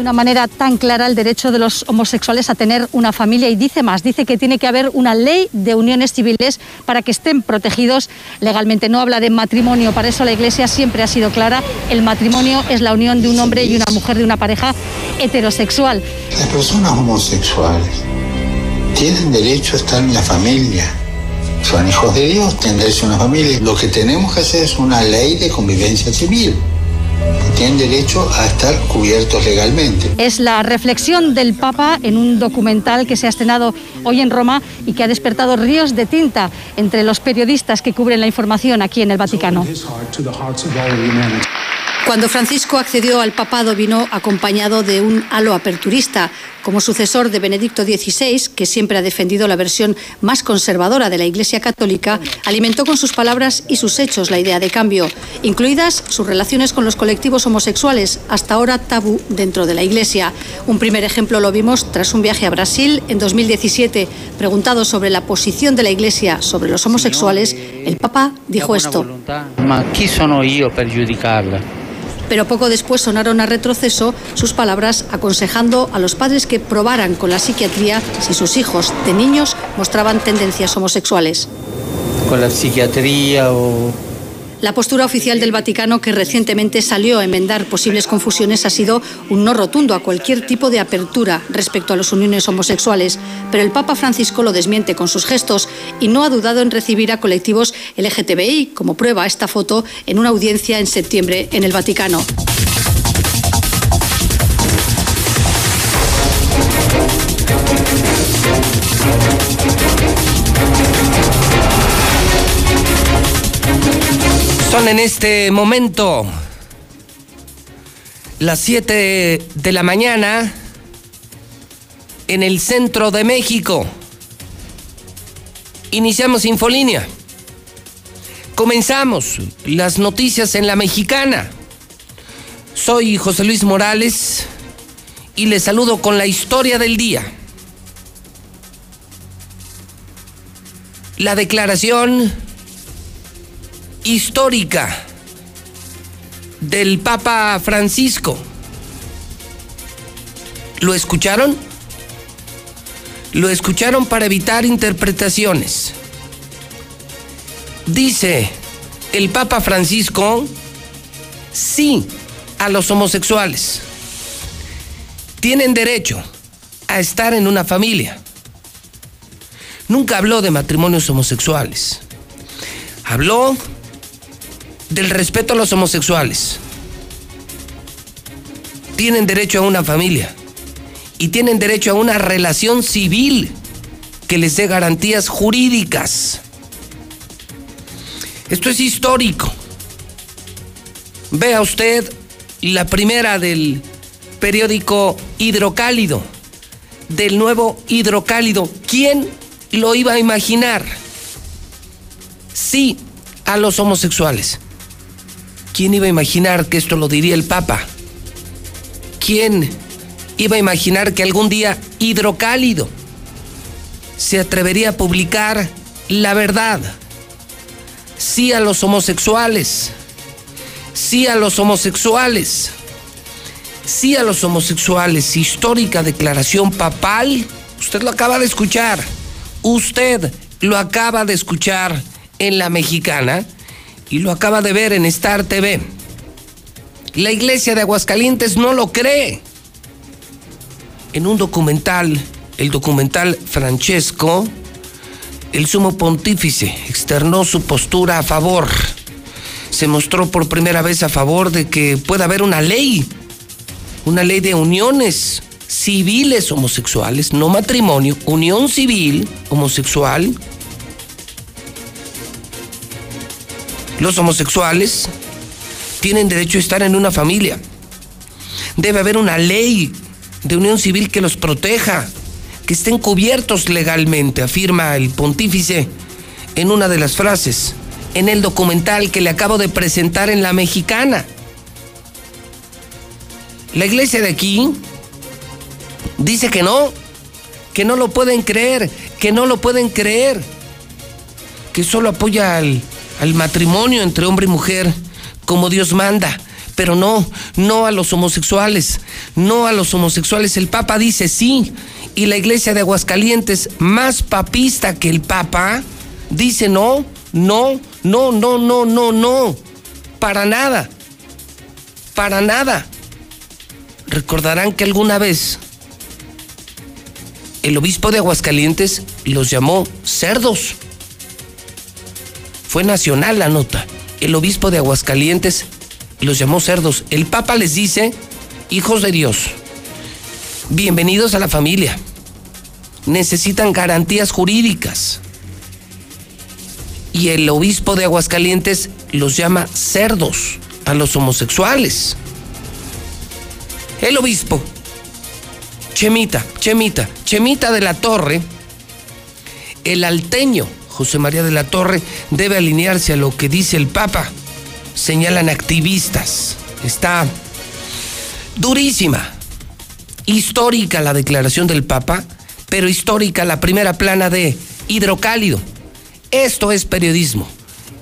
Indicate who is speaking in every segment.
Speaker 1: De una manera tan clara el derecho de los homosexuales a tener una familia y dice más, dice que tiene que haber una ley de uniones civiles para que estén protegidos legalmente. No habla de matrimonio, para eso la Iglesia siempre ha sido clara, el matrimonio es la unión de un hombre y una mujer de una pareja heterosexual.
Speaker 2: Las personas homosexuales tienen derecho a estar en la familia. Son hijos de Dios, a una familia. Lo que tenemos que hacer es una ley de convivencia civil tienen derecho a estar cubiertos legalmente.
Speaker 1: Es la reflexión del Papa en un documental que se ha estrenado hoy en Roma y que ha despertado ríos de tinta entre los periodistas que cubren la información aquí en el Vaticano. Cuando Francisco accedió al papado vino acompañado de un halo aperturista, como sucesor de Benedicto XVI, que siempre ha defendido la versión más conservadora de la Iglesia Católica, alimentó con sus palabras y sus hechos la idea de cambio, incluidas sus relaciones con los colectivos homosexuales, hasta ahora tabú dentro de la Iglesia. Un primer ejemplo lo vimos tras un viaje a Brasil en 2017. Preguntado sobre la posición de la Iglesia sobre los homosexuales, el Papa dijo esto pero poco después sonaron a retroceso sus palabras aconsejando a los padres que probaran con la psiquiatría si sus hijos de niños mostraban tendencias homosexuales.
Speaker 3: Con la psiquiatría o
Speaker 1: la postura oficial del Vaticano, que recientemente salió a enmendar posibles confusiones, ha sido un no rotundo a cualquier tipo de apertura respecto a las uniones homosexuales, pero el Papa Francisco lo desmiente con sus gestos y no ha dudado en recibir a colectivos LGTBI, como prueba esta foto en una audiencia en septiembre en el Vaticano.
Speaker 4: Son en este momento las 7 de la mañana en el centro de México. Iniciamos Infolínea. Comenzamos las noticias en la mexicana. Soy José Luis Morales y les saludo con la historia del día. La declaración histórica del Papa Francisco. ¿Lo escucharon? Lo escucharon para evitar interpretaciones. Dice el Papa Francisco sí a los homosexuales. Tienen derecho a estar en una familia. Nunca habló de matrimonios homosexuales. Habló del respeto a los homosexuales. Tienen derecho a una familia y tienen derecho a una relación civil que les dé garantías jurídicas. Esto es histórico. Vea usted la primera del periódico Hidrocálido, del nuevo Hidrocálido. ¿Quién lo iba a imaginar? Sí, a los homosexuales. ¿Quién iba a imaginar que esto lo diría el Papa? ¿Quién iba a imaginar que algún día Hidrocálido se atrevería a publicar la verdad? Sí a los homosexuales. Sí a los homosexuales. Sí a los homosexuales. Histórica declaración papal. Usted lo acaba de escuchar. Usted lo acaba de escuchar en la mexicana y lo acaba de ver en Star TV. La iglesia de Aguascalientes no lo cree. En un documental, el documental Francesco, el sumo pontífice externó su postura a favor. Se mostró por primera vez a favor de que pueda haber una ley, una ley de uniones civiles homosexuales, no matrimonio, unión civil homosexual Los homosexuales tienen derecho a estar en una familia. Debe haber una ley de unión civil que los proteja, que estén cubiertos legalmente, afirma el pontífice en una de las frases en el documental que le acabo de presentar en la mexicana. La iglesia de aquí dice que no, que no lo pueden creer, que no lo pueden creer, que solo apoya al, al matrimonio entre hombre y mujer como Dios manda. Pero no, no a los homosexuales, no a los homosexuales. El Papa dice sí, y la iglesia de Aguascalientes, más papista que el Papa, dice no, no, no, no, no, no, no. Para nada. Para nada. Recordarán que alguna vez el obispo de Aguascalientes los llamó cerdos. Fue nacional la nota. El obispo de Aguascalientes los llamó cerdos. El Papa les dice, hijos de Dios, bienvenidos a la familia. Necesitan garantías jurídicas y el obispo de Aguascalientes los llama cerdos a los homosexuales. El obispo, Chemita, Chemita, Chemita de la Torre, el alteño José María de la Torre debe alinearse a lo que dice el Papa. Señalan activistas. Está durísima. Histórica la declaración del Papa, pero histórica la primera plana de hidrocálido esto es periodismo.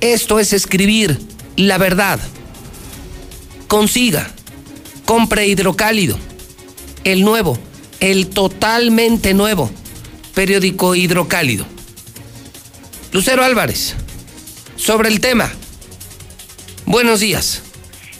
Speaker 4: Esto es escribir la verdad. Consiga, compre hidrocálido, el nuevo, el totalmente nuevo periódico hidrocálido. Lucero Álvarez, sobre el tema. Buenos días.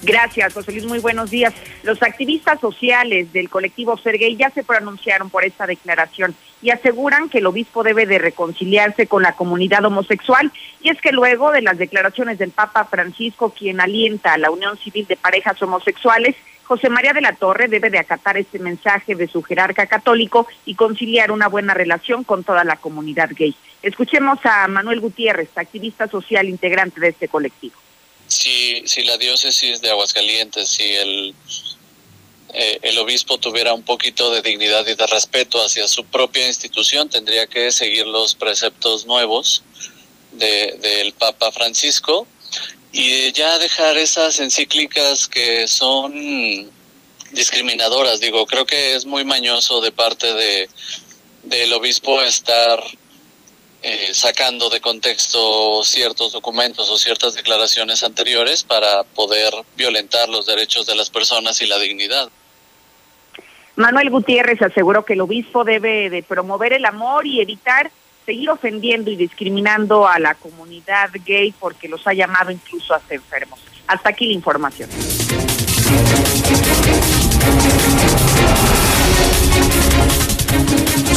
Speaker 5: Gracias, José Luis. Muy buenos días. Los activistas sociales del colectivo Sergey ya se pronunciaron por esta declaración y aseguran que el obispo debe de reconciliarse con la comunidad homosexual. Y es que luego de las declaraciones del Papa Francisco, quien alienta a la unión civil de parejas homosexuales, José María de la Torre debe de acatar este mensaje de su jerarca católico y conciliar una buena relación con toda la comunidad gay. Escuchemos a Manuel Gutiérrez, activista social integrante de este colectivo
Speaker 6: si, si la diócesis de Aguascalientes, si el, eh, el obispo tuviera un poquito de dignidad y de respeto hacia su propia institución, tendría que seguir los preceptos nuevos del Papa Francisco y ya dejar esas encíclicas que son discriminadoras. Digo, creo que es muy mañoso de parte de del obispo estar eh, sacando de contexto ciertos documentos o ciertas declaraciones anteriores para poder violentar los derechos de las personas y la dignidad.
Speaker 5: Manuel Gutiérrez aseguró que el obispo debe de promover el amor y evitar seguir ofendiendo y discriminando a la comunidad gay porque los ha llamado incluso hasta enfermos. Hasta aquí la información.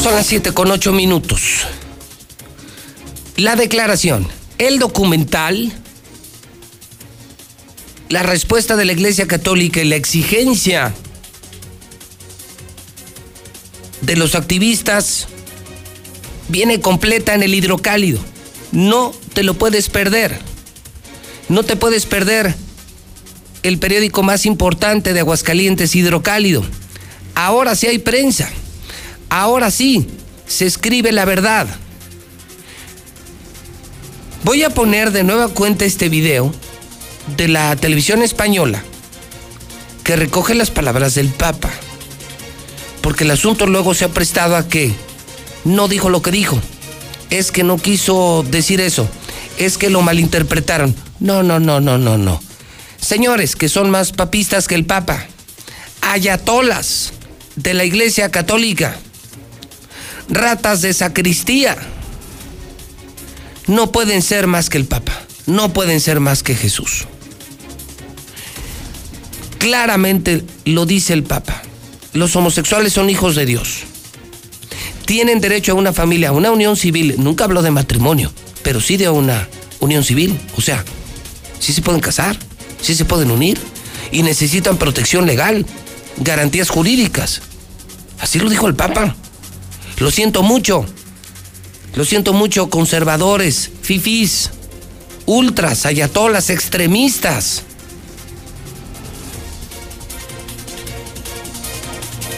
Speaker 4: Son las 7 con 8 minutos la declaración, el documental, la respuesta de la Iglesia Católica y la exigencia de los activistas viene completa en el hidrocálido. No te lo puedes perder. No te puedes perder el periódico más importante de Aguascalientes, Hidrocálido. Ahora sí hay prensa. Ahora sí se escribe la verdad. Voy a poner de nueva cuenta este video de la televisión española que recoge las palabras del Papa. Porque el asunto luego se ha prestado a que no dijo lo que dijo. Es que no quiso decir eso. Es que lo malinterpretaron. No, no, no, no, no, no. Señores que son más papistas que el Papa. Ayatolas de la Iglesia Católica. Ratas de sacristía no pueden ser más que el Papa, no pueden ser más que Jesús. Claramente lo dice el Papa, los homosexuales son hijos de Dios. Tienen derecho a una familia, a una unión civil. Nunca habló de matrimonio, pero sí de una unión civil. O sea, sí se pueden casar, sí se pueden unir y necesitan protección legal, garantías jurídicas. Así lo dijo el Papa. Lo siento mucho, lo siento mucho, conservadores, fifís, ultras, ayatolas, extremistas.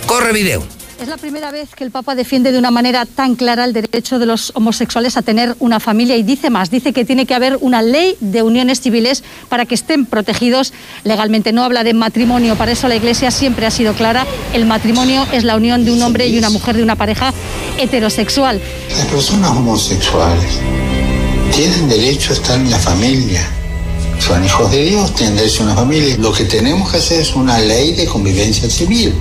Speaker 4: Corre video.
Speaker 1: Es la primera vez que el Papa defiende de una manera tan clara el derecho de los homosexuales a tener una familia y dice más, dice que tiene que haber una ley de uniones civiles para que estén protegidos legalmente. No habla de matrimonio, para eso la Iglesia siempre ha sido clara, el matrimonio es la unión de un hombre y una mujer de una pareja heterosexual.
Speaker 2: Las personas homosexuales tienen derecho a estar en la familia. Son hijos de Dios, tienen derecho a una familia. Lo que tenemos que hacer es una ley de convivencia civil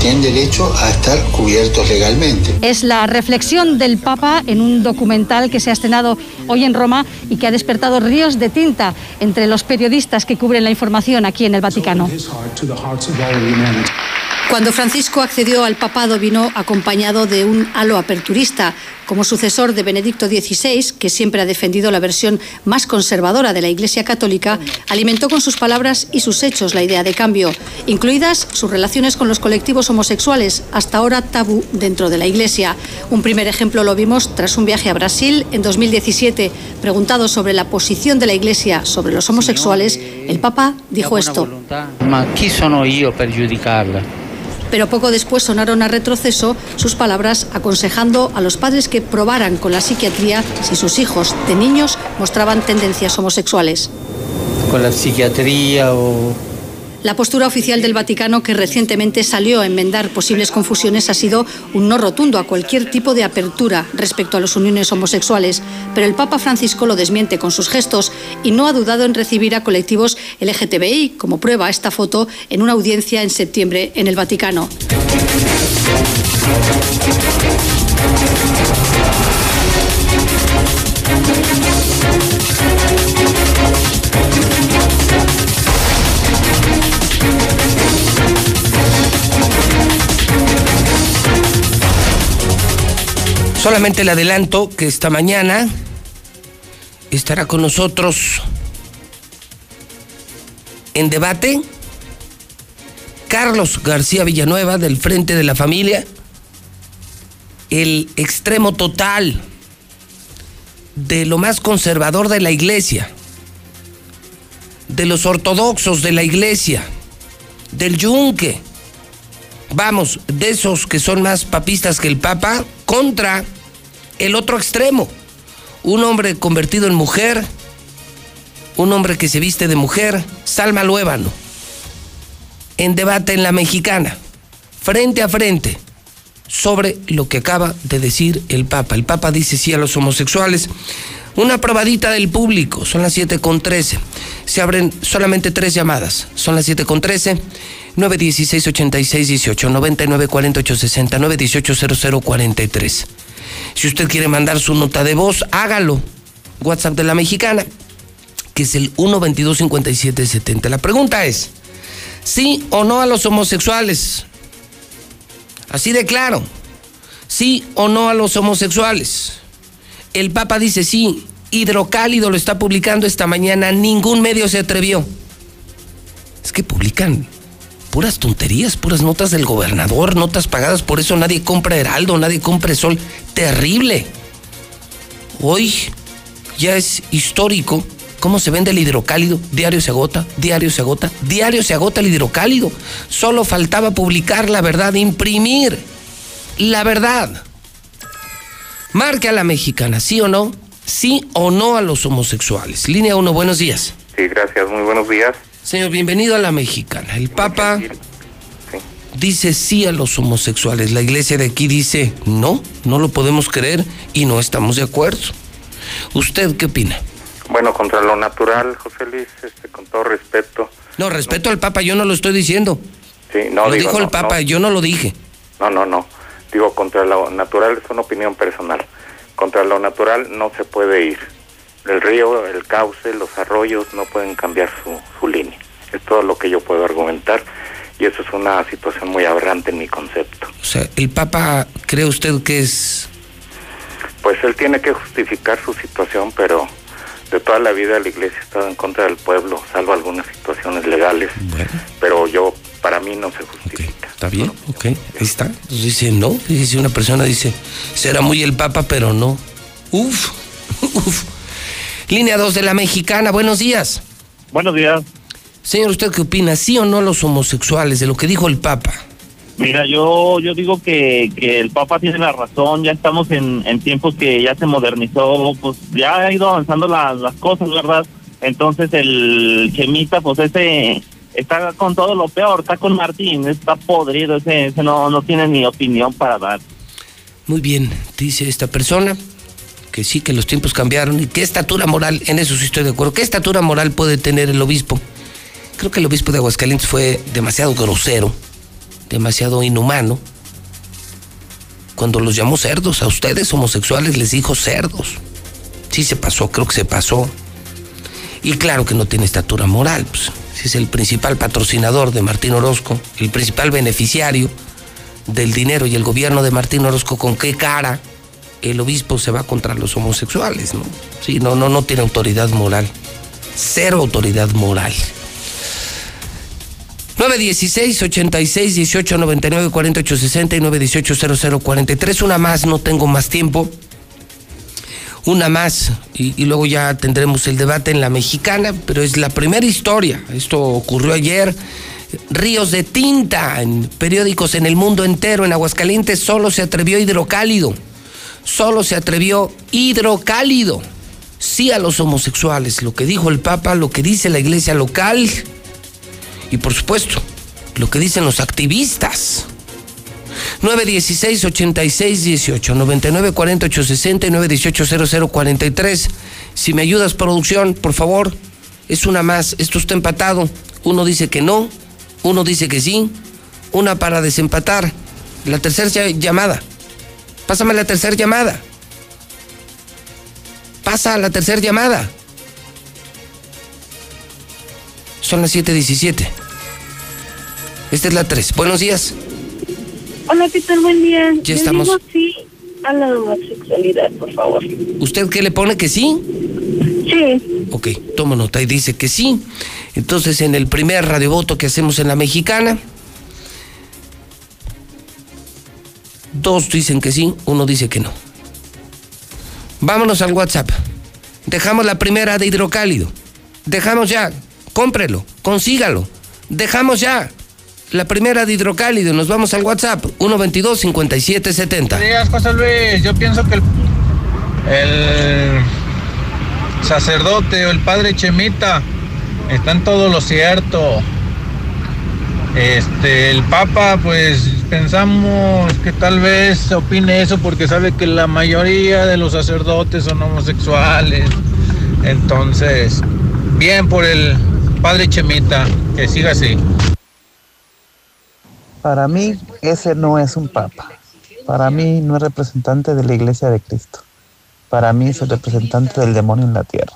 Speaker 2: tienen derecho a estar cubiertos legalmente.
Speaker 1: Es la reflexión del Papa en un documental que se ha estrenado hoy en Roma y que ha despertado ríos de tinta entre los periodistas que cubren la información aquí en el Vaticano. Cuando Francisco accedió al papado vino acompañado de un halo aperturista, como sucesor de Benedicto XVI, que siempre ha defendido la versión más conservadora de la Iglesia Católica, alimentó con sus palabras y sus hechos la idea de cambio, incluidas sus relaciones con los colectivos homosexuales, hasta ahora tabú dentro de la Iglesia. Un primer ejemplo lo vimos tras un viaje a Brasil en 2017. Preguntado sobre la posición de la Iglesia sobre los homosexuales, el Papa dijo esto.
Speaker 3: ¿Quién soy yo para judicarla?
Speaker 1: Pero poco después sonaron a retroceso sus palabras aconsejando a los padres que probaran con la psiquiatría si sus hijos de niños mostraban tendencias homosexuales.
Speaker 3: Con la psiquiatría o
Speaker 1: la postura oficial del Vaticano, que recientemente salió a enmendar posibles confusiones, ha sido un no rotundo a cualquier tipo de apertura respecto a las uniones homosexuales, pero el Papa Francisco lo desmiente con sus gestos y no ha dudado en recibir a colectivos LGTBI, como prueba esta foto en una audiencia en septiembre en el Vaticano.
Speaker 4: Solamente le adelanto que esta mañana estará con nosotros en debate Carlos García Villanueva del Frente de la Familia, el extremo total de lo más conservador de la iglesia, de los ortodoxos de la iglesia, del yunque, vamos, de esos que son más papistas que el Papa, contra el otro extremo. Un hombre convertido en mujer, un hombre que se viste de mujer, Salma Luébano, en debate en la mexicana, frente a frente, sobre lo que acaba de decir el Papa. El Papa dice sí a los homosexuales. Una probadita del público, son las 7 con 13. Se abren solamente tres llamadas, son las 7 con 13. 916 86 18 99 48 60 918 0043. Si usted quiere mandar su nota de voz, hágalo. WhatsApp de la mexicana, que es el 122 57 70. La pregunta es: ¿sí o no a los homosexuales? Así de claro. ¿Sí o no a los homosexuales? El Papa dice sí. Hidrocálido lo está publicando esta mañana. Ningún medio se atrevió. Es que publican puras tonterías, puras notas del gobernador, notas pagadas, por eso nadie compra Heraldo, nadie compra Sol. Terrible. Hoy ya es histórico cómo se vende el hidrocálido. Diario se agota, diario se agota, diario se agota el hidrocálido. Solo faltaba publicar la verdad, imprimir la verdad. Marque a la mexicana, ¿sí o no? ¿Sí o no a los homosexuales? Línea 1, buenos días.
Speaker 7: Sí, gracias, muy buenos días.
Speaker 4: Señor, bienvenido a la mexicana. El Papa dice sí a los homosexuales. La iglesia de aquí dice no, no lo podemos creer y no estamos de acuerdo. ¿Usted qué opina?
Speaker 7: Bueno, contra lo natural, José Luis, este, con todo respeto.
Speaker 4: No, respeto al Papa, yo no lo estoy diciendo.
Speaker 7: Sí, no
Speaker 4: lo dijo el Papa, yo no lo dije.
Speaker 7: No, no, no. Digo, contra lo natural es una opinión personal. Contra lo natural no se puede ir el río, el cauce, los arroyos no pueden cambiar su, su línea. Es todo lo que yo puedo argumentar y eso es una situación muy aberrante en mi concepto.
Speaker 4: O sea, ¿el Papa cree usted que es...?
Speaker 7: Pues él tiene que justificar su situación, pero de toda la vida la iglesia ha estado en contra del pueblo, salvo algunas situaciones legales, pero yo, para mí no se justifica.
Speaker 4: Está bien, ok, ahí está. Entonces dice, no, dice una persona, dice, será muy el Papa, pero no. Uf, uf. Línea 2 de la Mexicana, buenos días.
Speaker 8: Buenos días.
Speaker 4: Señor, ¿usted qué opina? ¿Sí o no los homosexuales de lo que dijo el Papa?
Speaker 8: Mira, yo yo digo que, que el Papa tiene la razón, ya estamos en, en tiempos que ya se modernizó, pues ya ha ido avanzando las cosas, ¿verdad? Entonces el Chemita, pues ese está con todo lo peor, está con Martín, está podrido, ese, ese no, no tiene ni opinión para dar.
Speaker 4: Muy bien, dice esta persona que sí, que los tiempos cambiaron y qué estatura moral, en eso sí estoy de acuerdo, qué estatura moral puede tener el obispo. Creo que el obispo de Aguascalientes fue demasiado grosero demasiado inhumano cuando los llamó cerdos. A ustedes homosexuales les dijo cerdos. Sí se pasó, creo que se pasó. Y claro que no tiene estatura moral, pues, si es el principal patrocinador de Martín Orozco, el principal beneficiario del dinero y el gobierno de Martín Orozco, ¿con qué cara el obispo se va contra los homosexuales? ¿no? Sí, no, no, no tiene autoridad moral. Cero autoridad moral. 916 86 18 99 48 60 y 918 00 43. Una más, no tengo más tiempo. Una más, y, luego ya tendremos el debate en la mexicana, pero es la primera historia. Esto ocurrió ayer. Ríos de tinta en periódicos en el mundo entero. En Aguascalientes solo se atrevió hidrocálido. Solo se atrevió hidrocálido. Sí a los homosexuales. Lo que dijo el Papa, lo que dice la iglesia local y por supuesto, lo que dicen los activistas. 916 86 18 99 48 60 y 918 00 43. Si me ayudas, producción, por favor. Es una más. Esto está empatado. Uno dice que no, uno dice que sí. Una para desempatar. La tercera llamada. Pásame la tercera llamada. Pasa la tercera llamada. Son las 7:17. Esta es la 3. Buenos días.
Speaker 9: Hola, ¿qué tal? Buen día.
Speaker 4: Ya estamos.
Speaker 9: Digo sí a la homosexualidad, por favor.
Speaker 4: ¿Usted qué le pone que sí?
Speaker 9: Sí.
Speaker 4: Ok, toma nota y dice que sí. Entonces, en el primer radiovoto que hacemos en la mexicana, dos dicen que sí, uno dice que no. Vámonos al WhatsApp. Dejamos la primera de hidrocálido. Dejamos ya cómprelo, consígalo. Dejamos ya la primera de hidrocálido. Nos vamos al WhatsApp, 122-5770.
Speaker 10: Buenos días, José Luis. Yo pienso que el, el sacerdote o el padre Chemita está en todo lo cierto. Este, el Papa, pues pensamos que tal vez opine eso porque sabe que la mayoría de los sacerdotes son homosexuales. Entonces, bien por el Padre Chemita, que siga así.
Speaker 11: Para mí, ese no es un papa. Para mí no es representante de la iglesia de Cristo. Para mí es el representante del demonio en la tierra.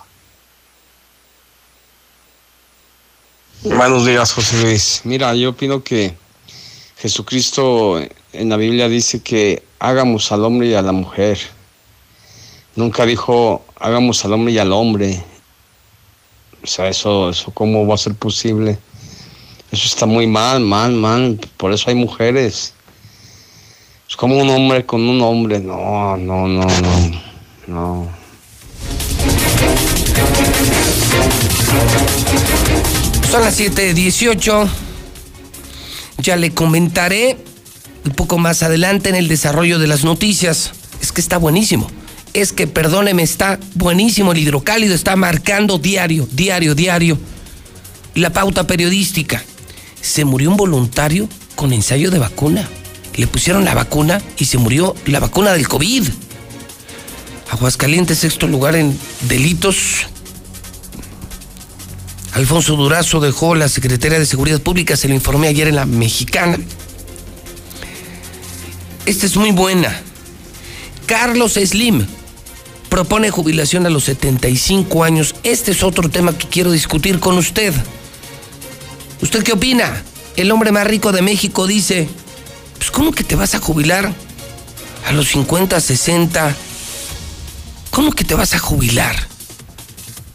Speaker 12: Buenos días, José Luis. Mira, yo opino que Jesucristo en la Biblia dice que hagamos al hombre y a la mujer. Nunca dijo hagamos al hombre y al hombre. O sea, eso, eso cómo va a ser posible. Eso está muy mal, mal, mal. Por eso hay mujeres. Es como un hombre con un hombre. No, no, no, no. No.
Speaker 4: Son las 7:18. Ya le comentaré un poco más adelante en el desarrollo de las noticias. Es que está buenísimo es que, perdóneme, está buenísimo el hidrocálido, está marcando diario, diario, diario la pauta periodística. Se murió un voluntario con ensayo de vacuna. Le pusieron la vacuna y se murió la vacuna del COVID. Aguascalientes, sexto lugar en delitos. Alfonso Durazo dejó la Secretaría de Seguridad Pública, se lo informé ayer en la Mexicana. Esta es muy buena. Carlos Slim, propone jubilación a los 75 años. Este es otro tema que quiero discutir con usted. ¿Usted qué opina? El hombre más rico de México dice, pues ¿cómo que te vas a jubilar a los 50, 60? ¿Cómo que te vas a jubilar?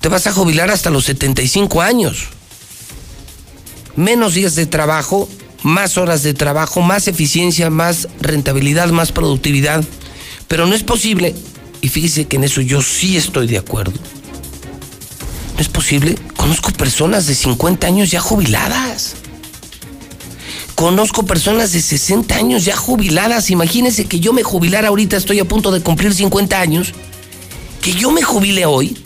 Speaker 4: Te vas a jubilar hasta los 75 años. Menos días de trabajo, más horas de trabajo, más eficiencia, más rentabilidad, más productividad. Pero no es posible y fíjese que en eso yo sí estoy de acuerdo. No es posible. Conozco personas de 50 años ya jubiladas. Conozco personas de 60 años ya jubiladas. Imagínense que yo me jubilara ahorita, estoy a punto de cumplir 50 años. Que yo me jubile hoy.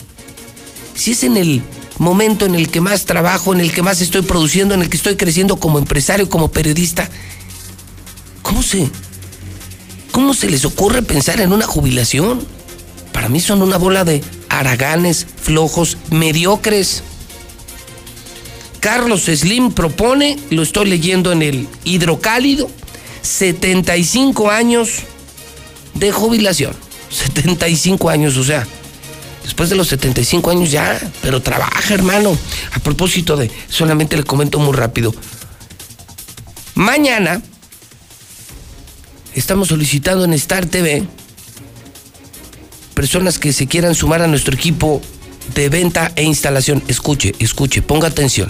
Speaker 4: Si es en el momento en el que más trabajo, en el que más estoy produciendo, en el que estoy creciendo como empresario, como periodista. ¿Cómo se, cómo se les ocurre pensar en una jubilación? Para mí son una bola de haraganes, flojos, mediocres. Carlos Slim propone, lo estoy leyendo en el hidrocálido, 75 años de jubilación. 75 años, o sea, después de los 75 años ya, pero trabaja, hermano. A propósito de, solamente le comento muy rápido. Mañana estamos solicitando en Star TV personas que se quieran sumar a nuestro equipo de venta e instalación. Escuche, escuche, ponga atención.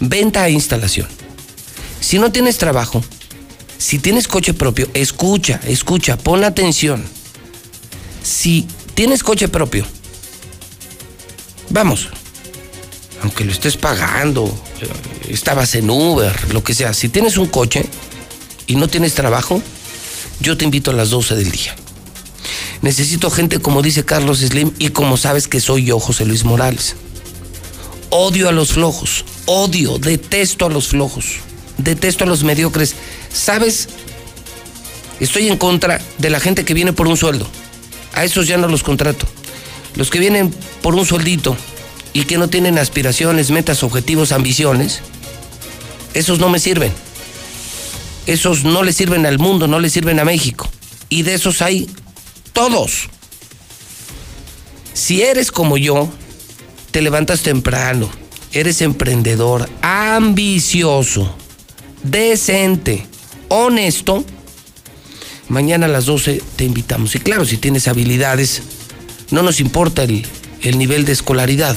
Speaker 4: Venta e instalación. Si no tienes trabajo, si tienes coche propio, escucha, escucha, pon atención. Si tienes coche propio, vamos, aunque lo estés pagando, estabas en Uber, lo que sea, si tienes un coche y no tienes trabajo, yo te invito a las 12 del día. Necesito gente como dice Carlos Slim y como sabes que soy yo, José Luis Morales. Odio a los flojos, odio, detesto a los flojos, detesto a los mediocres. ¿Sabes? Estoy en contra de la gente que viene por un sueldo. A esos ya no los contrato. Los que vienen por un sueldito y que no tienen aspiraciones, metas, objetivos, ambiciones, esos no me sirven. Esos no le sirven al mundo, no le sirven a México. Y de esos hay todos. Si eres como yo, te levantas temprano, eres emprendedor, ambicioso, decente, honesto, mañana a las 12 te invitamos. Y claro, si tienes habilidades, no nos importa el, el nivel de escolaridad,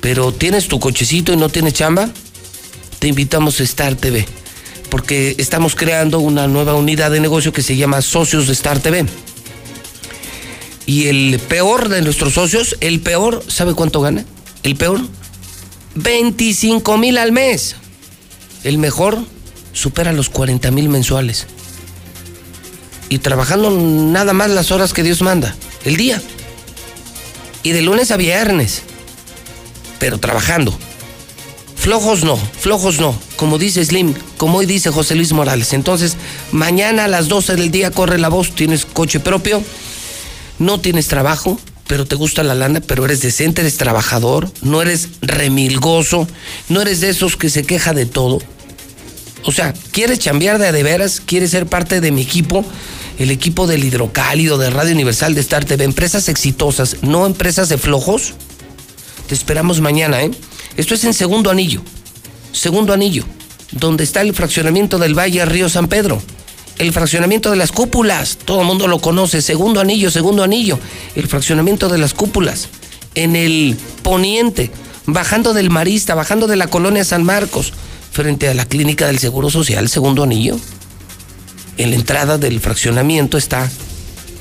Speaker 4: pero tienes tu cochecito y no tienes chamba, te invitamos a Star TV, porque estamos creando una nueva unidad de negocio que se llama Socios de Star TV. Y el peor de nuestros socios, el peor, ¿sabe cuánto gana? El peor, 25 mil al mes. El mejor supera los 40 mil mensuales. Y trabajando nada más las horas que Dios manda, el día. Y de lunes a viernes. Pero trabajando. Flojos no, flojos no. Como dice Slim, como hoy dice José Luis Morales. Entonces, mañana a las 12 del día corre la voz, tienes coche propio no tienes trabajo, pero te gusta la lana, pero eres decente, eres trabajador, no eres remilgoso, no eres de esos que se queja de todo. O sea, quieres chambear de a de veras, quieres ser parte de mi equipo, el equipo del hidrocálido, de Radio Universal, de Star TV, empresas exitosas, no empresas de flojos. Te esperamos mañana, ¿eh? Esto es en segundo anillo, segundo anillo, donde está el fraccionamiento del Valle Río San Pedro el fraccionamiento de las cúpulas, todo el mundo lo conoce, segundo anillo, segundo anillo, el fraccionamiento de las cúpulas, en el poniente, bajando del Marista, bajando de la colonia San Marcos, frente a la clínica del Seguro Social, segundo anillo. En la entrada del fraccionamiento está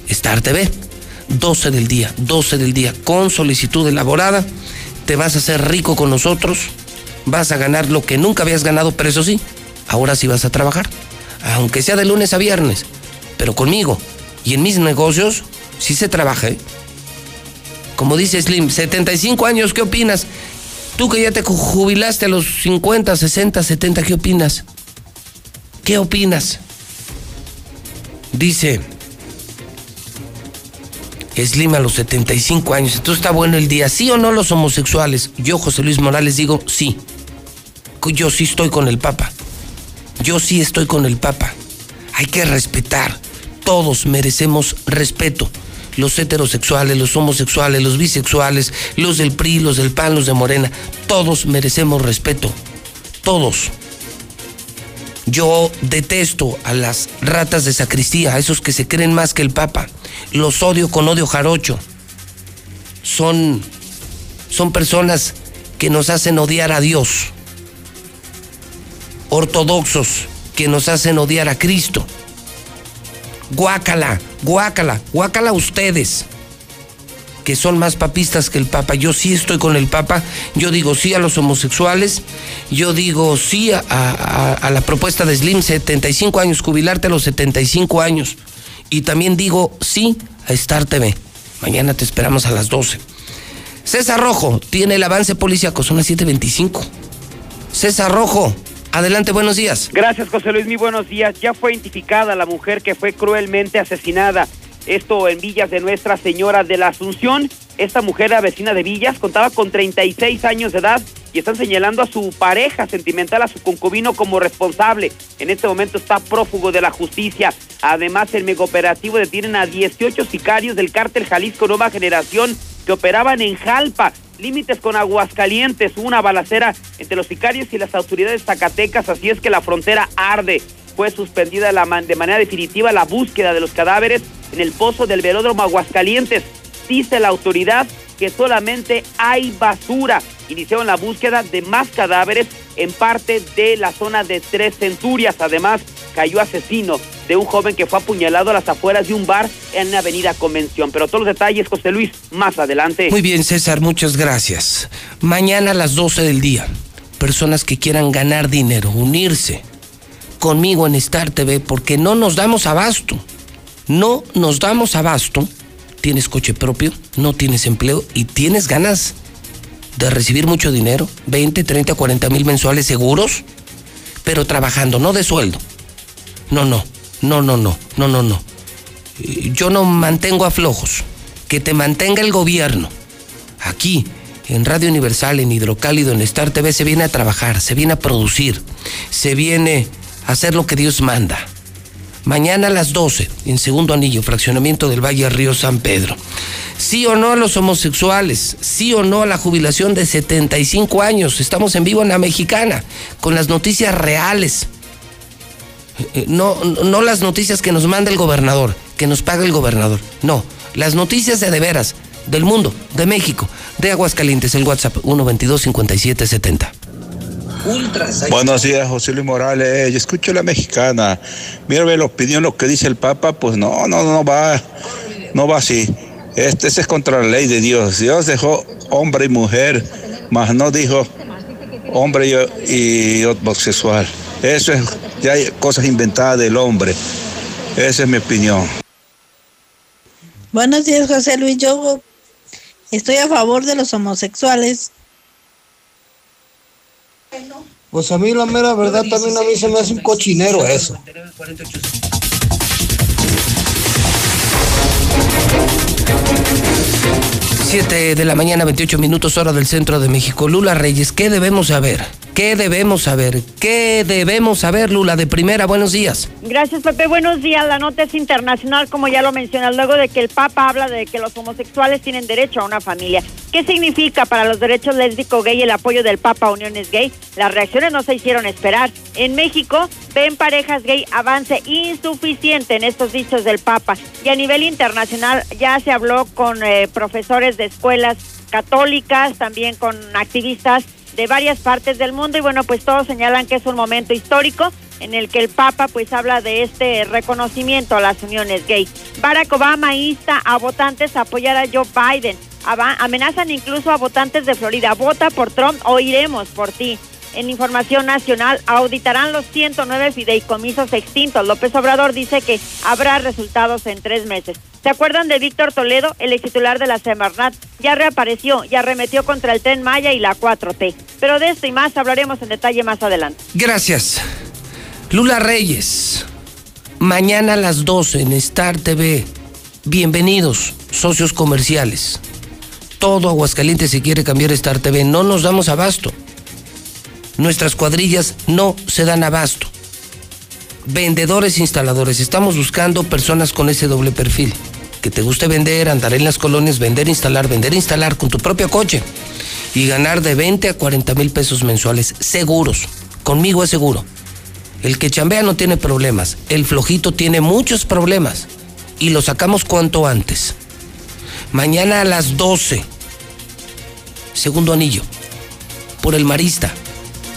Speaker 4: Star TV, 12 del día, 12 del día, con solicitud elaborada, te vas a hacer rico con nosotros, vas a ganar lo que nunca habías ganado, pero eso sí, ahora sí vas a trabajar aunque sea de lunes a viernes, pero conmigo y en mis negocios sí se trabaja. ¿eh? Como dice Slim, 75 años, ¿qué opinas? Tú que ya te jubilaste a los 50, 60, 70, ¿qué opinas? ¿Qué opinas? Dice Slim a los 75 años. Entonces está bueno el día. ¿Sí o no los homosexuales? Yo, José Luis Morales, digo sí. Yo sí estoy con el Papa. Yo sí estoy con el Papa. Hay que respetar. Todos merecemos respeto. Los heterosexuales, los homosexuales, los bisexuales, los del PRI, los del PAN, los de Morena. Todos merecemos respeto. Todos. Yo detesto a las ratas de sacristía, a esos que se creen más que el Papa. Los odio con odio jarocho. Son, son personas que nos hacen odiar a Dios ortodoxos que nos hacen odiar a Cristo. Guácala, guácala, guácala ustedes. Que son más papistas que el Papa. Yo sí estoy con el Papa, yo digo sí a los homosexuales, yo digo sí a, la propuesta de Slim, 75 años, jubilarte a los 75 años. Y también digo sí a Star TV. Mañana te esperamos a las 12. César Rojo tiene el avance policíaco, son las 7.25. César Rojo, adelante, buenos días.
Speaker 13: Gracias, José Luis. Muy buenos días. Ya fue identificada la mujer que fue cruelmente asesinada. Esto en Villas de Nuestra Señora de la Asunción. Esta mujer, la vecina de Villas, contaba con 36 años de edad y están señalando a su pareja sentimental, a su concubino, como responsable. En este momento está prófugo de la justicia. Además, el megaoperativo detienen a 18 sicarios del cártel Jalisco Nueva Generación que operaban en Jalpa, límites con Aguascalientes, Hubo una balacera entre los sicarios y las autoridades zacatecas, así es que la frontera arde. Fue suspendida de manera definitiva la búsqueda de los cadáveres en el pozo del velódromo Aguascalientes. Dice la autoridad que solamente hay basura. Iniciaron la búsqueda de más cadáveres en parte de la zona de Tres Centurias. Además, cayó asesino de un joven que fue apuñalado a las afueras de un bar en la avenida Convención. Pero todos los detalles, José Luis, más adelante.
Speaker 4: Muy bien, César, muchas gracias. Mañana a las 12 del día, personas que quieran ganar dinero, unirse conmigo en Star TV, porque no nos damos abasto. No nos damos abasto. Tienes coche propio, no tienes empleo y tienes ganas de recibir mucho dinero, 20, 30, 40 mil mensuales seguros, pero trabajando, no de sueldo. No, no, no, no, no, no, no, no. Yo no mantengo a flojos. Que te mantenga el gobierno. Aquí, en Radio Universal, en Hidrocálido, en Star TV, se viene a trabajar, se viene a producir, se viene hacer lo que Dios manda. Mañana a las 12, en segundo anillo, fraccionamiento del Valle Río San Pedro. Sí o no a los homosexuales, sí o no a la jubilación de 75 años. Estamos en vivo en la mexicana, con las noticias reales. Eh, No, no las noticias que nos manda el gobernador, que nos paga el gobernador. No, las noticias de de veras, del mundo, de México, de Aguascalientes, el WhatsApp 122-5770.
Speaker 14: Buenos días, José Luis Morales. Yo escucho la mexicana. Mírame la opinión, lo que dice el Papa, pues no, no, no va, no va así. Este es contra la ley de Dios. Dios dejó hombre y mujer, mas no dijo hombre y, y homosexual. Eso es, ya hay cosas inventadas del hombre. Esa es mi opinión.
Speaker 15: Buenos días, José Luis. Yo estoy a favor de los homosexuales.
Speaker 10: Pues a mí la mera verdad también a mí se me hace un cochinero eso.
Speaker 4: Siete de la mañana, 28 minutos hora del centro de México. Lula Reyes, ¿qué debemos saber? ¿Qué debemos saber? ¿Qué debemos saber, Lula? De primera, buenos días.
Speaker 16: Gracias, Pepe. Buenos días. La nota es internacional, como ya lo mencionas, luego de que el Papa habla de que los homosexuales tienen derecho a una familia. ¿Qué significa para los derechos lésbico gay el apoyo del Papa a uniones gay? Las reacciones no se hicieron esperar. En México ven parejas gay avance insuficiente en estos dichos del Papa. Y a nivel internacional ya se habló con eh, profesores de escuelas católicas, también con activistas de varias partes del mundo y bueno, pues todos señalan que es un momento histórico en el que el Papa pues habla de este reconocimiento a las uniones gay. Barack Obama insta a votantes a apoyar a Joe Biden. Amenazan incluso a votantes de Florida. Vota por Trump o iremos por ti. En información nacional auditarán los 109 fideicomisos extintos. López Obrador dice que habrá resultados en tres meses. ¿Se acuerdan de Víctor Toledo, el ex titular de la Semarnat? Ya reapareció y arremetió contra el Tren Maya y la 4T. Pero de esto y más hablaremos en detalle más adelante.
Speaker 4: Gracias. Lula Reyes, mañana a las 12 en Star TV. Bienvenidos, socios comerciales. Todo Aguascalientes se quiere cambiar Star TV. No nos damos abasto. Nuestras cuadrillas no se dan abasto. Vendedores, instaladores. Estamos buscando personas con ese doble perfil. Que te guste vender, andar en las colonias, vender, instalar, vender, instalar con tu propio coche. Y ganar de 20 a 40 mil pesos mensuales. Seguros. Conmigo es seguro. El que chambea no tiene problemas. El flojito tiene muchos problemas. Y lo sacamos cuanto antes. Mañana a las 12. Segundo anillo. Por el Marista.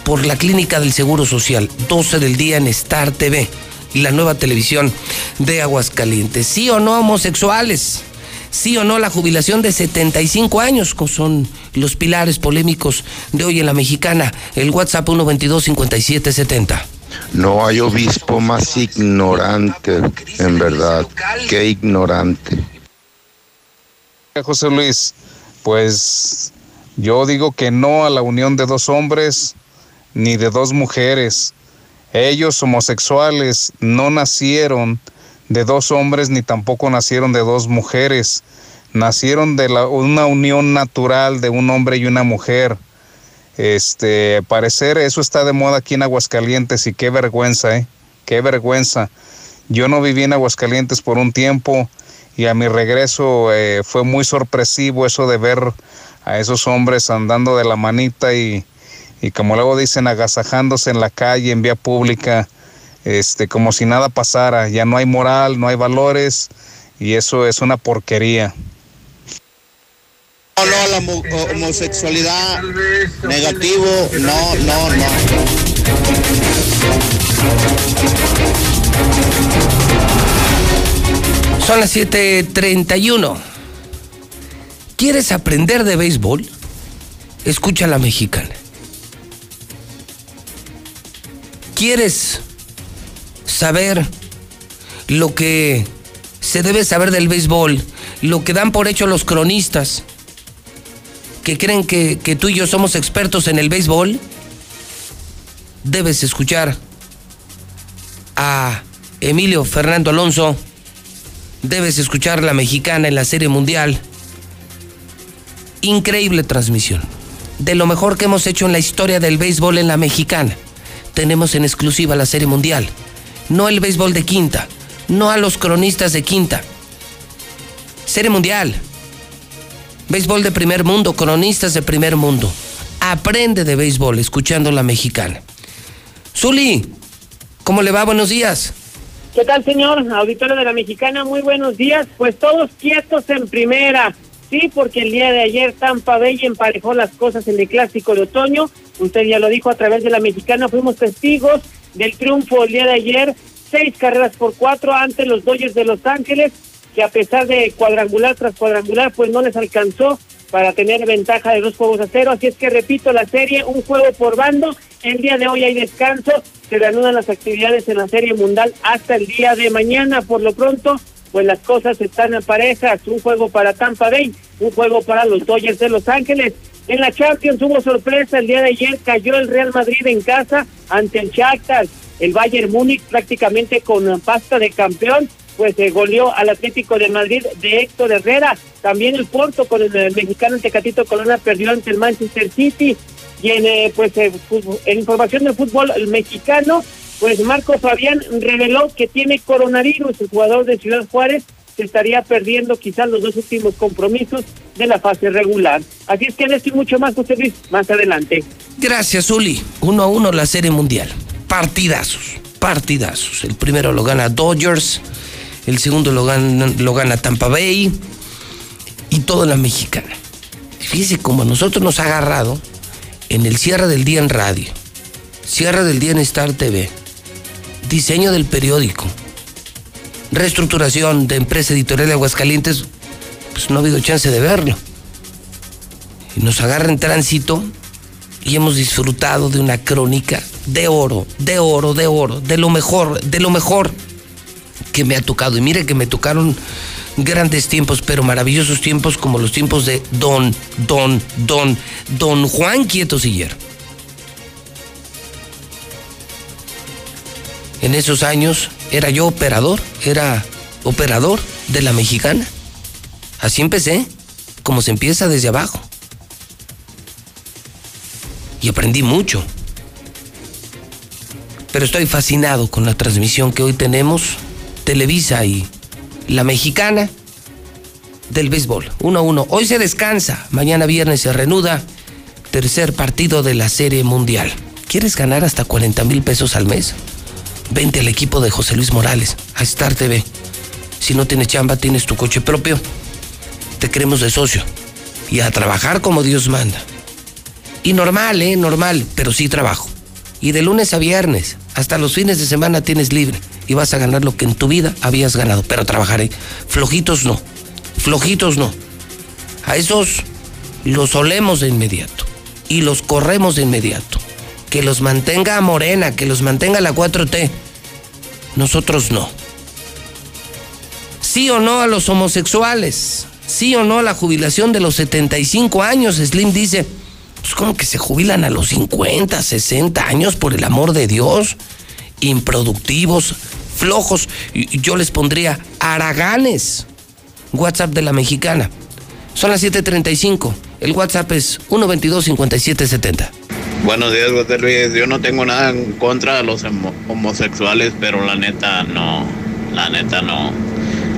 Speaker 4: Por la Clínica del Seguro Social. 12 del día en Star TV. Y la nueva televisión de Aguascalientes. ¿Sí o no homosexuales? sí o no la jubilación de 75 años, son los pilares polémicos de hoy en la mexicana. El WhatsApp 122-5770.
Speaker 17: No hay obispo más ignorante, en verdad, que ignorante.
Speaker 18: José Luis, pues yo digo que no a la unión de dos hombres ni de dos mujeres. Ellos homosexuales no nacieron de dos hombres ni tampoco nacieron de dos mujeres. Nacieron de una unión natural de un hombre y una mujer. Este, parecer eso está de moda aquí en Aguascalientes y qué vergüenza, ¿eh? Qué vergüenza. Yo no viví en Aguascalientes por un tiempo y a mi regreso eh, fue muy sorpresivo eso de ver a esos hombres andando de la manita y, y como luego dicen, agasajándose en la calle, en vía pública este, como si nada pasara. Ya no hay moral, no hay valores y eso es una porquería.
Speaker 10: No, no, la homosexualidad negativo, no, no, no.
Speaker 4: Son las 7:31. ¿Quieres aprender de béisbol? Escucha la mexicana. ¿Quieres saber lo que se debe saber del béisbol, lo que dan por hecho los cronistas, que creen que, tú y yo somos expertos en el béisbol, debes escuchar a Emilio Fernando Alonso, debes escuchar la mexicana en la Serie Mundial. Increíble transmisión. De lo mejor que hemos hecho en la historia del béisbol en la mexicana. Tenemos en exclusiva la Serie Mundial no el béisbol de quinta, no a los cronistas de quinta. Serie Mundial, béisbol de primer mundo, cronistas de primer mundo. Aprende de béisbol escuchando la mexicana. Zuli, ¿cómo le va? Buenos días.
Speaker 19: ¿Qué tal, señor? Auditorio de la Mexicana, muy buenos días. Pues todos quietos en primera. Sí, porque el día de ayer Tampa Bay emparejó las cosas en el clásico de otoño. Usted ya lo dijo a través de la Mexicana, fuimos testigos del triunfo el día de ayer, seis carreras por cuatro ante los Dodgers de Los Ángeles, que a pesar de cuadrangular tras cuadrangular, pues no les alcanzó para tener ventaja de dos juegos a cero. Así es que repito la serie, un juego por bando. El día de hoy hay descanso, se reanudan las actividades en la serie mundial hasta el día de mañana. Por lo pronto, pues las cosas están en parejas. Un juego para Tampa Bay, un juego para los Dodgers de Los Ángeles. En la Champions hubo sorpresa, el día de ayer cayó el Real Madrid en casa ante el Shakhtar, el Bayern Múnich prácticamente con pasta de campeón, pues se goleó al Atlético de Madrid de Héctor Herrera, también el Porto con el, mexicano Tecatito Colona perdió ante el Manchester City y en eh, pues eh, en información del fútbol mexicano, pues Marco Fabián reveló que tiene coronavirus, el jugador de Ciudad Juárez se estaría perdiendo quizás los dos últimos compromisos de la fase regular. Así es que en esto y mucho más, José Luis, más adelante.
Speaker 4: Gracias, Uli. Uno a uno la Serie Mundial. Partidazos, partidazos. El primero lo gana Dodgers, el segundo lo gana, lo gana Tampa Bay y toda la mexicana. Fíjese cómo a nosotros nos ha agarrado en el cierre del día en radio, cierre del día en Star TV, diseño del periódico, reestructuración de empresa editorial de Aguascalientes, pues no ha habido chance de verlo. Y nos agarra en tránsito y hemos disfrutado de una crónica de oro, de oro, de oro, de lo mejor, de lo mejor que me ha tocado. Y mire que me tocaron grandes tiempos, pero maravillosos tiempos como los tiempos de Don, Don, Don, Don Juan Quieto Siller. En esos años era yo operador, era operador de la mexicana. Así empecé, como se empieza desde abajo. Y aprendí mucho. Pero estoy fascinado con la transmisión que hoy tenemos, Televisa y la mexicana del béisbol. 1 a 1. Hoy se descansa, mañana viernes se reanuda. Tercer partido de la Serie Mundial. ¿Quieres ganar hasta 40 mil pesos al mes? Vente al equipo de José Luis Morales, a Star TV. Si no tienes chamba, tienes tu coche propio. Te queremos de socio. Y a trabajar como Dios manda. Y normal, ¿eh? Normal, pero sí trabajo. Y de lunes a viernes, hasta los fines de semana tienes libre. Y vas a ganar lo que en tu vida habías ganado. Pero trabajaré. Flojitos no. flojitos no. A esos los olemos de inmediato y los corremos de inmediato. Que los mantenga Morena, que los mantenga la 4T. Nosotros no. Sí o no a los homosexuales. Sí o no a la jubilación de los 75 años. Slim dice, pues como que se jubilan a los 50, 60 años por el amor de Dios. Improductivos, flojos. Yo les pondría araganes. WhatsApp de la mexicana. Son las 7:35. El WhatsApp es 122-5770.
Speaker 14: Buenos días, José Luis. Yo no tengo nada en contra de los homo- homosexuales, pero la neta no. La neta no.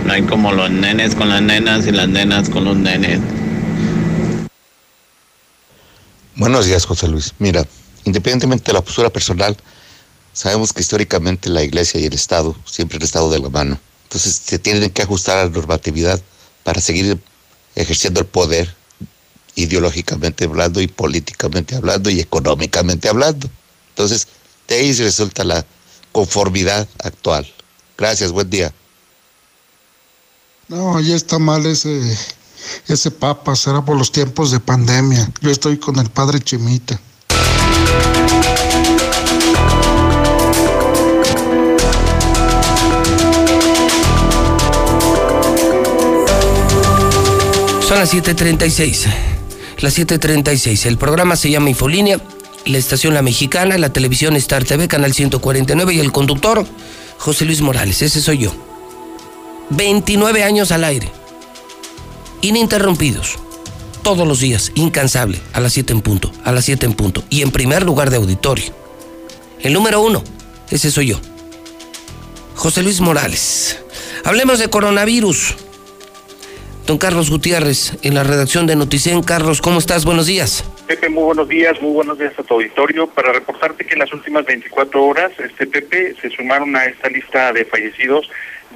Speaker 14: No hay como los nenes con las nenas y las nenas con los nenes.
Speaker 20: Buenos días, José Luis. Mira, independientemente de la postura personal, sabemos que históricamente la Iglesia y el Estado siempre han estado de la mano. Entonces se tienen que ajustar a la normatividad para seguir ejerciendo el poder ideológicamente hablando y políticamente hablando y económicamente hablando. Entonces, de ahí resulta la conformidad actual. Gracias, buen día.
Speaker 21: No, ahí está mal ese, ese papa, será por los tiempos de pandemia. Yo estoy con el padre Chimita.
Speaker 4: Son las 7:36. Las 7:36. El programa se llama Infolínea, la estación La Mexicana, la televisión Star TV, canal 149 y el conductor José Luis Morales. Ese soy yo. 29 años al aire. Ininterrumpidos. Todos los días, incansable, a las 7 en punto, a las 7 en punto. Y en primer lugar de auditorio. El número uno, ese soy yo. José Luis Morales. Hablemos de coronavirus. Don Carlos Gutiérrez, en la redacción de Noticen. Carlos, ¿cómo estás? Buenos días.
Speaker 22: Pepe, muy buenos días, muy buenos días a tu auditorio. Para reportarte que en las últimas 24 horas, este Pepe, se sumaron a esta lista de fallecidos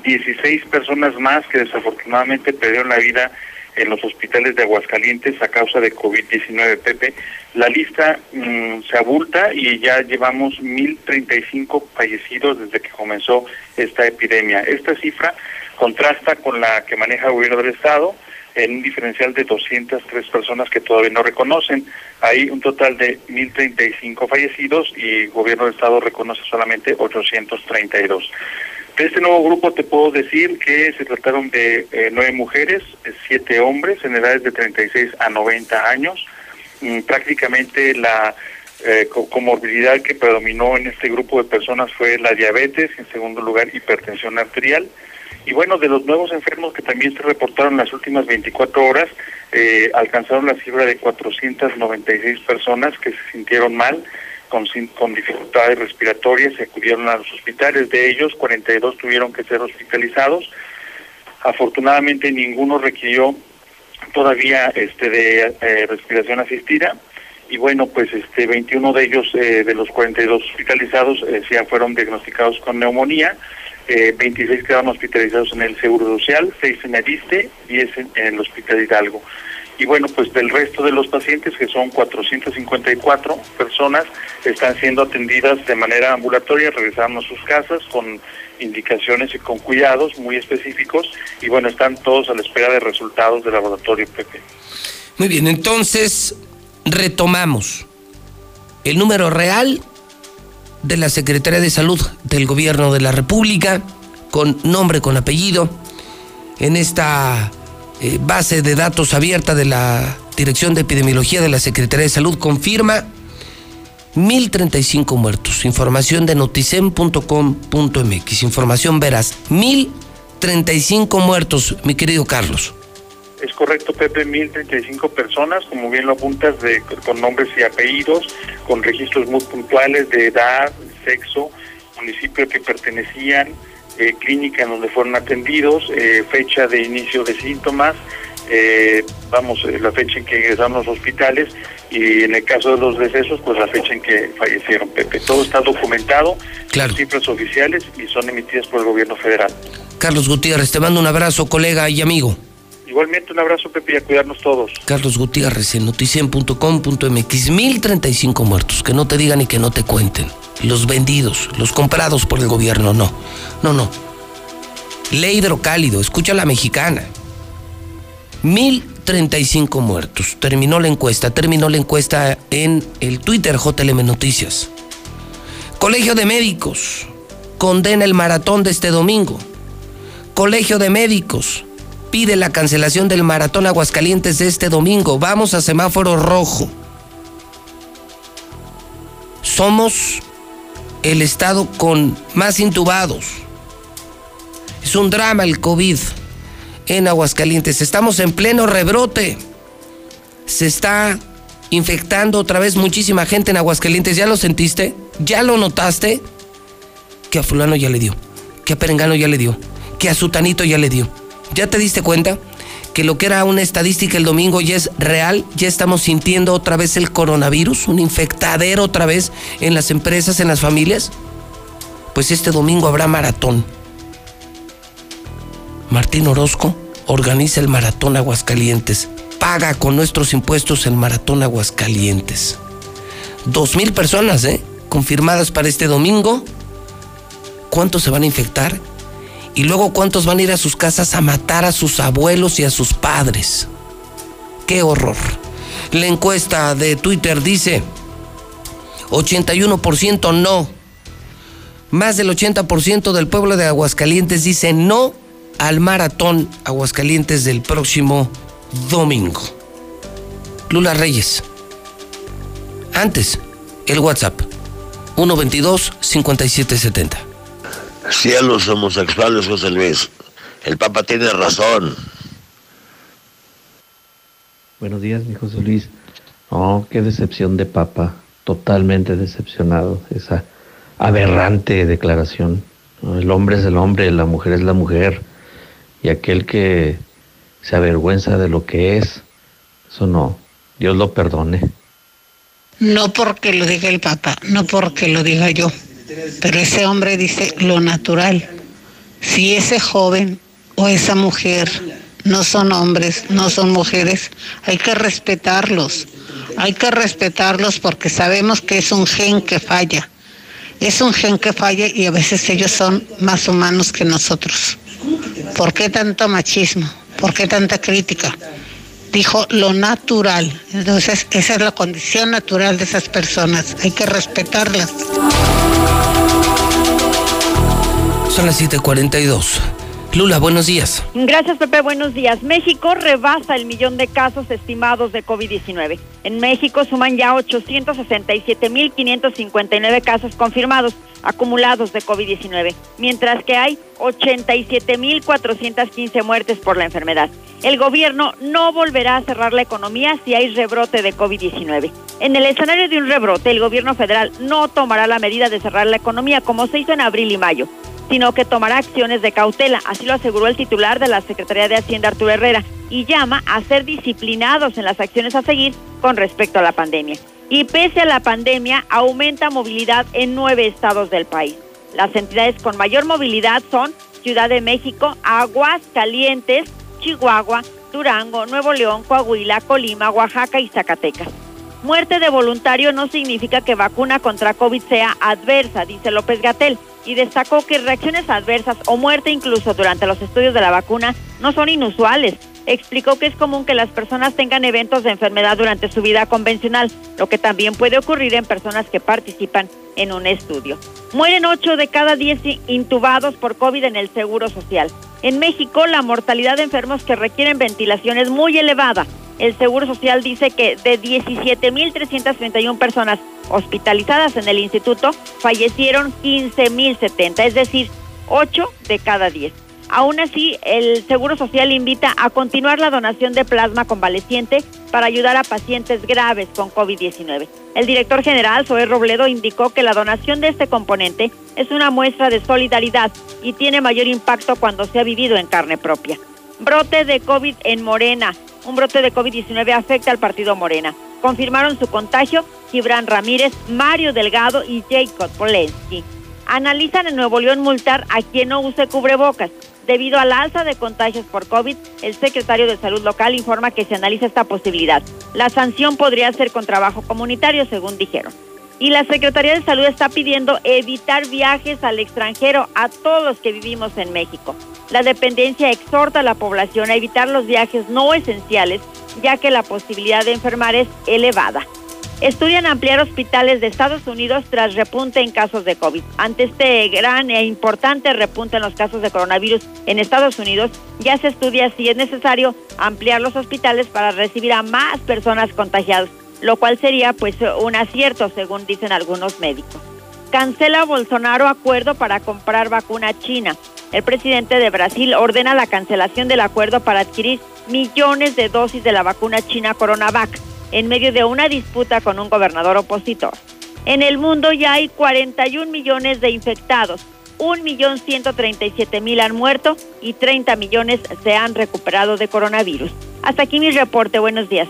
Speaker 22: 16 personas más que desafortunadamente perdieron la vida en los hospitales de Aguascalientes a causa de COVID-19, Pepe. La lista mm, se abulta y ya llevamos 1.035 fallecidos desde que comenzó esta epidemia. Esta cifra contrasta con la que maneja el gobierno del Estado en un diferencial de 203 personas que todavía no reconocen. Hay un total de 1.035 fallecidos y el gobierno del Estado reconoce solamente 832. De este nuevo grupo te puedo decir que se trataron de eh, nueve mujeres, siete hombres en edades de 36 a 90 años. Mm, prácticamente la eh, co- comorbilidad que predominó en este grupo de personas fue la diabetes, en segundo lugar hipertensión arterial. Y bueno, de los nuevos enfermos que también se reportaron las últimas 24 horas, eh, alcanzaron la cifra de 496 personas que se sintieron mal, con, con dificultades respiratorias, y acudieron a los hospitales. De ellos, 42 tuvieron que ser hospitalizados. Afortunadamente, ninguno requirió todavía este de eh, respiración asistida y bueno pues este 21 de ellos eh, de los 42 hospitalizados eh, ya fueron diagnosticados con neumonía eh, 26 quedaron hospitalizados en el Seguro Social 6 en el ISTE 10 en, en el Hospital Hidalgo. Y bueno pues del resto de los pacientes que son 454 personas están siendo atendidas de manera ambulatoria regresaron a sus casas con indicaciones y con cuidados muy específicos y bueno están todos a la espera de resultados del laboratorio PP
Speaker 4: Muy bien, entonces retomamos. El número real de la Secretaría de Salud del Gobierno de la República, con nombre, con apellido, en esta eh, base de datos abierta de la Dirección de Epidemiología de la Secretaría de Salud, confirma 1.035 muertos. Información de noticen.com.mx. Información veraz. 1.035 muertos, mi querido Carlos.
Speaker 22: Es correcto, Pepe, 1.035 personas, como bien lo apuntas, de, con nombres y apellidos, con registros muy puntuales de edad, sexo, municipio que pertenecían, eh, clínica en donde fueron atendidos, eh, fecha de inicio de síntomas, eh, vamos, eh, la fecha en que ingresaron los hospitales y en el caso de los decesos, pues la fecha en que fallecieron, Pepe. Todo está documentado,
Speaker 4: Claro.
Speaker 22: cifras oficiales y son emitidas por el gobierno federal.
Speaker 4: Carlos Gutiérrez, te mando un abrazo, colega y amigo.
Speaker 22: Igualmente un abrazo, Pepe, y a cuidarnos todos.
Speaker 4: Carlos Gutiérrez en noticien.com.mx. 1035 muertos, que no te digan y que no te cuenten. Los vendidos, los comprados por el gobierno, no. No, no. Ley hidrocálido, escucha la mexicana. 1035 muertos. Terminó la encuesta, terminó la encuesta en el Twitter JLM Noticias. Colegio de Médicos condena el maratón de este domingo. Colegio de Médicos pide la cancelación del maratón Aguascalientes de este domingo. Vamos a semáforo rojo. Somos el estado con más intubados. Es un drama el COVID en Aguascalientes. Estamos en pleno rebrote. Se está infectando otra vez muchísima gente en Aguascalientes. ¿Ya lo sentiste? ¿Ya lo notaste? Que a fulano ya le dio. Que a Perengano ya le dio. Que a Sutanito ya le dio. ¿Ya te diste cuenta? que lo que era una estadística el domingo ya es real, ya estamos sintiendo otra vez el coronavirus, un infectadero otra vez en las empresas, en las familias. Pues este domingo habrá maratón. Martín Orozco organiza el Maratón Aguascalientes. Paga con nuestros impuestos el Maratón Aguascalientes. Dos mil personas, ¿eh? Confirmadas para este domingo. ¿Cuántos se van a infectar? Y luego cuántos van a ir a sus casas a matar a sus abuelos y a sus padres. ¡Qué horror! La encuesta de Twitter dice 81% no. Más del 80% del pueblo de Aguascalientes dice no al maratón Aguascalientes del próximo domingo. Lula Reyes. Antes, el WhatsApp 122 5770.
Speaker 23: Sí a los homosexuales, José Luis. El Papa tiene razón.
Speaker 24: Buenos días, mi José Luis. Oh, qué decepción de Papa. Totalmente decepcionado. Esa aberrante declaración. El hombre es el hombre, la mujer es la mujer y aquel que se avergüenza de lo que es, eso no, Dios lo perdone.
Speaker 21: No porque lo diga el Papa, no porque lo diga yo, pero ese hombre dice lo natural. Si ese joven o esa mujer no son hombres, no son mujeres, hay que respetarlos. Hay que respetarlos porque sabemos que es un gen que falla. Es un gen que falla y a veces ellos son más humanos que nosotros. ¿Por qué tanto machismo? ¿Por qué tanta crítica? Dijo lo natural. Entonces, esa es la condición natural de esas personas. Hay que respetarlas.
Speaker 4: Son las 7:42. Lula, buenos días.
Speaker 16: Gracias, Pepe. Buenos días. México rebasa el millón de casos estimados de COVID-19. En México suman ya 867.559 casos confirmados acumulados de COVID-19, mientras que hay 87.415 muertes por la enfermedad. El gobierno no volverá a cerrar la economía si hay rebrote de COVID-19. En el escenario de un rebrote, el gobierno federal no tomará la medida de cerrar la economía como se hizo en abril y mayo sino que tomará acciones de cautela. Así lo aseguró el titular de la Secretaría de Hacienda, Arturo Herrera, y llama a ser disciplinados en las acciones a seguir con respecto a la pandemia. Y pese a la pandemia, aumenta movilidad en nueve estados del país. Las entidades con mayor movilidad son Ciudad de México, Aguascalientes, Chihuahua, Durango, Nuevo León, Coahuila, Colima, Oaxaca y Zacatecas. Muerte de voluntario no significa que vacuna contra COVID sea adversa, dice López Gatel y destacó que reacciones adversas o muerte incluso durante los estudios de la vacuna no son inusuales. Explicó que es común que las personas tengan eventos de enfermedad durante su vida convencional, lo que también puede ocurrir en personas que participan en un estudio. Mueren 8 de cada 10 intubados por COVID en el Seguro Social. En México, la mortalidad de enfermos que requieren ventilación es muy elevada. El Seguro Social dice que de 17.331 personas hospitalizadas en el instituto, fallecieron 15.070, es decir, 8 de cada 10. Aún así, el Seguro Social invita a continuar la donación de plasma convaleciente para ayudar a pacientes graves con COVID-19. El director general, Zoé Robledo, indicó que la donación de este componente es una muestra de solidaridad y tiene mayor impacto cuando se ha vivido en carne propia. Brote de COVID en Morena. Un brote de COVID-19 afecta al partido Morena. Confirmaron su contagio Gibran Ramírez, Mario Delgado y Jacob Polensky. Analizan en Nuevo León multar a quien no use cubrebocas. Debido al alza de contagios por COVID, el secretario de Salud local informa que se analiza esta posibilidad. La sanción podría ser con trabajo comunitario, según dijeron. Y la Secretaría de Salud está pidiendo evitar viajes al extranjero a todos los que vivimos en México. La dependencia exhorta a la población a evitar los viajes no esenciales, ya que la posibilidad de enfermar es elevada. Estudian ampliar hospitales de Estados Unidos tras repunte en casos de COVID. Ante este gran e importante repunte en los casos de coronavirus en Estados Unidos, ya se estudia si es necesario ampliar los hospitales para recibir a más personas contagiadas, lo cual sería pues un acierto según dicen algunos médicos. Cancela Bolsonaro acuerdo para comprar vacuna china. El presidente de Brasil ordena la cancelación del acuerdo para adquirir millones de dosis de la vacuna china Coronavac en medio de una disputa con un gobernador opositor. En el mundo ya hay 41 millones de infectados, 1.137.000 han muerto y 30 millones se han recuperado de coronavirus. Hasta aquí mi reporte. Buenos días.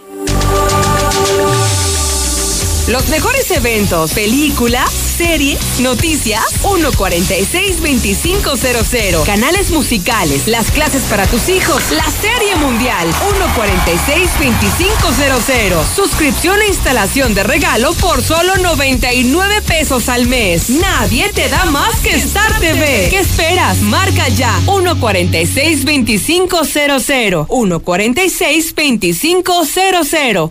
Speaker 25: Los mejores eventos, película, serie, noticias, 146-2500. Canales musicales, las clases para tus hijos, la serie mundial, 146-2500. Suscripción e instalación de regalo por solo 99 pesos al mes. Nadie te da más que Star TV. ¿Qué esperas? Marca ya, 146-2500. 146-2500.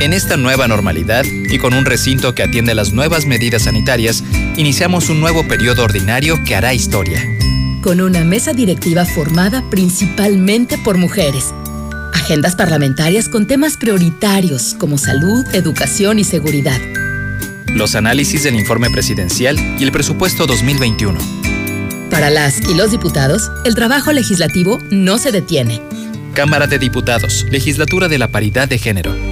Speaker 26: En esta nueva normalidad y con un recinto que atiende las nuevas medidas sanitarias, iniciamos un nuevo periodo ordinario que hará historia.
Speaker 27: Con una mesa directiva formada principalmente por mujeres. Agendas parlamentarias con temas prioritarios como salud, educación y seguridad.
Speaker 26: Los análisis del informe presidencial y el presupuesto 2021.
Speaker 27: Para las y los diputados, el trabajo legislativo no se detiene.
Speaker 26: Cámara de Diputados, Legislatura de la Paridad de Género.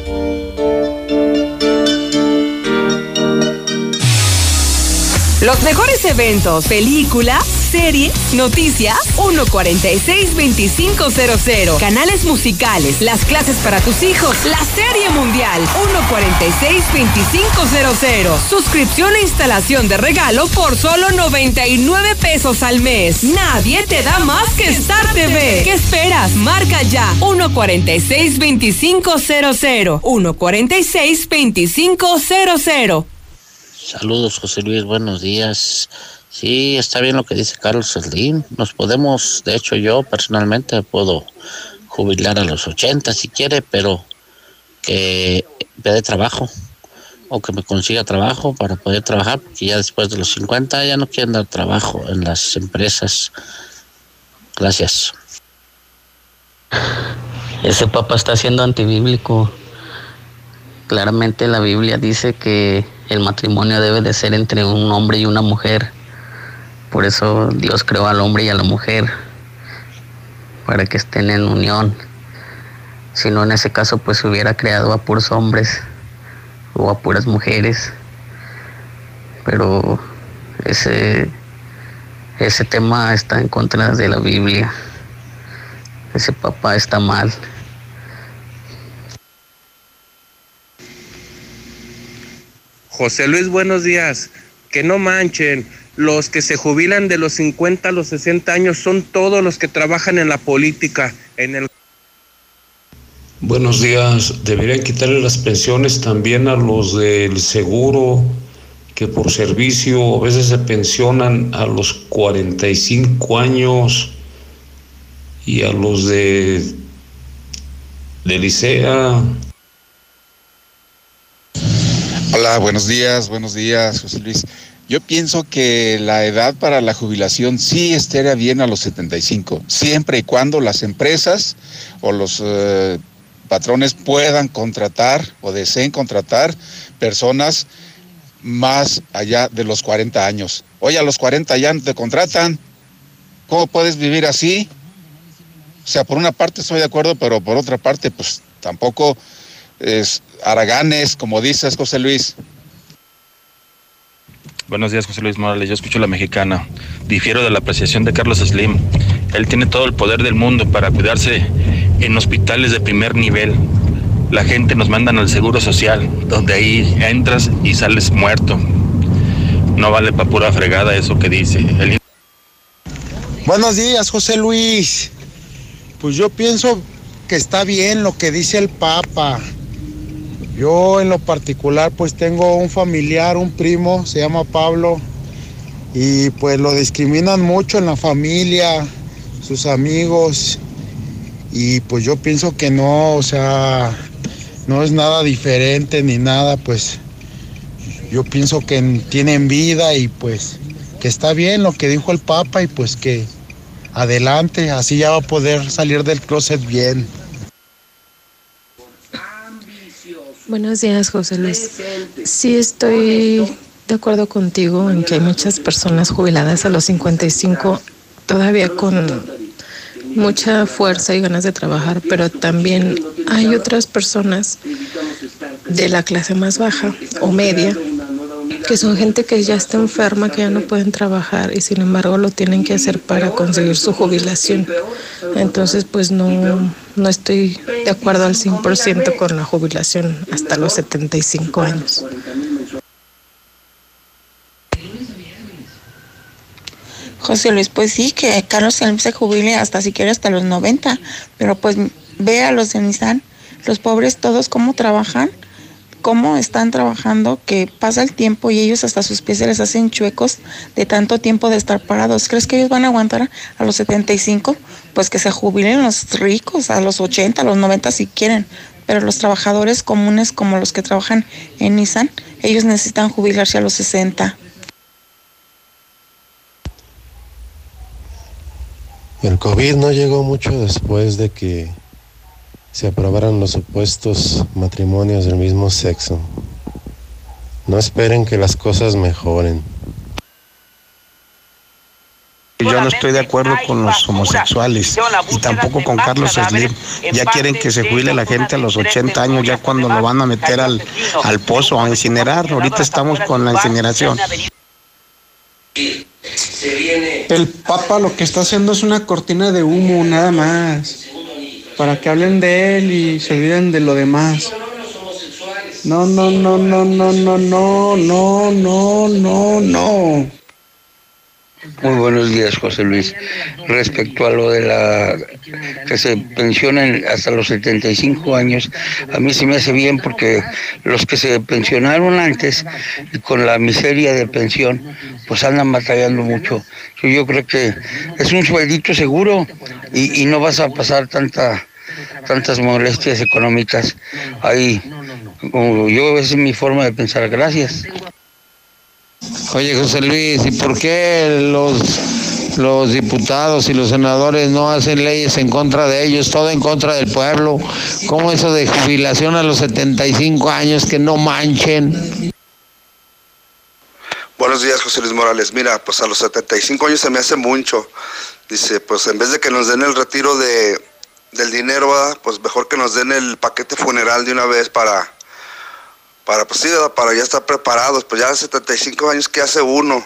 Speaker 25: Los mejores eventos, película, serie, noticias, 146-2500. Canales musicales, las clases para tus hijos, la serie mundial, 146-2500. Suscripción e instalación de regalo por solo 99 pesos al mes. Nadie te da más que Star TV. ¿Qué esperas? Marca ya, 146-2500. 146-2500.
Speaker 28: Saludos, José Luis, buenos días. Sí, está bien lo que dice Carlos Saldín. Nos podemos, de hecho yo personalmente puedo jubilar a los 80 si quiere, pero que me dé trabajo o que me consiga trabajo para poder trabajar, porque ya después de los 50 ya no quieren dar trabajo en las empresas. Gracias.
Speaker 29: Ese papa está siendo antibíblico. Claramente la Biblia dice que el matrimonio debe de ser entre un hombre y una mujer. Por eso Dios creó al hombre y a la mujer, para que estén en unión. Si no, en ese caso, pues hubiera creado a puros hombres o a puras mujeres. Pero ese, ese tema está en contra de la Biblia. Ese papá está mal.
Speaker 30: José Luis, buenos días. Que no manchen.
Speaker 31: los que se jubilan de los 50 a los 60 años son todos los que trabajan en la política, en el
Speaker 32: Buenos días. Deberían quitarle las pensiones también a los del seguro que por servicio a veces se pensionan a los 45 años y a los de de Licea.
Speaker 33: Hola, buenos días, buenos días, José Luis. Yo pienso que la edad para la jubilación sí estaría bien a los 75, siempre y cuando las empresas o los eh, patrones puedan contratar o deseen contratar personas más allá de los 40 años. Oye, a los 40 ya no te contratan. ¿Cómo puedes vivir así? O sea, por una parte estoy de acuerdo, pero por otra parte, pues tampoco es haraganes, como dices, José Luis.
Speaker 34: Buenos días, José Luis Morales. Yo escucho la mexicana. Difiero de la apreciación de Carlos Slim. Él tiene todo el poder del mundo para cuidarse en hospitales de primer nivel. La gente nos mandan al seguro social, donde ahí entras y sales muerto. No vale para pura fregada eso que dice. El...
Speaker 35: Buenos días, José Luis. Pues yo pienso que está bien lo que dice el Papa. Yo en lo particular pues tengo un familiar, un primo, se llama Pablo, y pues lo discriminan mucho en la familia, sus amigos, y pues yo pienso que no, o sea, no es nada diferente ni nada, pues yo pienso que tienen vida y pues que está bien lo que dijo el Papa y pues que adelante, así ya va a poder salir del closet bien.
Speaker 36: Buenos días, José Luis. Sí, estoy de acuerdo contigo en que hay muchas personas jubiladas a los 55 todavía con mucha fuerza y ganas de trabajar, pero también hay otras personas de la clase más baja o media que son gente que ya está enferma, que ya no pueden trabajar y sin embargo lo tienen que hacer para conseguir su jubilación. Entonces, pues no, no estoy de acuerdo al 100% con la jubilación hasta los 75 años.
Speaker 37: José Luis, pues sí, que Carlos se jubile hasta si quiere hasta los 90, pero pues ve a los de los pobres todos cómo trabajan cómo están trabajando, que pasa el tiempo y ellos hasta sus pies se les hacen chuecos de tanto tiempo de estar parados. ¿Crees que ellos van a aguantar a los 75? Pues que se jubilen los ricos a los 80, a los 90 si quieren. Pero los trabajadores comunes como los que trabajan en Nissan, ellos necesitan jubilarse a los 60.
Speaker 38: El COVID no llegó mucho después de que se aprobaran los supuestos matrimonios del mismo sexo. No esperen que las cosas mejoren.
Speaker 39: Yo no estoy de acuerdo con los homosexuales y tampoco con Carlos Slim. Ya quieren que se jubile la gente a los 80 años, ya cuando lo van a meter al, al pozo a incinerar. Ahorita estamos con la incineración.
Speaker 30: El Papa lo que está haciendo es una cortina de humo, nada más para que hablen de él y se olviden de lo demás. No, no, no, no, no, no, no, no, no, no, no.
Speaker 40: Muy buenos días, José Luis. Respecto a lo de la que se pensionen hasta los 75 años, a mí se me hace bien porque los que se pensionaron antes y con la miseria de pensión, pues andan batallando mucho. Yo, creo que es un sueldito seguro y, y no vas a pasar tanta tantas molestias económicas. Ahí, como yo, esa es mi forma de pensar. Gracias.
Speaker 41: Oye, José Luis, ¿y por qué los, los diputados y los senadores no hacen leyes en contra de ellos, todo en contra del pueblo? ¿Cómo eso de jubilación a los 75 años, que no manchen?
Speaker 42: Buenos días, José Luis Morales. Mira, pues a los 75 años se me hace mucho. Dice, pues en vez de que nos den el retiro de, del dinero, pues mejor que nos den el paquete funeral de una vez para, para pues sí, para ya estar preparados. Pues ya 75 años que hace uno.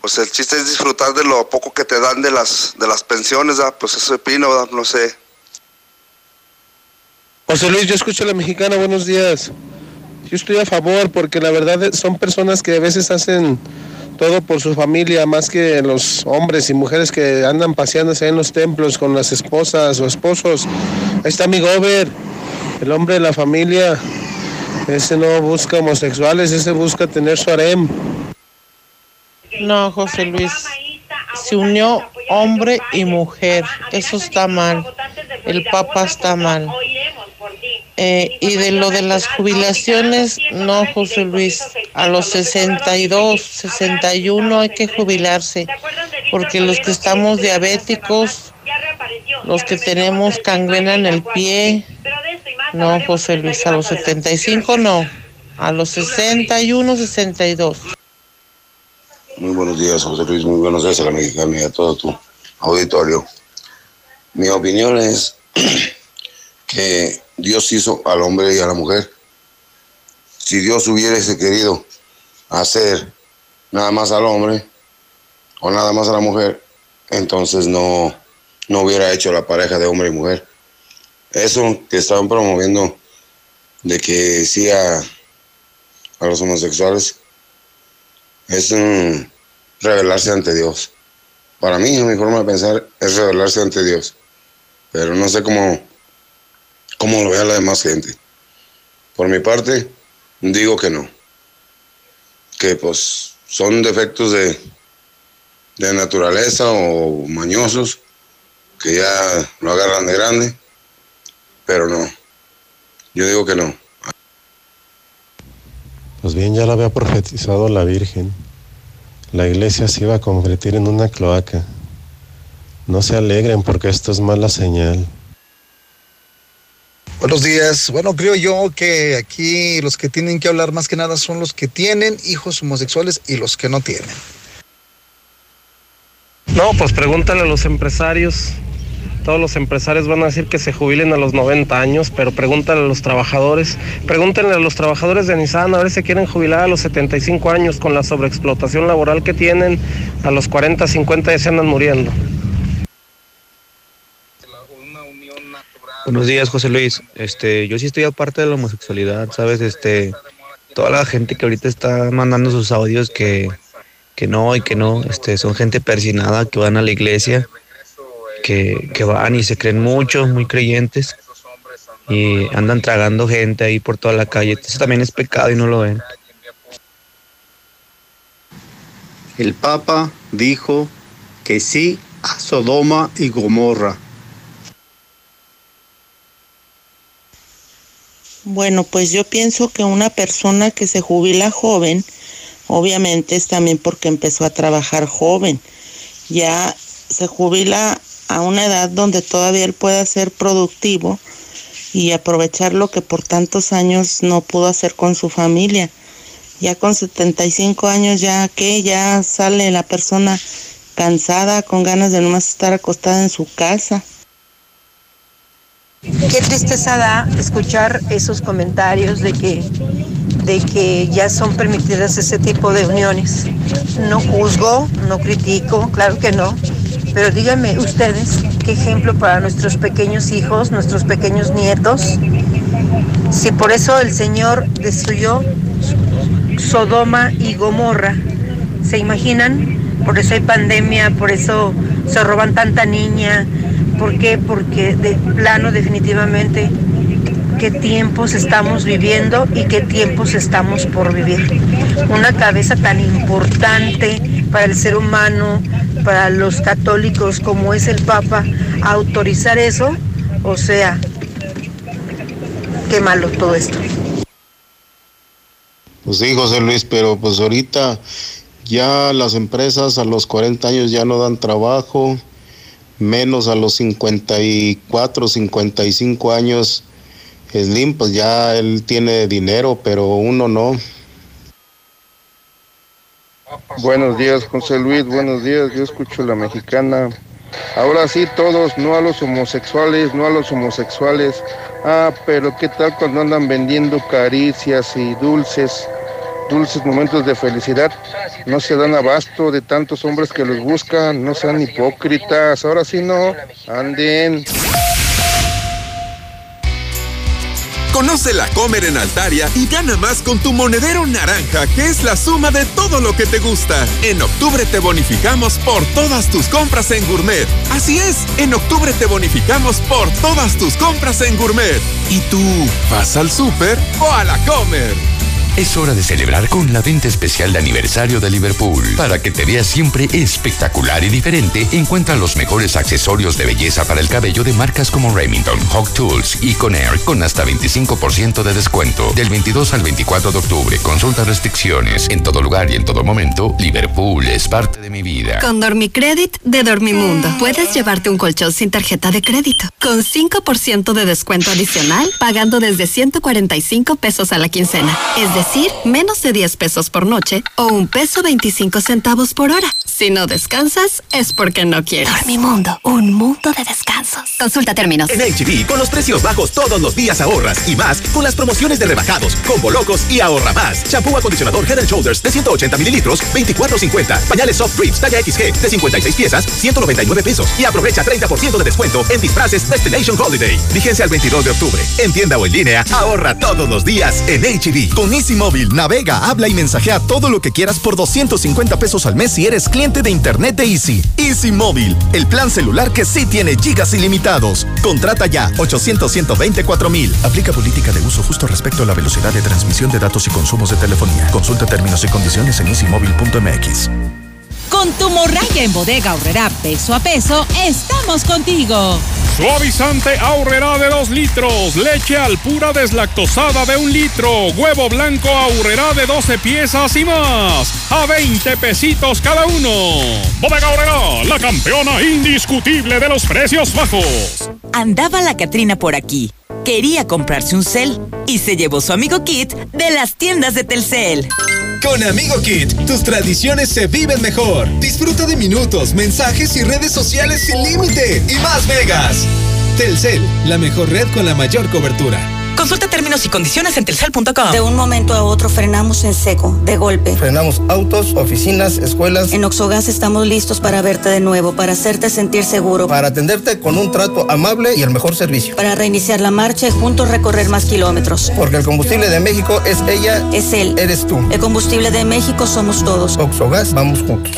Speaker 42: Pues el chiste es disfrutar de lo poco que te dan de las, de las pensiones, pues eso opino, no sé.
Speaker 31: José Luis, yo escucho a la mexicana, buenos días. Yo estoy a favor porque la verdad son personas que a veces hacen
Speaker 43: todo por su familia, más que los hombres y mujeres que andan paseándose en los templos con las esposas o esposos. Ahí está mi gober, el hombre de la familia. Ese no busca homosexuales, ese busca tener su harem.
Speaker 44: No, José Luis. Se unió hombre y mujer. Eso está mal. El Papa está mal. Eh, y de lo de las jubilaciones, no, José Luis. A los 62, 61 hay que jubilarse. Porque los que estamos diabéticos, los que tenemos cangrena en el pie, no, José Luis. A los 75 no. A los 61, 62.
Speaker 45: Muy buenos días, José Luis. Muy buenos días a la mexicana y a todo tu auditorio. Mi opinión es que Dios hizo al hombre y a la mujer. Si Dios hubiese querido hacer nada más al hombre o nada más a la mujer, entonces no, no hubiera hecho la pareja de hombre y mujer. Eso que estaban promoviendo de que sí a, los homosexuales es revelarse ante Dios. Para mí, mi forma de pensar es revelarse ante Dios. Pero no sé cómo, cómo lo vea la demás gente. Por mi parte, digo que no. Que pues son defectos de, de naturaleza o mañosos que ya lo agarran de grande. Pero no. Yo digo que no.
Speaker 46: Pues bien, ya lo había profetizado la Virgen. La iglesia se iba a convertir en una cloaca. No se alegren porque esto es mala señal.
Speaker 47: Buenos días. Bueno, creo yo que aquí los que tienen que hablar más que nada son los que tienen hijos homosexuales y los que no tienen.
Speaker 43: No, pues pregúntale a los empresarios. Todos los empresarios van a decir que se jubilen a los 90 años, pero pregúntale a los trabajadores. Pregúntenle a los trabajadores de Nissan a ver si quieren jubilar a los 75 años con la sobreexplotación laboral que tienen. A los 40, 50 ya se andan muriendo.
Speaker 35: Buenos días, José Luis. Este, yo sí estoy aparte de la homosexualidad, ¿sabes? Este, toda la gente que ahorita está mandando sus audios que, que no y que no, este, son gente persinada que van a la iglesia, que, que van y se creen mucho, muy creyentes y andan tragando gente ahí por toda la calle. Eso también es pecado y no lo ven.
Speaker 48: El Papa dijo que sí a Sodoma y Gomorra.
Speaker 37: Bueno, pues yo pienso que una persona que se jubila joven, obviamente es también porque empezó a trabajar joven. Ya se jubila a una edad donde todavía él pueda ser productivo y aprovechar lo que por tantos años no pudo hacer con su familia. Ya con 75 años ya que ya sale la persona cansada, con ganas de nomás estar acostada en su casa.
Speaker 49: Qué tristeza da escuchar esos comentarios de que, de que ya son permitidas ese tipo de uniones. No juzgo, no critico, claro que no, pero díganme ustedes qué ejemplo para nuestros pequeños hijos, nuestros pequeños nietos. Si por eso el Señor destruyó Sodoma y Gomorra, ¿se imaginan? Por eso hay pandemia, por eso se roban tanta niña, ¿Por qué? Porque de plano definitivamente qué tiempos estamos viviendo y qué tiempos estamos por vivir. Una cabeza tan importante para el ser humano, para los católicos como es el Papa, autorizar eso, o sea, qué malo todo esto.
Speaker 48: Pues sí, José Luis, pero pues ahorita ya las empresas a los 40 años ya no dan trabajo menos a los 54, 55 años. Slim, pues ya él tiene dinero, pero uno no.
Speaker 50: Buenos días, José Luis, buenos días, yo escucho la mexicana. Ahora sí, todos, no a los homosexuales, no a los homosexuales. Ah, pero ¿qué tal cuando andan vendiendo caricias y dulces? Dulces momentos de felicidad. No se dan abasto de tantos hombres que los buscan, no sean hipócritas. Ahora sí no, anden.
Speaker 51: Conoce la Comer en Altaria y gana más con tu monedero naranja, que es la suma de todo lo que te gusta. En octubre te bonificamos por todas tus compras en Gourmet. Así es, en octubre te bonificamos por todas tus compras en Gourmet. ¿Y tú vas al súper o a la Comer?
Speaker 42: Es hora de celebrar con la venta especial de aniversario de Liverpool. Para que te veas siempre espectacular y diferente, encuentra los mejores accesorios de belleza para el cabello de marcas como Remington, Hawk Tools y Conair con hasta 25% de descuento. Del 22 al 24 de octubre, consulta restricciones. En todo lugar y en todo momento, Liverpool es parte de mi vida.
Speaker 52: Con Dormicredit de Dormimundo, puedes llevarte un colchón sin tarjeta de crédito. Con 5% de descuento adicional, pagando desde 145 pesos a la quincena. Es decir, menos de 10 pesos por noche o un peso 25 centavos por hora. Si no descansas, es porque no quieres. Dormimundo, un mundo de descansos. Consulta términos.
Speaker 53: En HB, con los precios bajos todos los días ahorras y más con las promociones de rebajados, combo locos y ahorra más. Shampoo acondicionador Head Shoulders de 180 mililitros, 24.50. Pañales Soft Drips talla XG de 56 piezas, 199 pesos. Y aprovecha 30% de descuento en disfraces Destination Holiday. Vigencia al 22 de octubre. En tienda o en línea, ahorra todos los días en HB.
Speaker 54: Con Easy Móvil, navega, habla y mensajea todo lo que quieras por 250 pesos al mes si eres cliente de internet de Easy. Easy Móvil, el plan celular que sí tiene gigas ilimitados. Contrata ya 800 124 mil. Aplica política de uso justo respecto a la velocidad de transmisión de datos y consumos de telefonía. Consulta términos y condiciones en easymóvil.mx.
Speaker 55: Con tu morralla en bodega ahorrará peso a peso, estamos contigo.
Speaker 56: Suavizante ahorrerá de 2 litros, leche al pura deslactosada de un litro, huevo blanco ahorrerá de 12 piezas y más, a 20 pesitos cada uno. Bodega ahorrerá, la campeona indiscutible de los precios bajos.
Speaker 55: Andaba la Catrina por aquí. Quería comprarse un cel y se llevó su amigo Kit de las tiendas de Telcel.
Speaker 57: Con Amigo Kit, tus tradiciones se viven mejor. Disfruta de minutos, mensajes y redes sociales sin límite y más megas. Telcel, la mejor red con la mayor cobertura.
Speaker 55: Consulta términos y condiciones en telcel.com.
Speaker 58: De un momento a otro frenamos en seco, de golpe.
Speaker 30: Frenamos autos, oficinas, escuelas.
Speaker 58: En Oxogas estamos listos para verte de nuevo, para hacerte sentir seguro.
Speaker 30: Para atenderte con un trato amable y el mejor servicio.
Speaker 58: Para reiniciar la marcha y juntos recorrer más kilómetros.
Speaker 30: Porque el combustible de México es ella.
Speaker 58: Es él.
Speaker 30: Eres tú.
Speaker 58: El combustible de México somos todos.
Speaker 30: Oxogas, vamos juntos.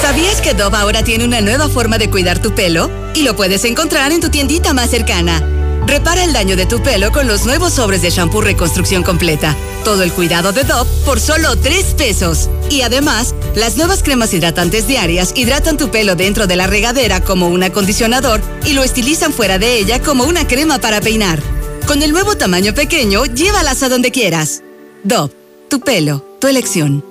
Speaker 55: ¿Sabías que Dove ahora tiene una nueva forma de cuidar tu pelo? Y lo puedes encontrar en tu tiendita más cercana. Repara el daño de tu pelo con los nuevos sobres de shampoo Reconstrucción Completa. Todo el cuidado de Dove por solo 3 pesos. Y además, las nuevas cremas hidratantes diarias hidratan tu pelo dentro de la regadera como un acondicionador y lo estilizan fuera de ella como una crema para peinar. Con el nuevo tamaño pequeño, llévalas a donde quieras. Dove, tu pelo, tu elección.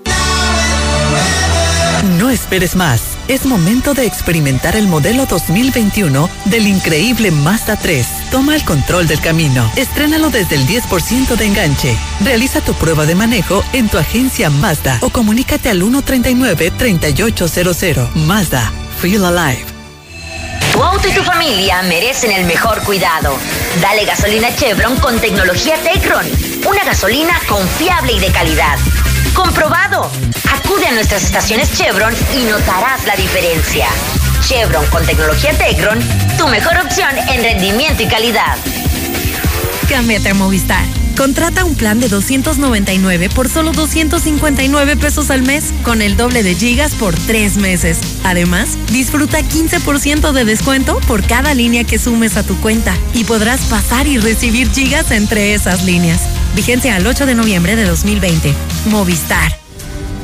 Speaker 59: No esperes más. Es momento de experimentar el modelo 2021 del increíble Mazda 3. Toma el control del camino. Estrénalo desde el 10% de enganche. Realiza tu prueba de manejo en tu agencia Mazda o comunícate al 139-3800. Mazda. Feel alive.
Speaker 60: Tu auto y tu familia merecen el mejor cuidado. Dale gasolina Chevron con tecnología Tecron. Una gasolina confiable y de calidad. ¡Comprobado! Acude a nuestras estaciones Chevron y notarás la diferencia. Chevron con tecnología Tecron, tu mejor opción en rendimiento y calidad.
Speaker 55: Cámbiate a Movistar. Contrata un plan de 299 por solo 259 pesos al mes, con el doble de gigas por tres meses. Además, disfruta 15% de descuento por cada línea que sumes a tu cuenta y podrás pasar y recibir gigas entre esas líneas. Vigencia al 8 de noviembre de 2020. Movistar.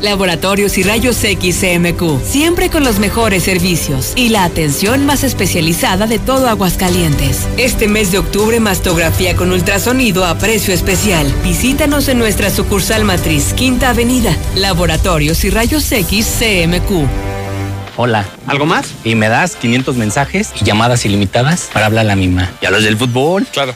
Speaker 55: Laboratorios y Rayos X CMQ, siempre con los mejores servicios y la atención más especializada de todo Aguascalientes. Este mes de octubre, mastografía con ultrasonido a precio especial. Visítanos en nuestra sucursal matriz, Quinta Avenida. Laboratorios y Rayos X CMQ.
Speaker 61: Hola. ¿Algo más? Y me das 500 mensajes y llamadas ilimitadas para hablar a la misma. ¿Y a los del fútbol?
Speaker 56: Claro.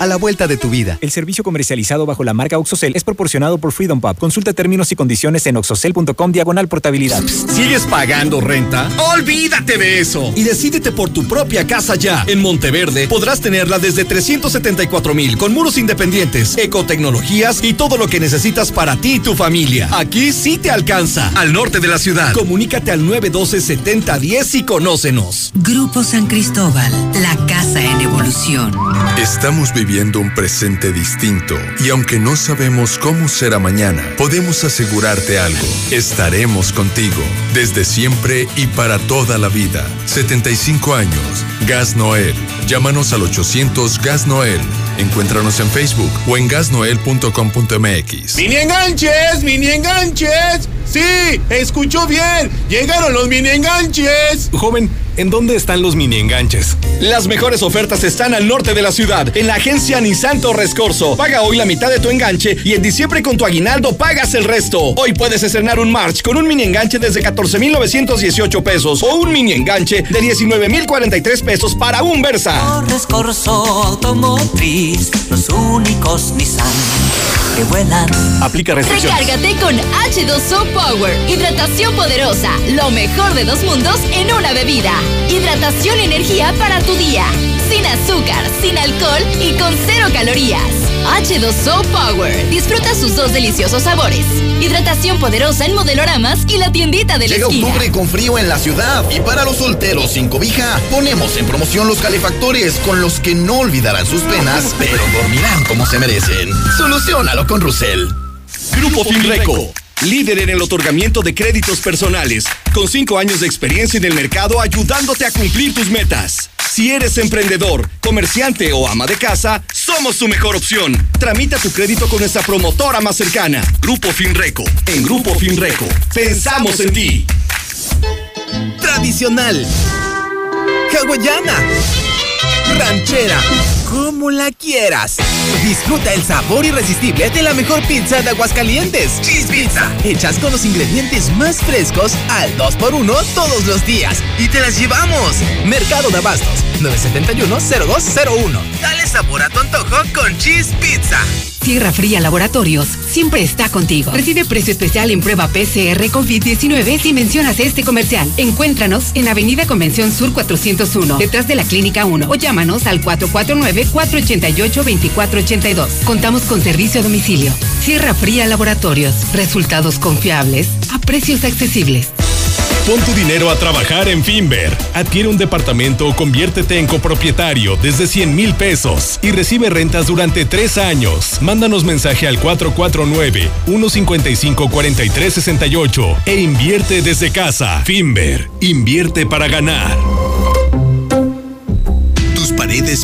Speaker 62: a la vuelta de tu vida.
Speaker 42: El servicio comercializado bajo la marca Oxocel es proporcionado por Freedom Pub. Consulta términos y condiciones en oxocel.com diagonal portabilidad.
Speaker 57: ¿Sigues pagando renta? Olvídate de eso y decídete por tu propia casa ya. En Monteverde podrás tenerla desde 374 mil con muros independientes, ecotecnologías y todo lo que necesitas para ti y tu familia. Aquí sí te alcanza. Al norte de la ciudad. Comunícate al 912-7010 y conócenos.
Speaker 63: Grupo San Cristóbal, la casa en evolución.
Speaker 64: Estamos viviendo un presente distinto y aunque no sabemos cómo será mañana, podemos asegurarte algo. Estaremos contigo desde siempre y para toda la vida. 75 años. Gas Noel. Llámanos al 800 Gas Noel. Encuéntranos en Facebook o en gasnoel.com.mx.
Speaker 65: ¡Mini enganches! ¡Mini enganches! ¡Sí! ¡Escuchó bien! ¡Llegaron los mini enganches!
Speaker 42: Joven, ¿en dónde están los mini enganches?
Speaker 57: Las mejores ofertas están al norte de la ciudad, en la agencia Nissan Torres Corso. Paga hoy la mitad de tu enganche y en diciembre con tu aguinaldo pagas el resto. Hoy puedes estrenar un March con un mini enganche desde 14,918 pesos o un mini enganche de 19,043 pesos para un Versa.
Speaker 66: Torres Automotriz, los únicos Nissan que vuelan.
Speaker 42: Aplica restricciones.
Speaker 55: Recárgate con H2O Power. Hidratación poderosa. Lo mejor de dos mundos en una bebida. Hidratación y energía para tu día. Sin azúcar, sin alcohol y con cero calorías. H2O Power. Disfruta sus dos deliciosos sabores. Hidratación poderosa en modeloramas y la tiendita de la
Speaker 67: Llega
Speaker 55: esquina.
Speaker 67: octubre con frío en la ciudad y para los solteros sin cobija ponemos en promoción los calefactores con los que no olvidarán sus penas, pero dormirán como se merecen. Solucionalo con Rusel.
Speaker 57: Grupo Finreco. Líder en el otorgamiento de créditos personales, con cinco años de experiencia en el mercado ayudándote a cumplir tus metas. Si eres emprendedor, comerciante o ama de casa, somos tu mejor opción. Tramita tu crédito con nuestra promotora más cercana, Grupo Finreco. En Grupo Finreco, pensamos en ti.
Speaker 53: Tradicional. Hawaiana. Ranchera. Como la quieras. Disfruta el sabor irresistible de la mejor pizza de Aguascalientes. Cheese Pizza. Hechas con los ingredientes más frescos al 2x1 todos los días. Y te las llevamos. Mercado de Abastos. 971-0201. Dale sabor a tu antojo con Cheese Pizza.
Speaker 68: Sierra Fría Laboratorios siempre está contigo. Recibe precio especial en prueba PCR COVID-19 si mencionas este comercial. Encuéntranos en Avenida Convención Sur 401, detrás de la Clínica 1 o llámanos al 449-488-2482. Contamos con servicio a domicilio. Sierra Fría Laboratorios. Resultados confiables a precios accesibles.
Speaker 69: Pon tu dinero a trabajar en Finver. Adquiere un departamento o conviértete en copropietario desde 100 mil pesos y recibe rentas durante tres años. Mándanos mensaje al 449-155-4368 e invierte desde casa. Finver, invierte para ganar.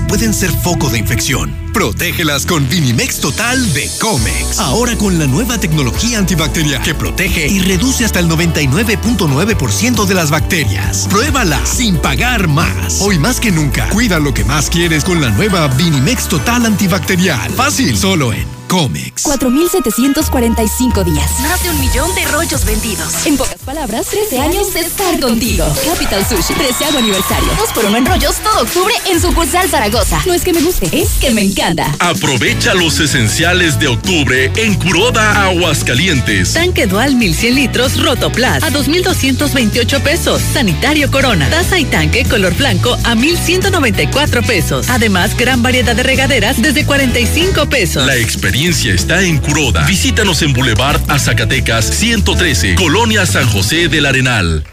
Speaker 51: Pueden ser foco de infección. Protégelas con Vinimex Total de Comex. Ahora con la nueva tecnología antibacterial que protege y reduce hasta el 99.9% de las bacterias. Pruébala sin pagar más. Hoy más que nunca, cuida lo que más quieres con la nueva Vinimex Total antibacterial. Fácil, solo en Comex.
Speaker 70: 4.745 días.
Speaker 55: Más de un millón de rollos vendidos.
Speaker 70: En pocas palabras, 13 años de estar contigo. Capital Sushi, 13 aniversario.
Speaker 55: Dos por uno en rollos todo octubre en sucursal Zaragoza.
Speaker 70: No es que me guste, es que me encanta.
Speaker 69: Aprovecha los esenciales de octubre en Curoda Aguascalientes.
Speaker 59: Tanque Dual 1100 litros Rotoplas a 2,228 pesos. Sanitario Corona. Taza y tanque color blanco a 1,194 pesos. Además, gran variedad de regaderas desde 45 pesos.
Speaker 69: La experiencia está en Curoda. Visítanos en Boulevard a Zacatecas 113, Colonia San José del Arenal.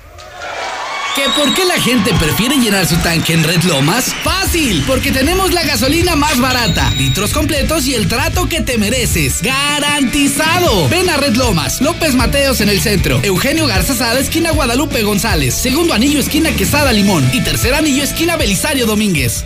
Speaker 38: ¿Que por qué la gente prefiere llenar su tanque en Red Lomas? Fácil, porque tenemos la gasolina más barata, litros completos y el trato que te mereces. ¡Garantizado! Ven a Red Lomas, López Mateos en el centro, Eugenio Garza Sada, esquina Guadalupe González, segundo anillo, esquina Quesada Limón y tercer anillo, esquina Belisario Domínguez.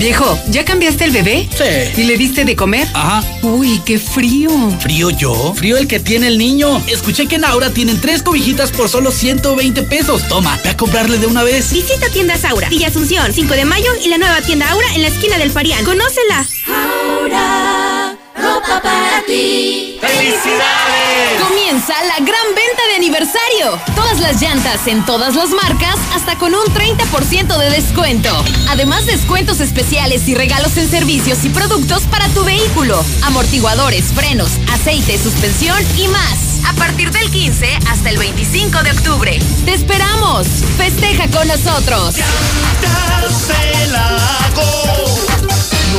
Speaker 68: Viejo, ¿ya cambiaste el bebé?
Speaker 38: Sí.
Speaker 68: ¿Y le diste de comer?
Speaker 38: Ajá.
Speaker 68: Uy, qué frío.
Speaker 38: ¿Frío yo? Frío el que tiene el niño. Escuché que en Aura tienen tres cobijitas por solo 120 pesos. Toma, ve a comprarle de una vez.
Speaker 71: Visita tiendas Aura, Villa Asunción, 5 de mayo y la nueva tienda Aura en la esquina del Parián. ¡Conócela!
Speaker 55: Aura, ropa para ti.
Speaker 72: ¡Felicidades!
Speaker 55: Comienza la gran venta de aniversario. Todas las llantas en todas las marcas hasta con un 30% de descuento. Además, descuentos especiales y regalos en servicios y productos para tu vehículo. Amortiguadores, frenos, aceite, suspensión y más. A partir del 15 hasta el 25 de octubre. ¡Te esperamos! Festeja con nosotros.
Speaker 73: el lago,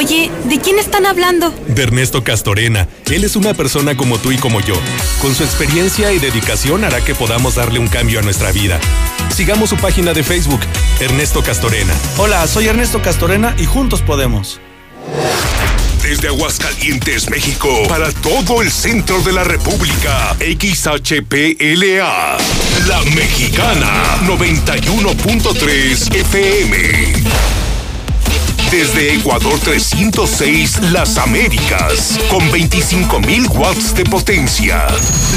Speaker 71: Oye, ¿de quién están hablando?
Speaker 74: de Ernesto Castorena. Él es una persona como tú y como yo. Con su experiencia y dedicación hará que podamos darle un cambio a nuestra vida. Sigamos su página de Facebook, Ernesto Castorena.
Speaker 75: Hola, soy Ernesto Castorena y juntos podemos.
Speaker 69: Desde Aguascalientes, México, para todo el centro de la República, XHPLA, La Mexicana, 91.3 FM. Desde Ecuador 306, Las Américas, con 25.000 watts de potencia.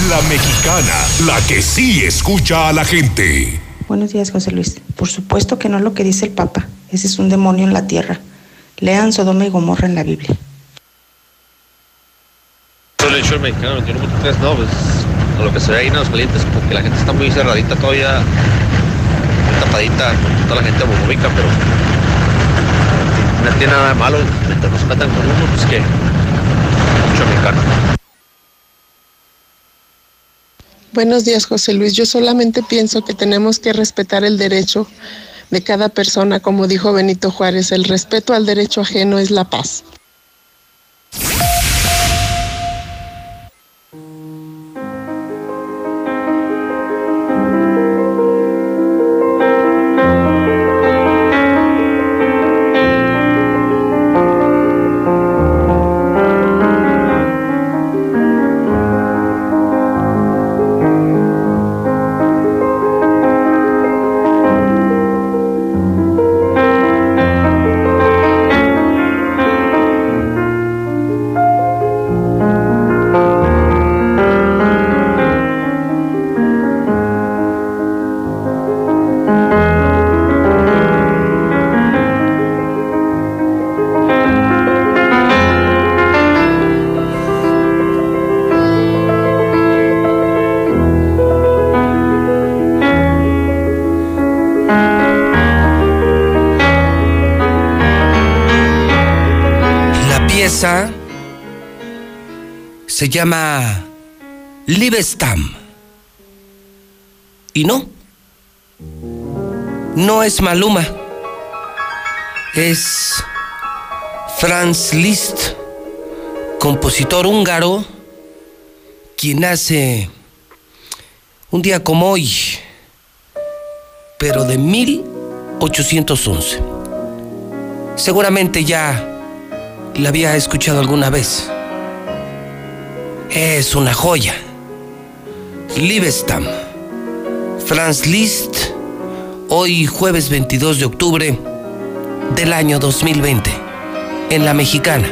Speaker 69: La Mexicana, la que sí escucha a la gente.
Speaker 37: Buenos días, José Luis. Por supuesto que no es lo que dice el Papa. Ese es un demonio en la tierra. Lean Sodoma y Gomorra en la Biblia.
Speaker 76: Solo el show mexicano 21.3, no, pues a lo que se ve ahí en los calientes, porque la gente está muy cerradita todavía, muy tapadita, toda la gente homofóbica, pero no tiene nada malo, mientras no se metan con uno, pues que mucho mexicano.
Speaker 77: Buenos días, José Luis. Yo solamente pienso que tenemos que respetar el derecho de cada persona, como dijo Benito Juárez. El respeto al derecho ajeno es la paz.
Speaker 4: Llama Libestam. Y no, no es Maluma, es Franz Liszt, compositor húngaro, quien hace un día como hoy, pero de 1811. Seguramente ya la había escuchado alguna vez. Es una joya. Libestam. Franz Liszt, hoy jueves 22 de octubre del año 2020, en La Mexicana,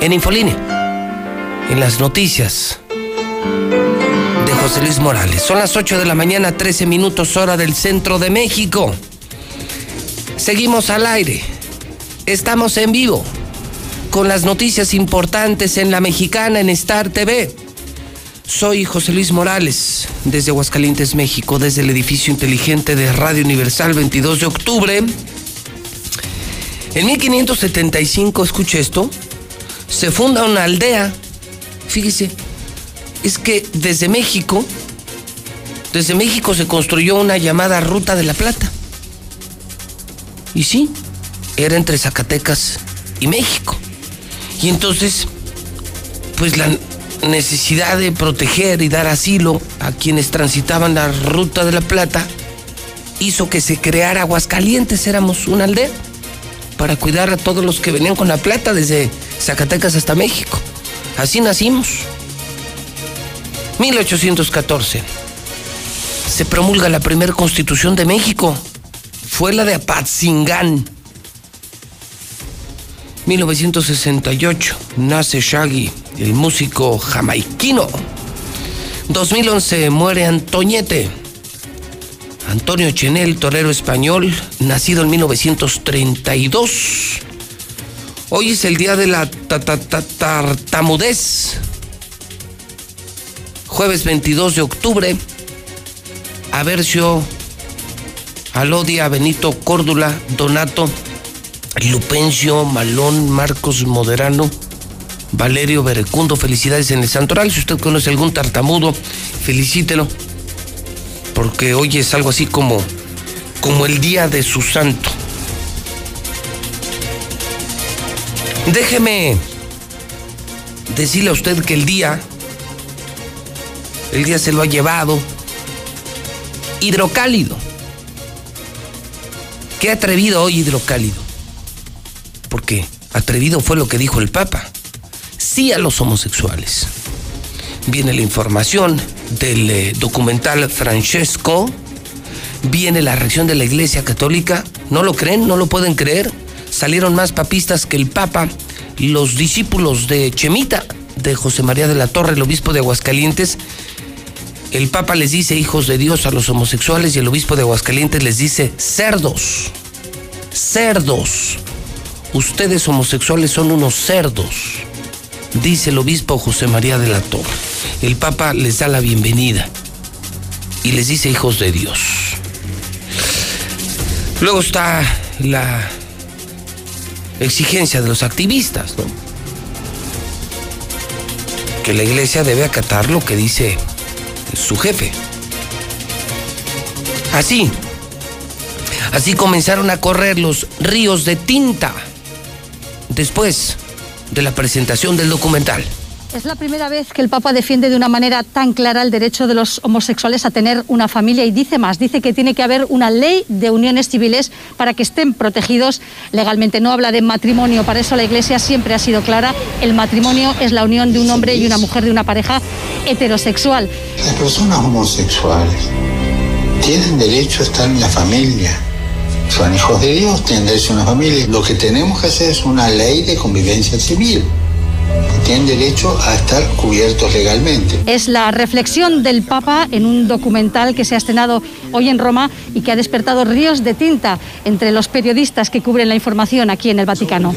Speaker 4: en Infolínea, en las noticias de José Luis Morales. Son las 8 de la mañana, 13 minutos hora del centro de México. Seguimos al aire. Estamos en vivo con las noticias importantes en La Mexicana en Star TV. Soy José Luis Morales, desde Aguascalientes, México, desde el edificio inteligente de Radio Universal 22 de octubre. En 1575, escuche esto, se funda una aldea. Fíjese, es que desde México, desde México se construyó una llamada Ruta de la Plata. Y sí, era entre Zacatecas y México. Y entonces, pues la necesidad de proteger y dar asilo a quienes transitaban la ruta de la Plata hizo que se creara Aguascalientes, éramos una aldea, para cuidar a todos los que venían con la plata desde Zacatecas hasta México. Así nacimos. 1814. Se promulga la primera constitución de México. Fue la de Apatzingán. 1968. Nace Shaggy, el músico jamaiquino. 2011 muere Antoñete. Antonio Chenel, torero español, nacido en 1932. Hoy es el día de la tartamudez. Jueves 22 de octubre. Aversio, Alodia, Benito, Córdula, Donato, Lupencio, Malón, Marcos Moderano, Valerio Berecundo. Felicidades en el santoral. Si usted conoce algún tartamudo, felicítelo porque hoy es algo así como, como el día de su santo. Déjeme decirle a usted que el día, el día se lo ha llevado hidrocálido. Qué atrevido hoy hidrocálido. Porque atrevido fue lo que dijo el Papa. Sí a los homosexuales. Viene la información, del eh, documental Francesco, viene la reacción de la Iglesia Católica. ¿No lo creen? ¿No lo pueden creer? Salieron más papistas que el Papa. Los discípulos de Chemita, de José María de la Torre, el obispo de Aguascalientes, el Papa les dice hijos de Dios a los homosexuales y el obispo de Aguascalientes les dice cerdos, cerdos. Ustedes homosexuales son unos cerdos, dice el obispo José María de la Torre el Papa les da la bienvenida y les dice hijos de Dios. Luego está la exigencia de los activistas, ¿no? Que la iglesia debe acatar lo que dice su jefe. Así, así comenzaron a correr los ríos de tinta después de la presentación del documental.
Speaker 1: Es la primera vez que el Papa defiende de una manera tan clara el derecho de los homosexuales a tener una familia y dice más, dice que tiene que haber una ley de uniones civiles para que estén protegidos legalmente. No habla de matrimonio, para eso la Iglesia siempre ha sido clara, el matrimonio es la unión de un hombre y una mujer de una pareja heterosexual.
Speaker 2: Las personas homosexuales tienen derecho a estar en la familia. Son hijos de Dios, tienen derecho a una familia. Lo que tenemos que hacer es una ley de convivencia civil tienen derecho a estar cubiertos legalmente.
Speaker 1: Es la reflexión del Papa en un documental que se ha estrenado hoy en Roma y que ha despertado ríos de tinta entre los periodistas que cubren la información aquí en el Vaticano.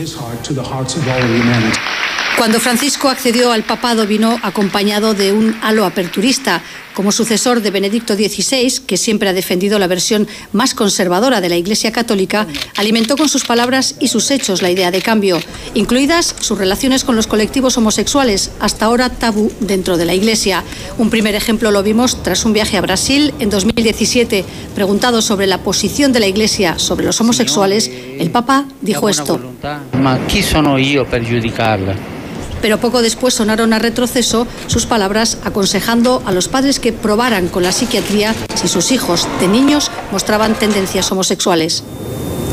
Speaker 1: Cuando Francisco accedió al papado vino acompañado de un halo aperturista, como sucesor de Benedicto XVI, que siempre ha defendido la versión más conservadora de la Iglesia Católica, alimentó con sus palabras y sus hechos la idea de cambio, incluidas sus relaciones con los colectivos homosexuales, hasta ahora tabú dentro de la Iglesia. Un primer ejemplo lo vimos tras un viaje a Brasil en 2017. Preguntado sobre la posición de la Iglesia sobre los homosexuales, el Papa dijo esto.
Speaker 3: yo
Speaker 1: pero poco después sonaron a retroceso sus palabras aconsejando a los padres que probaran con la psiquiatría si sus hijos de niños mostraban tendencias homosexuales.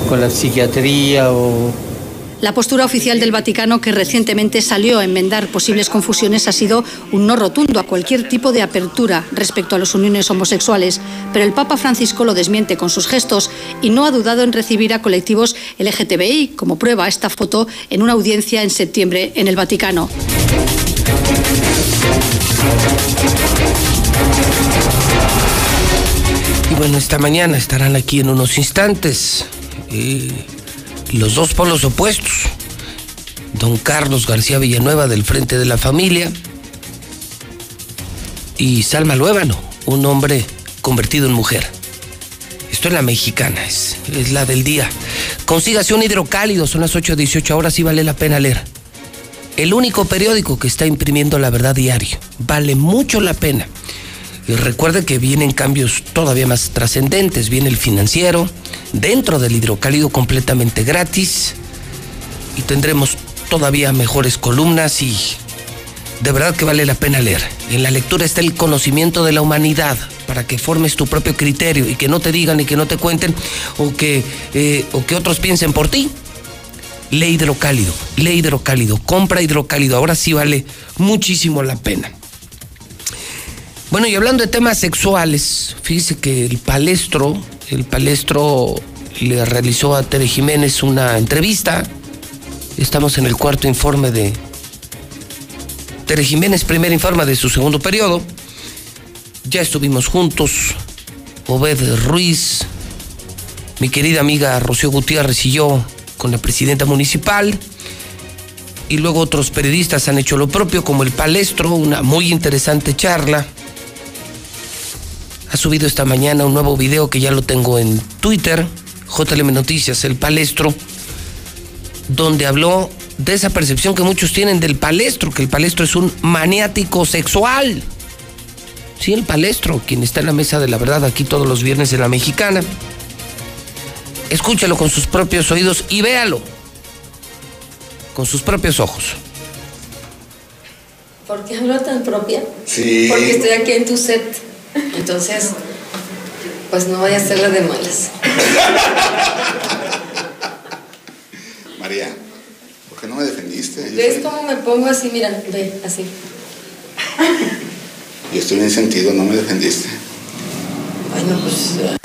Speaker 3: Con la psiquiatría o
Speaker 1: la postura oficial del Vaticano, que recientemente salió a enmendar posibles confusiones, ha sido un no rotundo a cualquier tipo de apertura respecto a las uniones homosexuales, pero el Papa Francisco lo desmiente con sus gestos y no ha dudado en recibir a colectivos LGTBI, como prueba esta foto en una audiencia en septiembre en el Vaticano.
Speaker 4: Y bueno, esta mañana estarán aquí en unos instantes. Eh, los dos polos opuestos. Don Carlos García Villanueva del Frente de la Familia y Salma Luébano, un hombre convertido en mujer. Esto es la mexicana, es, la del día. Consígase un hidrocálido, son las 8.18 horas y vale la pena leer. El único periódico que está imprimiendo la verdad diario. Vale mucho la pena. Y recuerde que vienen cambios todavía más trascendentes. Viene el financiero, dentro del hidrocálido completamente gratis. Y tendremos todavía mejores columnas y de verdad que vale la pena leer. En la lectura está el conocimiento de la humanidad para que formes tu propio criterio y que no te digan y que no te cuenten o que, eh, o que otros piensen por ti. Lee hidrocálido, lee hidrocálido, compra hidrocálido. Ahora sí vale muchísimo la pena. Bueno, y hablando de temas sexuales, fíjese que el palestro, el palestro le realizó a Tere Jiménez una entrevista. Estamos en el cuarto informe de Tere Jiménez, primer informe de su segundo periodo. Ya estuvimos juntos, Obed Ruiz, mi querida amiga Rocío Gutiérrez y yo con la presidenta municipal. Y luego otros periodistas han hecho lo propio, como el Palestro, una muy interesante charla ha subido esta mañana un nuevo video que ya lo tengo en Twitter, JLM Noticias, el palestro, donde habló de esa percepción que muchos tienen del palestro, que el palestro es un maniático sexual. Sí, el palestro, quien está en la mesa de la verdad aquí todos los viernes en la mexicana. Escúchalo con sus propios oídos y véalo con sus propios ojos.
Speaker 78: ¿Por qué hablo tan propia?
Speaker 4: Sí.
Speaker 78: Porque estoy aquí en tu set. Entonces, pues no vaya a ser la de malas.
Speaker 79: María, ¿por qué no me defendiste? Yo
Speaker 78: ¿Ves
Speaker 79: soy-
Speaker 78: cómo me pongo así? Mira, ve, así.
Speaker 79: Yo estoy en sentido, no me defendiste.
Speaker 78: Bueno, pues... eh,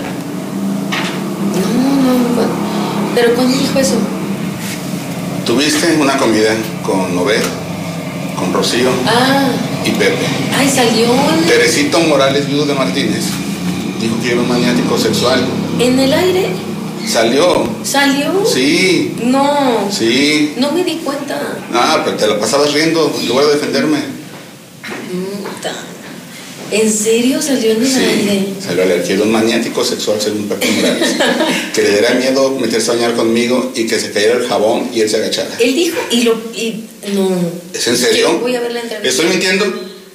Speaker 78: No, no, no. ¿Pero cuándo dijo eso?
Speaker 79: Tuviste una comida con Obed, con Rocío
Speaker 78: Ah,
Speaker 79: y Pepe.
Speaker 78: ay, salió en,
Speaker 79: Teresito Morales, viudo de Martínez, dijo que era un maniático sexual.
Speaker 78: en el aire.
Speaker 79: ¿Salió?
Speaker 78: ¿Salió?
Speaker 79: Sí,
Speaker 78: No,
Speaker 79: sí.
Speaker 78: no me di cuenta.
Speaker 79: Ah, pero te la pasabas riendo en lugar de defenderme.
Speaker 78: Puta. ¿En serio salió en el aire?
Speaker 79: Salió a leer que era un maniático sexual según Pepe Morales. que le diera miedo meterse a bañar conmigo y que se cayera el jabón y él se agachara.
Speaker 78: Él dijo y lo... Y, no.
Speaker 79: ¿Es en serio?
Speaker 78: Voy a ver la entrevista.
Speaker 79: ¿Estoy mintiendo?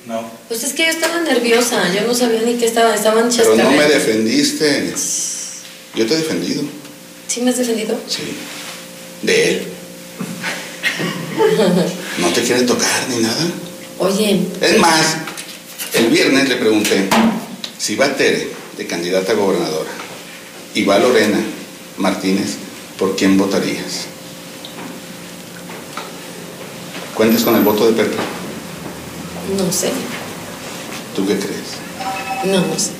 Speaker 79: No.
Speaker 78: Pues es que yo estaba nerviosa, yo no sabía ni qué estaba, estaban
Speaker 79: Pero no me
Speaker 78: chascarreando.
Speaker 79: defendiste. Yo te he defendido.
Speaker 78: ¿Sí me has defendido?
Speaker 79: Sí. De él. No te quiere tocar ni nada.
Speaker 78: Oye,
Speaker 79: Es más, el viernes le pregunté si va Tere de candidata a gobernadora y va Lorena Martínez, ¿por quién votarías? ¿Cuentas con el voto de Pepe?
Speaker 78: no sé,
Speaker 79: ¿Tú qué crees?
Speaker 78: no, no sé.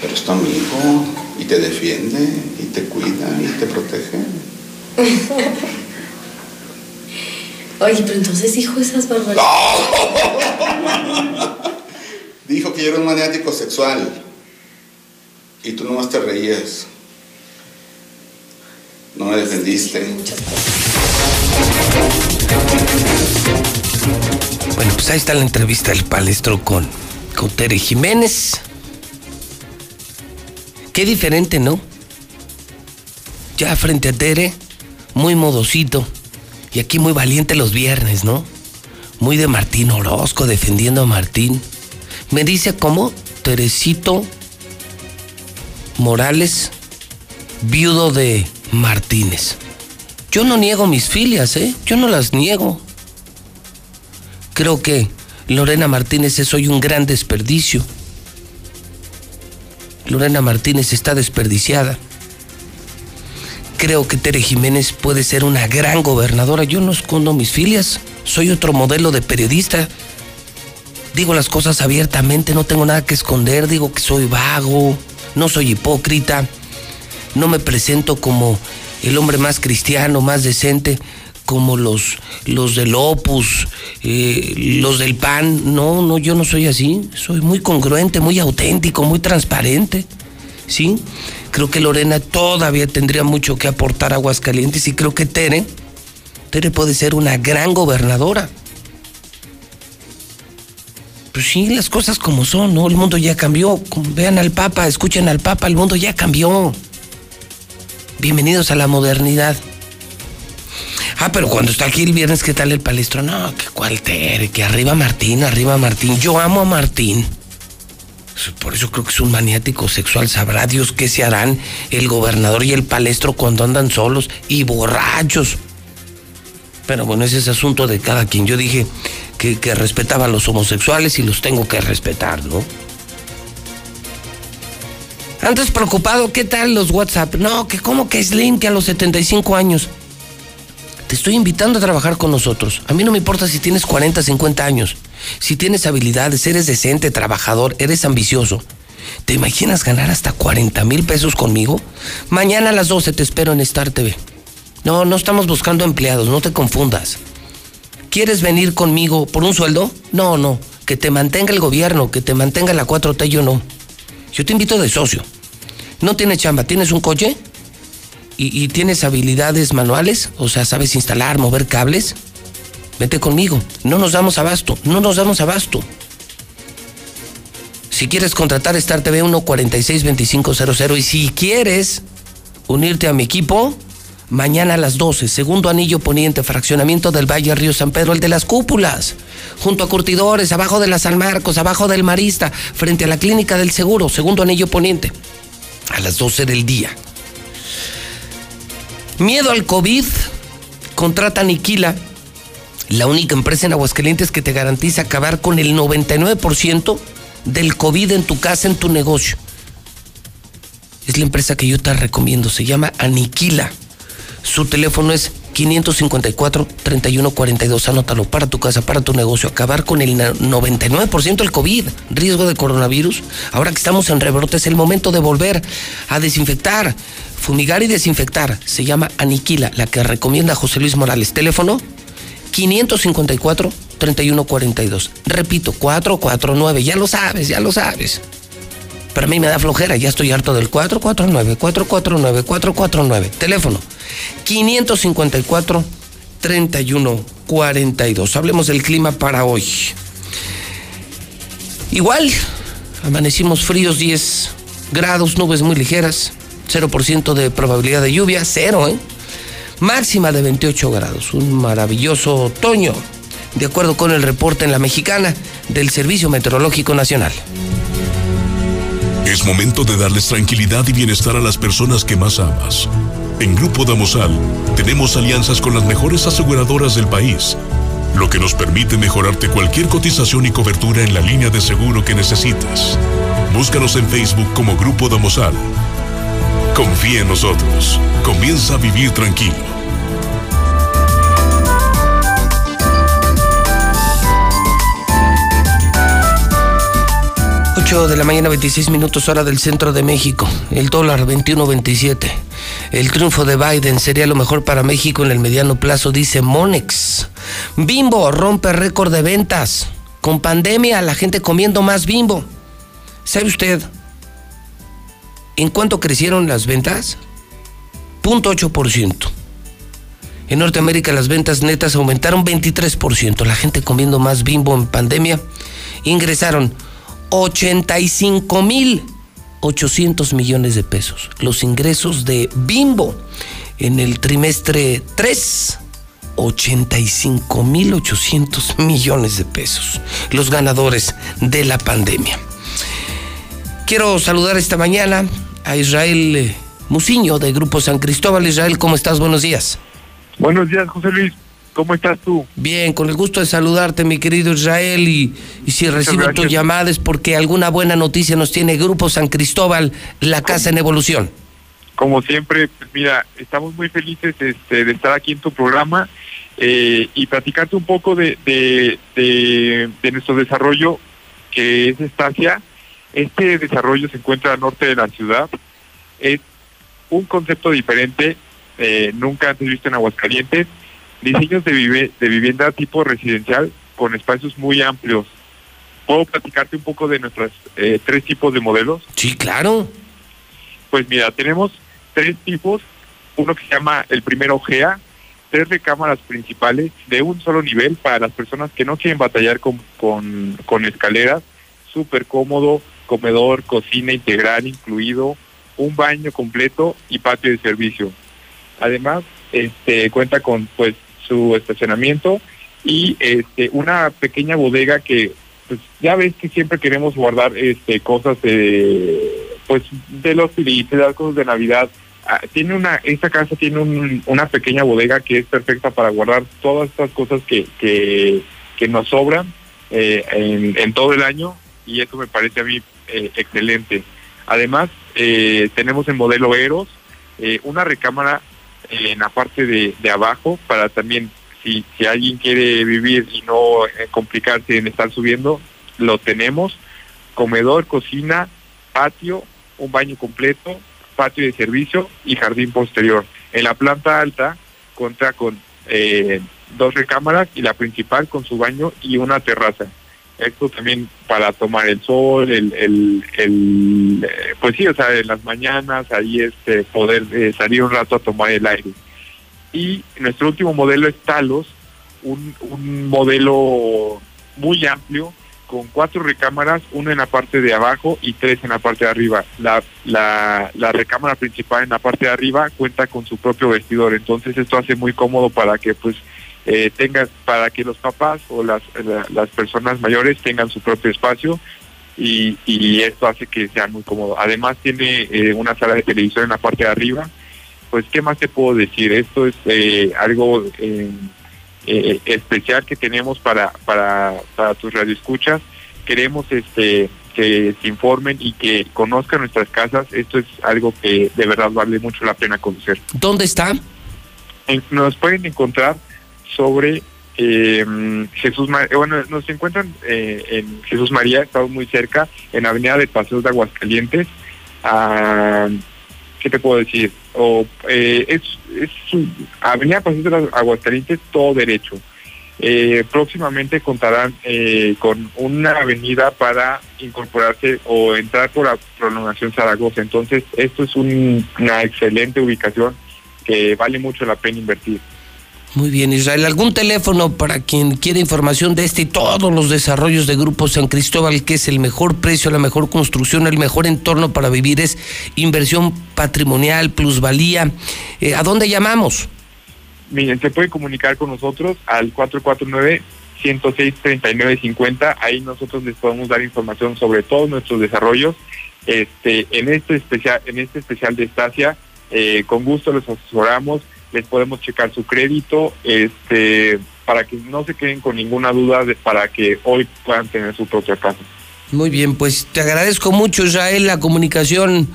Speaker 79: Pero es tu amigo y te defiende y te cuida y te protege.
Speaker 78: Oye, pero entonces dijo esas barbaridades.
Speaker 79: Dijo que yo era un maniático sexual y tú nomás te reías. No me defendiste.
Speaker 4: Bueno, pues ahí está la entrevista del palestro con, con Tere Jiménez. Qué diferente, ¿no? Ya frente a Tere, muy modosito. Y aquí muy valiente los viernes, ¿no? Muy de Martín Orozco defendiendo a Martín. Me dice cómo Teresito Morales, viudo de Martínez. Yo no niego mis filias, ¿eh? Yo no las niego. Creo que Lorena Martínez es hoy un gran desperdicio. Lorena Martínez está desperdiciada. Creo que Tere Jiménez puede ser una gran gobernadora. Yo no escondo mis filias. Soy otro modelo de periodista. Digo las cosas abiertamente, no tengo nada que esconder. Digo que soy vago, no soy hipócrita. No me presento como el hombre más cristiano, más decente, como los, los del Opus, eh, los del PAN. No, no, yo no soy así. Soy muy congruente, muy auténtico, muy transparente. ¿Sí? Creo que Lorena todavía tendría mucho que aportar a Aguascalientes y creo que Tere, Tere puede ser una gran gobernadora. Pues sí, las cosas como son, ¿no? El mundo ya cambió. Vean al Papa, escuchen al Papa, el mundo ya cambió. Bienvenidos a la modernidad. Ah, pero cuando está aquí el viernes, ¿qué tal el palestro? No, que cual Tere, que arriba Martín, arriba Martín. Yo amo a Martín. Por eso creo que es un maniático sexual. Sabrá Dios qué se harán el gobernador y el palestro cuando andan solos y borrachos. Pero bueno, ese es asunto de cada quien. Yo dije que, respetaba a los homosexuales y los tengo que respetar, ¿no? Antes preocupado, ¿qué tal los WhatsApp? No, que como que Slim, que a los 75 años. Estoy invitando a trabajar con nosotros. A mí no me importa si tienes 40, 50 años. Si tienes habilidades, eres decente, trabajador, eres ambicioso. ¿Te imaginas ganar hasta 40 mil pesos conmigo? Mañana a las 12 te espero en Star TV. No, no estamos buscando empleados, no te confundas. ¿Quieres venir conmigo por un sueldo? No, no. Que te mantenga el gobierno, que te mantenga la 4T, yo no. Yo te invito de socio. No tienes chamba, ¿tienes un coche? ¿Y, tienes habilidades manuales? O sea, ¿sabes instalar, mover cables? Vete conmigo. No nos damos abasto, no nos damos abasto. Si quieres contratar Star TV 1462500 y si quieres unirte a mi equipo, mañana a las 12, segundo anillo poniente, fraccionamiento del Valle Río San Pedro, el de las cúpulas, junto a curtidores, abajo de la San Marcos, abajo del Marista, frente a la clínica del Seguro, segundo anillo poniente, a las 12 del día. Miedo al COVID, contrata Aniquila, la única empresa en Aguascalientes que te garantiza acabar con el 99% del COVID en tu casa, en tu negocio. Es la empresa que yo te recomiendo, se llama Aniquila. Su teléfono es 554-3142. Anótalo para tu casa, para tu negocio. Acabar con el 99% del COVID. Riesgo de coronavirus. Ahora que estamos en rebrote, es el momento de volver a desinfectar, fumigar y desinfectar. Se llama Aniquila, la que recomienda José Luis Morales. Teléfono 554-3142. Repito, 449. Ya lo sabes, ya lo sabes. Pero a mí me da flojera, ya estoy harto del 449, 449, 449. Teléfono 554 3142. Hablemos del clima para hoy. Igual, amanecimos fríos 10 grados, nubes muy ligeras, 0% de probabilidad de lluvia, cero, ¿eh? Máxima de 28 grados, un maravilloso otoño, de acuerdo con el reporte en la mexicana del Servicio Meteorológico Nacional.
Speaker 80: Es momento de darles tranquilidad y bienestar a las personas que más amas. En Grupo Damosal tenemos alianzas con las mejores aseguradoras del país, lo que nos permite mejorarte cualquier cotización y cobertura en la línea de seguro que necesites. Búscanos en Facebook como Grupo Damosal. Confía en nosotros. Comienza a vivir tranquilo.
Speaker 4: 8 de la mañana, 26 minutos hora del centro de México. El dólar 21.27. El triunfo de Biden sería lo mejor para México en el mediano plazo, dice Monex. Bimbo rompe récord de ventas. Con pandemia, la gente comiendo más bimbo. ¿Sabe usted en cuánto crecieron las ventas? 0.8%. En Norteamérica las ventas netas aumentaron 23%. La gente comiendo más bimbo en pandemia ingresaron 85 mil 800 millones de pesos. Los ingresos de Bimbo en el trimestre 3, 85 mil 800 millones de pesos. Los ganadores de la pandemia. Quiero saludar esta mañana a Israel eh, Musiño de Grupo San Cristóbal. Israel, ¿cómo estás? Buenos días.
Speaker 81: Buenos días, José Luis. ¿Cómo estás tú?
Speaker 4: Bien, con el gusto de saludarte, mi querido Israel, y, y si recibo
Speaker 81: gracias.
Speaker 4: tus llamadas porque alguna buena noticia nos tiene Grupo San Cristóbal, la casa en evolución.
Speaker 81: Como siempre, pues mira, estamos muy felices este, de estar aquí en tu programa eh, y platicarte un poco de, de, de- de nuestro desarrollo, que es Estacia. Este desarrollo se encuentra al norte de la ciudad. Es un concepto diferente, eh, nunca antes visto en Aguascalientes. Diseños de, vive- de vivienda tipo residencial con espacios muy amplios. ¿Puedo platicarte un poco de nuestros eh, tres tipos de modelos?
Speaker 4: Sí, claro.
Speaker 81: Pues mira, tenemos tres tipos. Uno que se llama el primero GEA, tres recámaras principales de un solo nivel para las personas que no quieren batallar con, con, con escaleras. Súper cómodo, comedor, cocina integral incluido, un baño completo y patio de servicio. Además, este cuenta con pues su estacionamiento y este una pequeña bodega que pues ya ves que siempre queremos guardar este cosas de pues de los filites, las cosas de Navidad. Ah, tiene una esta casa tiene un- una pequeña bodega que es perfecta para guardar todas estas cosas que que, que nos sobran eh, en, todo el año y eso me parece a mí eh, excelente. Además, eh, tenemos en modelo Eros eh, una recámara en la parte de, abajo para también, si, si alguien quiere vivir y no eh, complicarse en estar subiendo, lo tenemos. Comedor, cocina, patio, un baño completo, patio de servicio y jardín posterior. En la planta alta cuenta con eh, dos recámaras y la principal con su baño y una terraza. Esto también para tomar el sol, el, el, el, eh, pues sí, o sea, en las mañanas, ahí este, poder eh, salir un rato a tomar el aire. Y nuestro último modelo es Talos, un, un modelo muy amplio, con cuatro recámaras, una en la parte de abajo y tres en la parte de arriba. La, la, la recámara principal en la parte de arriba cuenta con su propio vestidor, entonces esto hace muy cómodo para que pues eh, tengan, para que los papás o las, la- las personas mayores tengan su propio espacio y, y esto hace que sea muy cómodo. Además tiene eh, una sala de televisión en la parte de arriba. Pues, ¿qué más te puedo decir? Esto es eh, algo eh, eh, especial que tenemos para, para, para tus radioescuchas. Queremos este que se informen y que conozcan nuestras casas. Esto es algo que de verdad vale mucho la pena conocer.
Speaker 4: ¿Dónde está?
Speaker 81: Nos pueden encontrar sobre eh, Jesús Ma- eh, bueno nos encuentran eh, en Jesús María estamos muy cerca en Avenida de Paseos de Aguascalientes ah, qué te puedo decir o eh, es es Avenida Paseos de Aguascalientes todo derecho. Próximamente contarán con una avenida para incorporarse o entrar por la prolongación Zaragoza. Entonces esto es un- una excelente ubicación que vale mucho la pena invertir
Speaker 4: Muy bien, Israel. ¿Algún teléfono para quien quiera información de este y todos los desarrollos de Grupo San Cristóbal, que es el mejor precio, la mejor construcción, el mejor entorno para vivir, es inversión patrimonial, plusvalía? Eh, ¿A dónde llamamos?
Speaker 81: Miren, se puede comunicar con nosotros al 449-106-3950. Ahí nosotros les podemos dar información sobre todos nuestros desarrollos. Este, en este especial, en este especial de Estacia, eh, con gusto les asesoramos, les podemos checar su crédito, este, para que no se queden con ninguna duda de, para que hoy puedan tener su propia casa.
Speaker 4: Muy bien, pues te agradezco mucho, Israel, la comunicación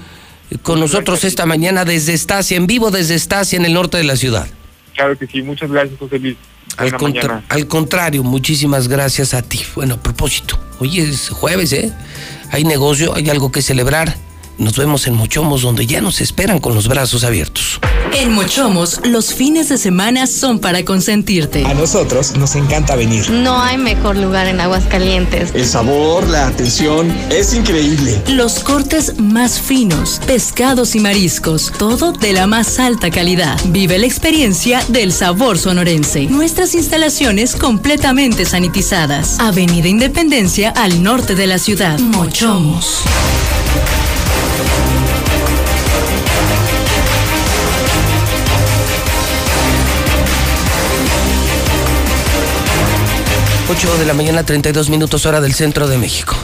Speaker 4: con nosotros esta mañana desde Estacia, en vivo desde Estacia, en el norte de la ciudad.
Speaker 81: Claro que sí, muchas gracias, José Luis.
Speaker 4: Contra- al contrario, muchísimas gracias a ti. Bueno, a propósito, hoy es jueves, ¿eh? Hay negocio, hay algo que celebrar. Nos vemos en Mochomos, donde ya nos esperan con los brazos abiertos.
Speaker 55: En Mochomos, los fines de semana son para consentirte.
Speaker 82: A nosotros nos encanta venir.
Speaker 83: No hay mejor lugar en Aguascalientes.
Speaker 82: El sabor, la atención es increíble.
Speaker 55: Los cortes más finos, pescados y mariscos, todo de la más alta calidad. Vive la experiencia del sabor sonorense. Nuestras instalaciones completamente sanitizadas. Avenida Independencia al norte de la ciudad. Mochomos.
Speaker 4: Ocho de la mañana, 32 minutos hora del centro de México.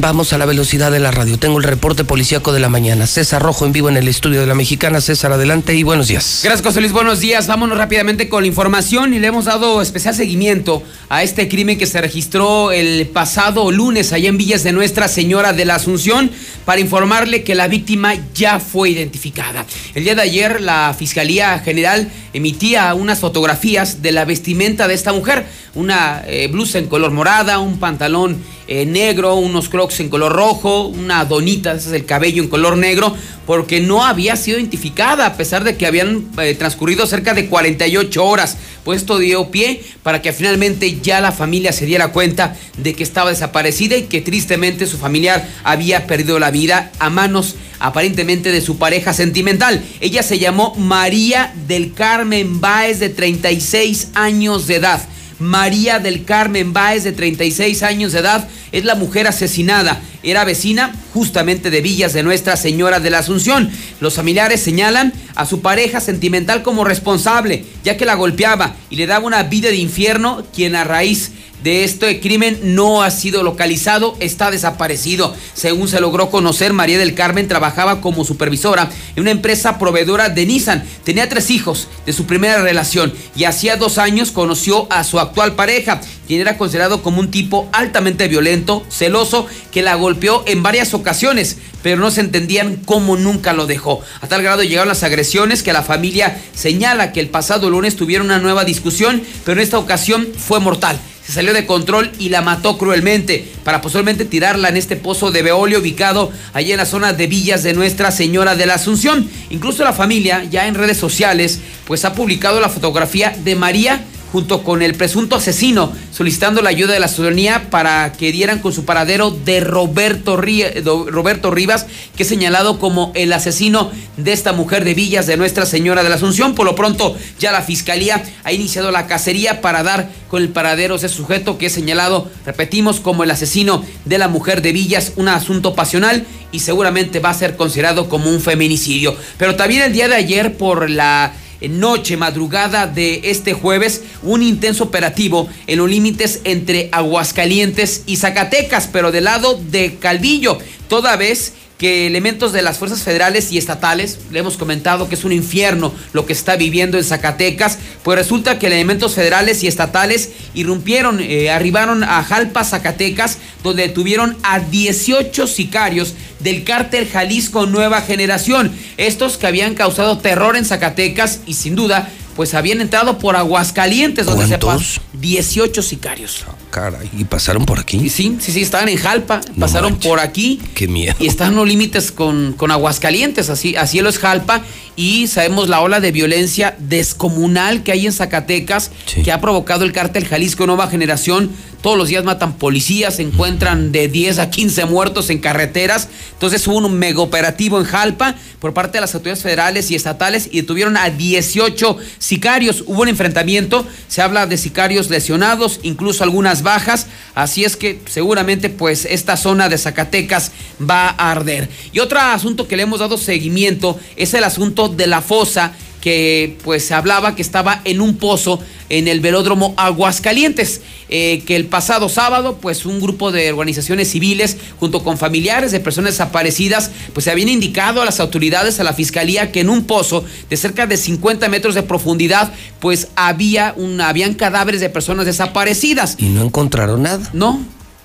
Speaker 4: Vamos a la velocidad de la radio. Tengo el reporte policíaco de la mañana. César Rojo en vivo en el estudio de la Mexicana. César, adelante y buenos días.
Speaker 13: Gracias, José. Buenos días. Vámonos rápidamente con la información y le hemos dado especial seguimiento a este crimen que se registró el pasado lunes allá en Villas de Nuestra Señora de la Asunción para informarle que la víctima ya fue identificada. El día de ayer la Fiscalía General emitía unas fotografías de la vestimenta de esta mujer, una eh, blusa en color morada, un pantalón eh, negro, unos crocs en color rojo, una donita, ese es el cabello en color negro, porque no había sido identificada a pesar de que habían eh, transcurrido cerca de 48 horas. Pues esto dio pie para que finalmente ya la familia se diera cuenta de que estaba desaparecida y que tristemente su familiar había perdido la vida a manos aparentemente de su pareja sentimental. Ella se llamó María del Carmen Báez de 36 años de edad. María del Carmen Báez, de 36 años de edad, es la mujer asesinada era vecina justamente de Villas de Nuestra Señora de la Asunción. Los familiares señalan a su pareja sentimental como responsable, ya que la golpeaba y le daba una vida de infierno, quien a raíz de este crimen no ha sido localizado, está desaparecido. Según se logró conocer, María del Carmen trabajaba como supervisora en una empresa proveedora de Nissan. Tenía tres hijos de su primera relación y hacía dos años conoció a su actual pareja, quien era considerado como un tipo altamente violento, celoso, que la golpeó en varias ocasiones, pero no se entendían cómo nunca lo dejó. A tal grado llegaron las agresiones que la familia señala que el pasado lunes tuvieron una nueva discusión, pero en esta ocasión fue mortal se salió de control y la mató cruelmente para posiblemente tirarla en este pozo de Veolio ubicado allí en la zona de Villas de Nuestra Señora de la Asunción. Incluso la familia ya en redes sociales pues ha publicado la fotografía de María junto con el presunto asesino, solicitando la ayuda de la ciudadanía para que dieran con su paradero de Roberto, Roberto Rivas, que es señalado como el asesino de esta mujer de Villas de Nuestra Señora de la Asunción. Por lo pronto, ya la fiscalía ha iniciado la cacería para dar con el paradero de ese sujeto que es señalado, repetimos, como el asesino de la mujer de Villas, un asunto pasional y seguramente va a ser considerado como un feminicidio. Pero también el día de ayer por la noche, madrugada de este jueves, un intenso operativo en los límites entre Aguascalientes y Zacatecas, pero del lado de Calvillo, toda vez que elementos de las fuerzas federales y estatales, le hemos comentado que es un infierno lo que está viviendo en Zacatecas, pues resulta que elementos federales y estatales irrumpieron, eh, arribaron a Jalpa, Zacatecas, donde detuvieron a 18 sicarios del cártel Jalisco Nueva Generación, estos que habían causado terror en Zacatecas y sin duda pues habían entrado por Aguascalientes, donde se pasó 18 sicarios.
Speaker 4: Caray, ¿y pasaron por aquí?
Speaker 13: sí, sí, sí, estaban en Jalpa, pasaron por aquí.
Speaker 4: Qué miedo.
Speaker 13: Y están los límites con, con Aguascalientes, así, así lo es Jalpa. Y sabemos la ola de violencia descomunal que hay en Zacatecas, que ha provocado el cártel Jalisco Nueva Generación. Todos los días matan policías, se encuentran de 10 a 15 muertos en carreteras. Entonces hubo un mega operativo en Jalpa por parte de las autoridades federales y estatales y detuvieron a 18 sicarios. Hubo un enfrentamiento, se habla de sicarios lesionados, incluso algunas bajas. Así es que seguramente pues esta zona de Zacatecas va a arder. Y otro asunto que le hemos dado seguimiento es el asunto de la fosa que pues se hablaba que estaba en un pozo en el velódromo Aguascalientes, eh, que el pasado sábado pues un grupo de organizaciones civiles junto con familiares de personas desaparecidas pues se habían indicado a las autoridades, a la fiscalía que en un pozo de cerca de 50 metros de profundidad pues había un, habían cadáveres de personas desaparecidas.
Speaker 4: Y no encontraron nada.
Speaker 13: No,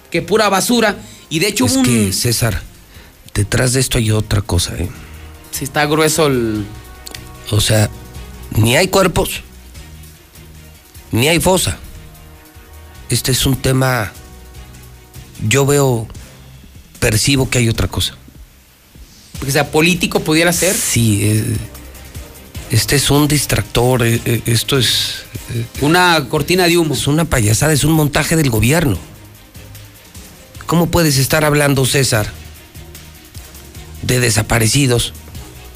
Speaker 13: que pura basura. Y de hecho
Speaker 4: es que César, detrás de esto hay otra cosa, ¿eh?
Speaker 13: Sí, está grueso el...
Speaker 4: O sea, ni hay cuerpos, ni hay fosa. Este es un tema, yo veo, percibo que hay otra cosa.
Speaker 13: O sea, político pudiera ser.
Speaker 4: Sí, eh, este es un distractor, eh, eh, esto es...
Speaker 13: Una cortina de humo.
Speaker 4: Es una payasada, es un montaje del gobierno. ¿Cómo puedes estar hablando, César, de desaparecidos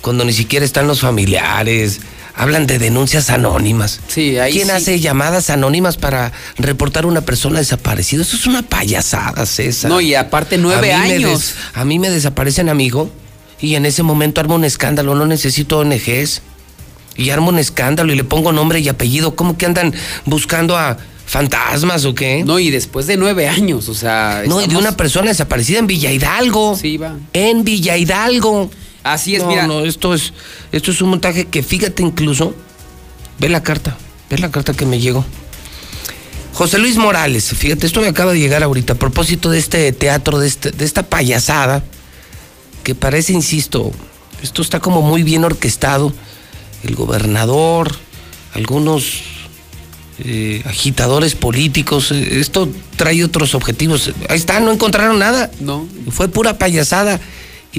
Speaker 4: cuando ni siquiera están los familiares? Hablan de denuncias anónimas.
Speaker 13: Sí, ahí
Speaker 4: ¿Quién
Speaker 13: sí.
Speaker 4: hace llamadas anónimas para reportar a una persona desaparecida? Eso es una payasada, César.
Speaker 13: No, y aparte nueve
Speaker 4: A
Speaker 13: años.
Speaker 4: des- a mí me desaparecen amigo y en ese momento armo un escándalo. No necesito ONGs. Y armo un escándalo y le pongo nombre y apellido. ¿Cómo que andan buscando a fantasmas o qué?
Speaker 13: No, y después de nueve años, o sea.
Speaker 4: No, y de una persona desaparecida en Villa Hidalgo.
Speaker 13: Sí, va.
Speaker 4: En Villa Hidalgo.
Speaker 13: Así es,
Speaker 4: no,
Speaker 13: mira.
Speaker 4: No, esto es, esto es un montaje que fíjate incluso. Ve la carta, ve la carta que me llegó. José Luis Morales, fíjate, esto me acaba de llegar ahorita a propósito de este teatro, de, este- de esta payasada, que parece, insisto, esto está como muy bien orquestado. El gobernador, algunos eh, agitadores políticos, eh, esto trae otros objetivos. Ahí está, no encontraron nada.
Speaker 13: No.
Speaker 4: Fue pura payasada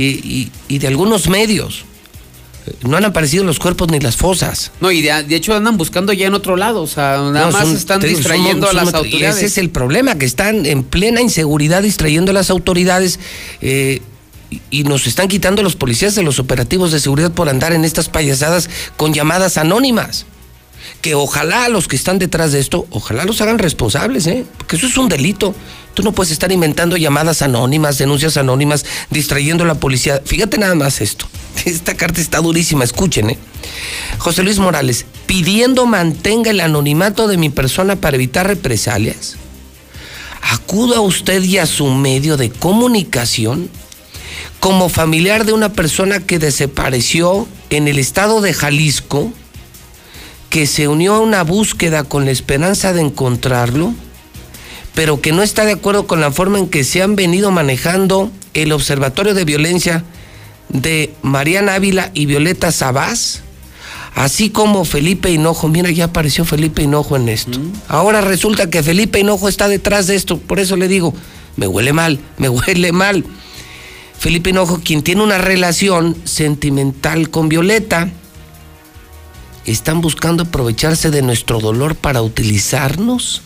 Speaker 4: y, y- y de algunos medios. No han aparecido los cuerpos ni las fosas.
Speaker 13: No, y de, de hecho andan buscando ya en otro lado, o sea, nada
Speaker 4: No,
Speaker 13: más
Speaker 4: son-
Speaker 13: están
Speaker 4: digo,
Speaker 13: distrayendo a las autoridades.
Speaker 4: Ese es el problema, que están en plena inseguridad distrayendo a las autoridades eh, y- y nos están quitando los policías de los operativos de seguridad por andar en estas payasadas con llamadas anónimas. Que ojalá los que están detrás de esto, ojalá los hagan responsables, ¿eh? Porque eso es un delito. Tú no puedes estar inventando llamadas anónimas, denuncias anónimas, distrayendo a la policía. Fíjate nada más esto. Esta carta está durísima, escuchen, ¿eh? José Luis Morales, pidiendo mantenga el anonimato de mi persona para evitar represalias. Acuda a usted y a su medio de comunicación como familiar de una persona que desapareció en el estado de Jalisco, que se unió a una búsqueda con la esperanza de encontrarlo, pero que no está de acuerdo con la forma en que se han venido manejando el Observatorio de Violencia de Mariana Ávila y Violeta Sabás, así como Felipe Hinojo. Mira, ya apareció Felipe Hinojo en esto. Ahora resulta que Felipe Hinojo está detrás de esto, por eso le digo, me huele mal, me huele mal. Felipe Hinojo, quien tiene una relación sentimental con Violeta, están buscando aprovecharse de nuestro dolor para utilizarnos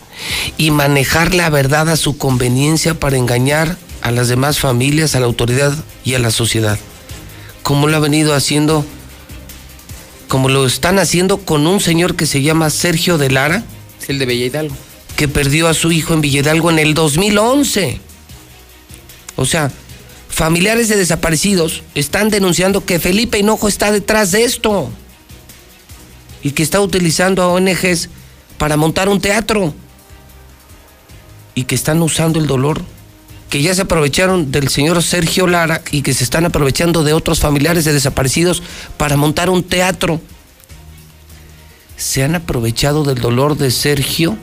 Speaker 4: y manejar la verdad a su conveniencia para engañar a las demás familias, a la autoridad y a la sociedad. Como lo ha venido haciendo, como lo están haciendo con un señor que se llama Sergio de Lara.
Speaker 13: Es el de Villa Hidalgo.
Speaker 4: Que perdió a su hijo en Villa Hidalgo en el 2011. O sea, familiares de desaparecidos están denunciando que Felipe Hinojo está detrás de esto y que está utilizando a ONGs para montar un teatro y que están usando el dolor, que ya se aprovecharon del señor Sergio Lara y que se están aprovechando de otros familiares de desaparecidos para montar un teatro. Se han aprovechado del dolor de Sergio,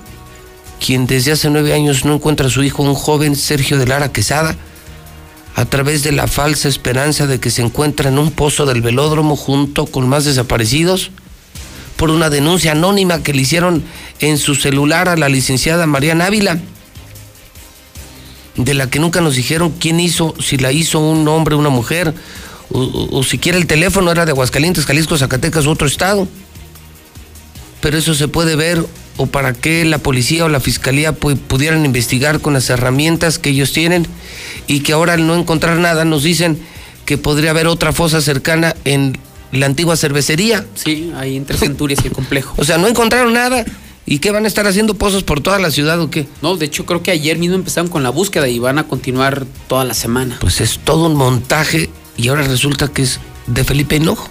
Speaker 4: quien desde hace nueve años no encuentra a su hijo, un joven Sergio de Lara Quesada, a través de la falsa esperanza de que se encuentra en un pozo del velódromo junto con más desaparecidos por una denuncia anónima que le hicieron en su celular a la licenciada Mariana Ávila, de la que nunca nos dijeron quién hizo, si la hizo un hombre, una mujer, o, o, siquiera el teléfono era de Aguascalientes, Jalisco, Zacatecas, otro estado. Pero eso se puede ver o para que la policía o la fiscalía pu pudieran investigar con las herramientas que ellos tienen y que ahora al no encontrar nada nos dicen que podría haber otra fosa cercana en la antigua cervecería.
Speaker 13: Sí, ahí entre Centurias y el complejo.
Speaker 4: O sea, no encontraron nada. ¿Y qué van a estar haciendo pozos por toda la ciudad o qué?
Speaker 13: No, de hecho creo que ayer mismo empezaron con la búsqueda y van a continuar toda la semana.
Speaker 4: Pues es todo un montaje y ahora resulta que es de Felipe Hinojo.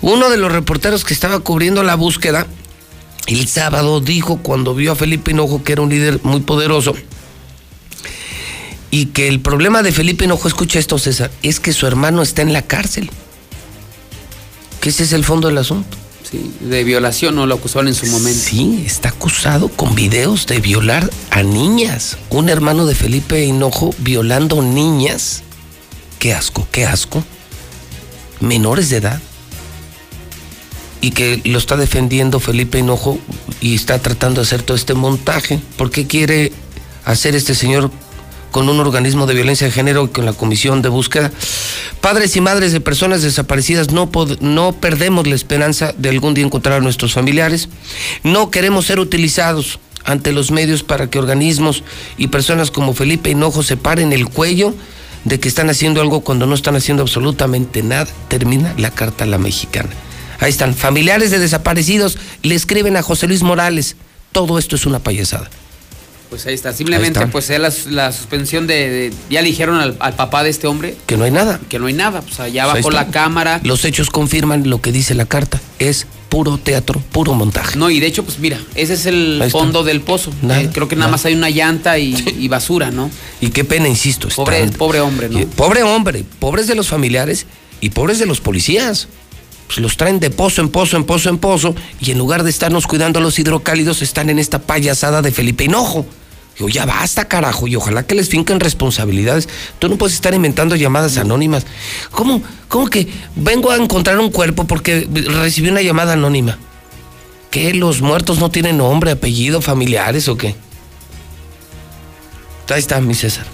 Speaker 4: Uno de los reporteros que estaba cubriendo la búsqueda el sábado dijo cuando vio a Felipe Hinojo que era un líder muy poderoso y que el problema de Felipe Hinojo, escucha esto César, es que su hermano está en la cárcel. Que ese es el fondo del asunto.
Speaker 13: Sí, de violación, ¿no? Lo acusaron en su momento.
Speaker 4: Sí, está acusado con videos de violar a niñas. Un hermano de Felipe Hinojo violando niñas. Qué asco, qué asco. Menores de edad. Y que lo está defendiendo Felipe Hinojo y está tratando de hacer todo este montaje. ¿Por qué quiere hacer este señor con un organismo de violencia de género y con la comisión de búsqueda. Padres y madres de personas desaparecidas, no, no perdemos la esperanza de algún día encontrar a nuestros familiares. No queremos ser utilizados ante los medios para que organismos y personas como Felipe Hinojo se paren el cuello de que están haciendo algo cuando no están haciendo absolutamente nada. Termina la carta a la mexicana. Ahí están, familiares de desaparecidos le escriben a José Luis Morales. Todo esto es una payasada.
Speaker 13: Pues ahí está, simplemente ahí está. pues la, la suspensión de, de, ya le dijeron al, al, papá de este hombre
Speaker 4: que no hay nada.
Speaker 13: Que no hay nada, pues allá bajo la cámara.
Speaker 4: Los hechos confirman lo que dice la carta, es puro teatro, puro montaje.
Speaker 13: No, y de hecho pues mira, ese es el fondo del pozo. Nada, eh, creo que nada, nada, más hay una llanta y, y, basura, ¿no?
Speaker 4: Y qué pena, insisto.
Speaker 13: Pobre, pobre hombre, ¿no?
Speaker 4: Pobre hombre, pobres de los familiares y pobres de los policías. Pues los traen de pozo en pozo, en pozo, en pozo, y en lugar de estarnos cuidando a los hidrocálidos, están en esta payasada de Felipe Hinojo. Digo, ya basta, carajo, y ojalá que les finquen responsabilidades. Tú no puedes estar inventando llamadas anónimas. ¿Cómo, cómo que vengo a encontrar un cuerpo porque recibí una llamada anónima? ¿Qué? ¿Los muertos no tienen nombre, apellido, familiares o qué? Ahí está, mi César.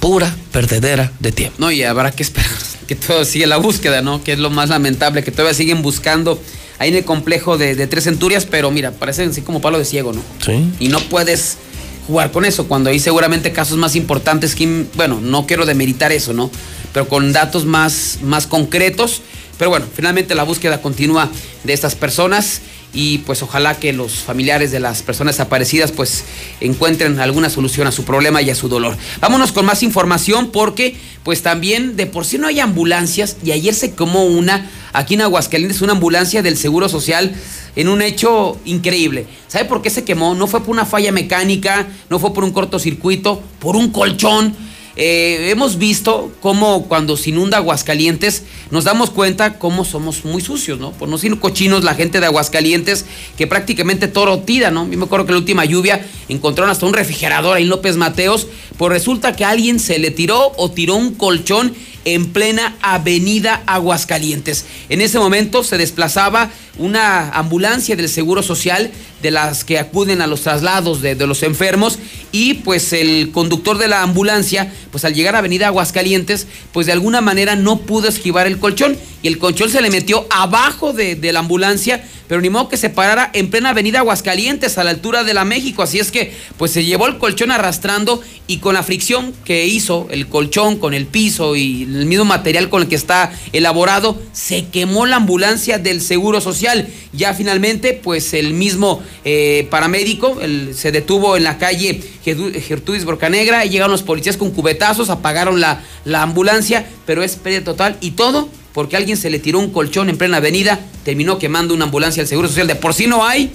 Speaker 4: Pura perdedera de tiempo.
Speaker 13: No, y habrá que esperar que todo siga la búsqueda, ¿no? Que es lo más lamentable, que todavía siguen buscando ahí en el complejo de, de Tres Centurias, pero mira, parecen así como palo de ciego, ¿no?
Speaker 4: Sí.
Speaker 13: Y no puedes jugar con eso, cuando hay seguramente casos más importantes que, bueno, no quiero demeritar eso, ¿no? Pero con datos más, más concretos. Pero bueno, finalmente la búsqueda continúa de estas personas y pues ojalá que los familiares de las personas desaparecidas pues encuentren alguna solución a su problema y a su dolor. Vámonos con más información porque pues también de por sí no hay ambulancias y ayer se quemó una aquí en Aguascalientes, una ambulancia del Seguro Social en un hecho increíble. ¿Sabe por qué se quemó? No fue por una falla mecánica, no fue por un cortocircuito, por un colchón. Eh, hemos visto cómo cuando se inunda Aguascalientes nos damos cuenta cómo somos muy sucios, ¿no? Por no ser cochinos la gente de Aguascalientes que prácticamente todo tira, ¿no? Yo me acuerdo que la última lluvia encontraron hasta un refrigerador ahí en López Mateos, pues resulta que alguien se le tiró o tiró un colchón en plena avenida Aguascalientes. En ese momento se desplazaba una ambulancia del Seguro Social de las que acuden a los traslados de, los enfermos y pues el conductor de la ambulancia pues al llegar a avenida Aguascalientes pues de alguna manera no pudo esquivar el colchón y el colchón se le metió abajo de, de la ambulancia pero ni modo que se parara en plena avenida Aguascalientes a la altura de la México así es que pues se llevó el colchón arrastrando y con la fricción que hizo el colchón con el piso y el mismo material con el que está elaborado se quemó la ambulancia del Seguro Social ya finalmente, pues el mismo eh, paramédico se detuvo en la calle Gertrudis Borcanegra y llegaron los policías con cubetazos, apagaron la, la ambulancia, pero es pérdida total y todo porque alguien se le tiró un colchón en plena avenida, terminó quemando una ambulancia al Seguro Social. De por sí no hay,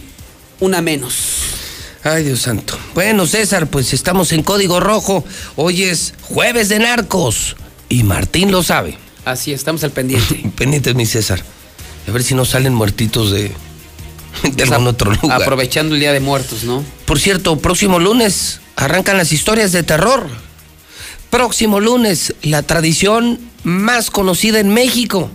Speaker 13: una menos.
Speaker 4: Ay, Dios santo. Bueno, César, pues estamos en código rojo. Hoy es jueves de narcos. Y Martín lo sabe.
Speaker 13: Así, estamos al pendiente.
Speaker 4: pendiente, mi César. A ver si no salen muertitos de, de algún otro lugar.
Speaker 13: Aprovechando el Día de Muertos, ¿no?
Speaker 4: Por cierto, próximo lunes arrancan las historias de terror. Próximo lunes, la tradición más conocida en México.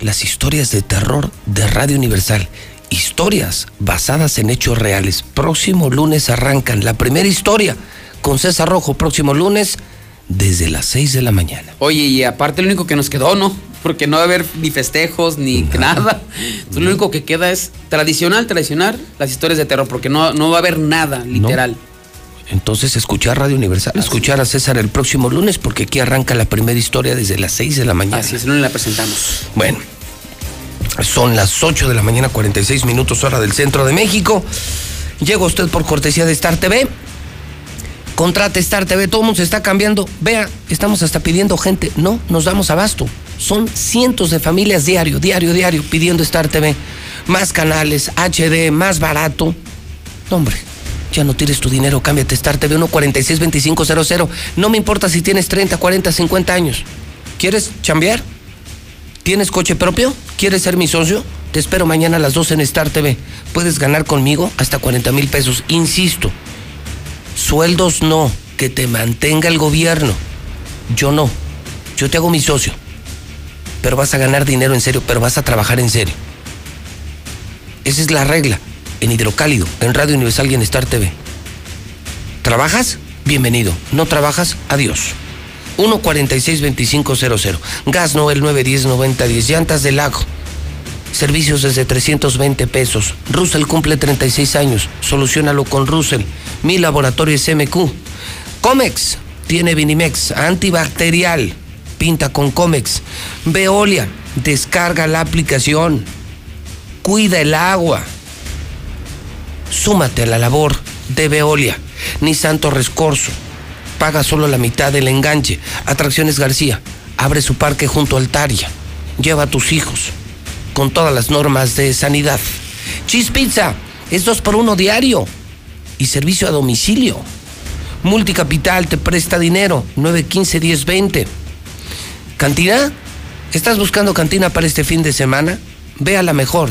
Speaker 4: Las historias de terror de Radio Universal. Historias basadas en hechos reales. Próximo lunes arrancan la primera historia con César Rojo. Próximo lunes desde las 6 de la mañana.
Speaker 13: Oye, y aparte lo único que nos quedó, ¿no? Porque no va a haber ni festejos ni nada. nada. Entonces, lo único que queda es tradicional, tradicional, las historias de terror, porque no, no va a haber nada, literal.
Speaker 4: No. Entonces, escuchar Radio Universal, Así escuchar a César el próximo lunes, porque aquí arranca la primera historia desde las 6 de la mañana.
Speaker 13: Así es, lunes la presentamos.
Speaker 4: Bueno, son las 8 de la mañana, 46 minutos, hora del centro de México. Llega usted por cortesía de Star TV. Contrate Star TV, todo el mundo se está cambiando. Vea, estamos hasta pidiendo gente. No, nos damos abasto. Son cientos de familias diario, diario, diario pidiendo Star TV. Más canales, HD, más barato. Hombre, ya no tires tu dinero, cámbiate Star TV 1462500. No me importa si tienes 30, 40, 50 años. ¿Quieres chambear? ¿Tienes coche propio? ¿Quieres ser mi socio? Te espero mañana a las 12 en Star TV. Puedes ganar conmigo hasta 40 mil pesos. Insisto, sueldos no, que te mantenga el gobierno. Yo no. Yo te hago mi socio. Pero vas a ganar dinero en serio, pero vas a trabajar en serio. Esa es la regla. En Hidrocálido, en Radio Universal y en Star TV. ¿Trabajas? Bienvenido. ¿No trabajas? Adiós. 146-2500. Gas Noel 910-9010. Llantas del lago. Servicios desde 320 pesos. Russell cumple 36 años. Solucionalo con Russell. Mi laboratorio es MQ. Comex tiene Vinimex antibacterial. Pinta con Comex. Veolia, descarga la aplicación. Cuida el agua. Súmate a la labor de Veolia. Ni Santo Rescorso. Paga solo la mitad del enganche. Atracciones García. Abre su parque junto al Taria. Lleva a tus hijos. Con todas las normas de sanidad. Cheese Pizza. Es dos por uno diario. Y servicio a domicilio. Multicapital te presta dinero. 915-1020. ¿Cantina? ¿Estás buscando cantina para este fin de semana? Ve a la mejor.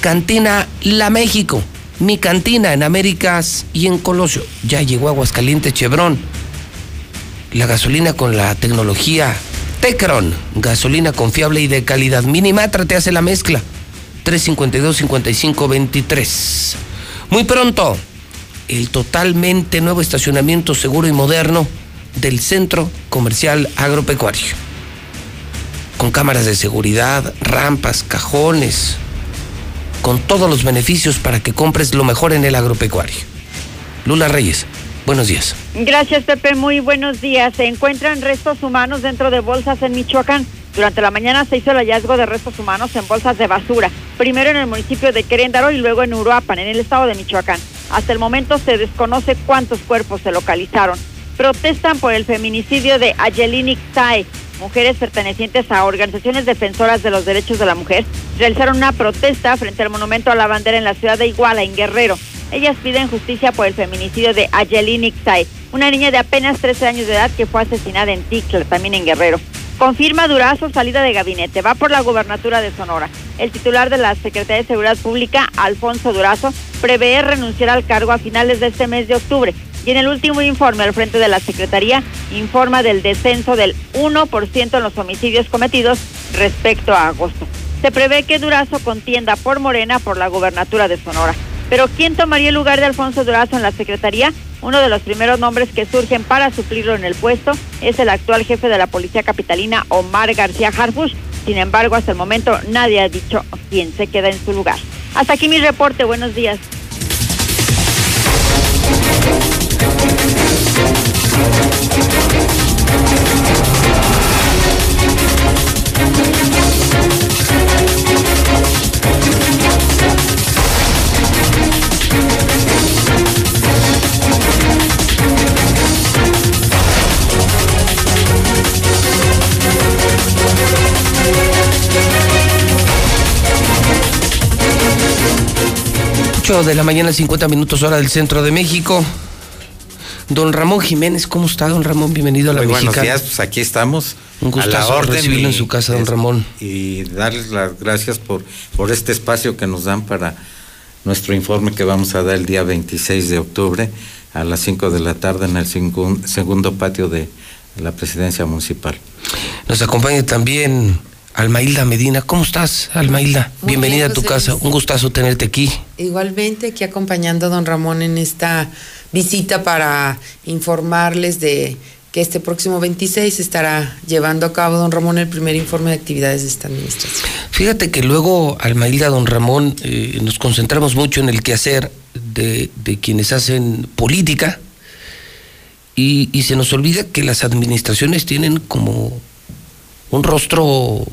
Speaker 4: Cantina La México. Mi cantina en Américas y en Colosio. Ya llegó Aguascalientes Chevron. La gasolina con la tecnología Tecron. Gasolina confiable y de calidad. Minimatra te hace la mezcla. 352-5523. Muy pronto, el totalmente nuevo estacionamiento seguro y moderno del Centro Comercial Agropecuario. Con cámaras de seguridad, rampas, cajones, con todos los beneficios para que compres lo mejor en el agropecuario. Lula Reyes, buenos días.
Speaker 84: Gracias, Pepe. Muy buenos días. Se encuentran restos humanos dentro de bolsas en Michoacán.
Speaker 16: Durante la mañana se hizo el hallazgo de restos humanos en bolsas de basura, primero en el municipio de Queréndaro y luego en Uruapan, en el estado de Michoacán. Hasta el momento se desconoce cuántos cuerpos se localizaron. Protestan por el feminicidio de Ayelini Xae. Mujeres pertenecientes a organizaciones defensoras de los derechos de la mujer realizaron una protesta frente al monumento a la bandera en la ciudad de Iguala, en Guerrero. Ellas piden justicia por el feminicidio de Ayelini Xae, una niña de apenas 13 años de edad que fue asesinada en Tixla, también en Guerrero. Confirma Durazo salida de gabinete. Va por la gubernatura de Sonora. El titular de la Secretaría de Seguridad Pública, Alfonso Durazo, prevé renunciar al cargo a finales de este mes de octubre. Y en el último informe al frente de la Secretaría, informa del descenso del 1% en los homicidios cometidos respecto a agosto. Se prevé que Durazo contienda por Morena por la gubernatura de Sonora. Pero ¿quién tomaría el lugar de Alfonso Durazo en la Secretaría? Uno de los primeros nombres que surgen para suplirlo en el puesto es el actual jefe de la Policía Capitalina, Omar García Harfush. Sin embargo, hasta el momento nadie ha dicho quién se queda en su lugar. Hasta aquí mi reporte. Buenos días.
Speaker 4: 8 de la mañana, 50 minutos hora del centro de México. Don Ramón Jiménez, ¿cómo está, don Ramón? Bienvenido a la
Speaker 85: Muy buenos días, pues aquí estamos.
Speaker 4: Un
Speaker 85: orden
Speaker 4: recibirlo
Speaker 85: y-
Speaker 4: en su casa, don
Speaker 85: es-
Speaker 4: Ramón.
Speaker 85: Y darles las gracias por, por este espacio que nos dan para nuestro informe que vamos a dar el día 26 de octubre a las 5 de la tarde en el segun- segundo patio de la presidencia municipal.
Speaker 4: Nos acompaña también Almailda Medina. ¿Cómo estás, Almailda?
Speaker 86: Muy
Speaker 4: Bienvenida
Speaker 86: bien,
Speaker 4: a tu
Speaker 86: José
Speaker 4: casa.
Speaker 86: Luis.
Speaker 4: Un gustazo tenerte aquí.
Speaker 86: Igualmente aquí acompañando a don Ramón en esta visita para informarles de que este próximo 26 estará llevando a cabo don Ramón el primer informe de actividades de esta administración.
Speaker 4: Fíjate que luego, Almailda, don Ramón, eh, nos concentramos mucho en el quehacer de, de quienes hacen política y, y se nos olvida que las administraciones tienen como un rostro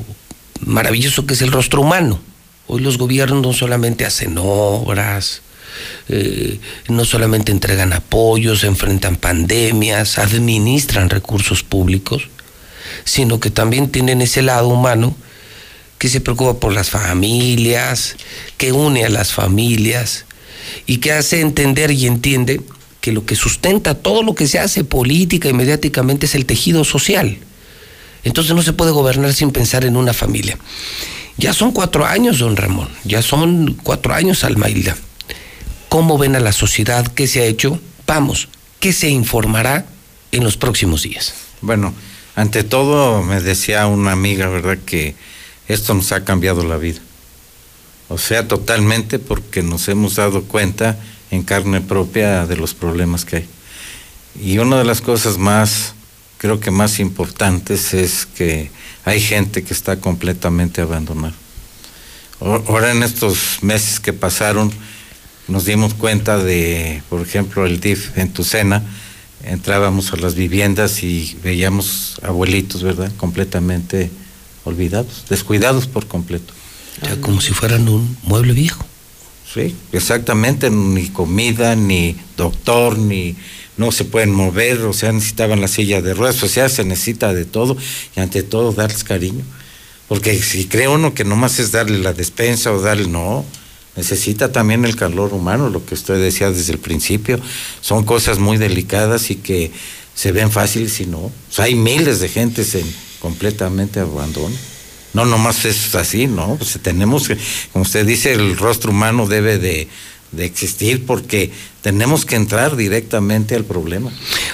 Speaker 4: maravilloso que es el rostro humano. Hoy los gobiernos no solamente hacen obras, eh, no solamente entregan apoyos, enfrentan pandemias, administran recursos públicos, sino que también tienen ese lado humano que se preocupa por las familias, que une a las familias y que hace entender y entiende que lo que sustenta todo lo que se hace política y mediáticamente es el tejido social. Entonces no se puede gobernar sin pensar en una familia. Ya son cuatro años, don Ramón, ya son cuatro años, Almailda. ¿Cómo ven a la sociedad? ¿Qué se ha hecho? Vamos, ¿qué se informará en los próximos días?
Speaker 85: Bueno, ante todo me decía una amiga, ¿verdad?, que esto nos ha cambiado la vida. O sea, totalmente porque nos hemos dado cuenta en carne propia de los problemas que hay. Y una de las cosas más, creo que más importantes es que hay gente que está completamente abandonada. Ahora en estos meses que pasaron nos dimos cuenta de, por ejemplo, el DIF en Tucena, entrábamos a las viviendas y veíamos abuelitos, ¿verdad? Completamente olvidados, descuidados por completo.
Speaker 4: O sea, como si fueran un mueble viejo.
Speaker 85: Sí, exactamente, ni comida, ni doctor, ni no se pueden mover, o sea, necesitaban la silla de ruedas, o sea, se necesita de todo y ante todo darles cariño. Porque si cree uno que nomás es darle la despensa o darle, no, necesita también el calor humano, lo que usted decía desde el principio. Son cosas muy delicadas y que se ven fáciles y no. O sea, hay miles de gentes en completamente abandono. No, nomás es así, ¿no? Pues tenemos como usted dice, el rostro humano debe de, de existir porque tenemos que entrar directamente al problema.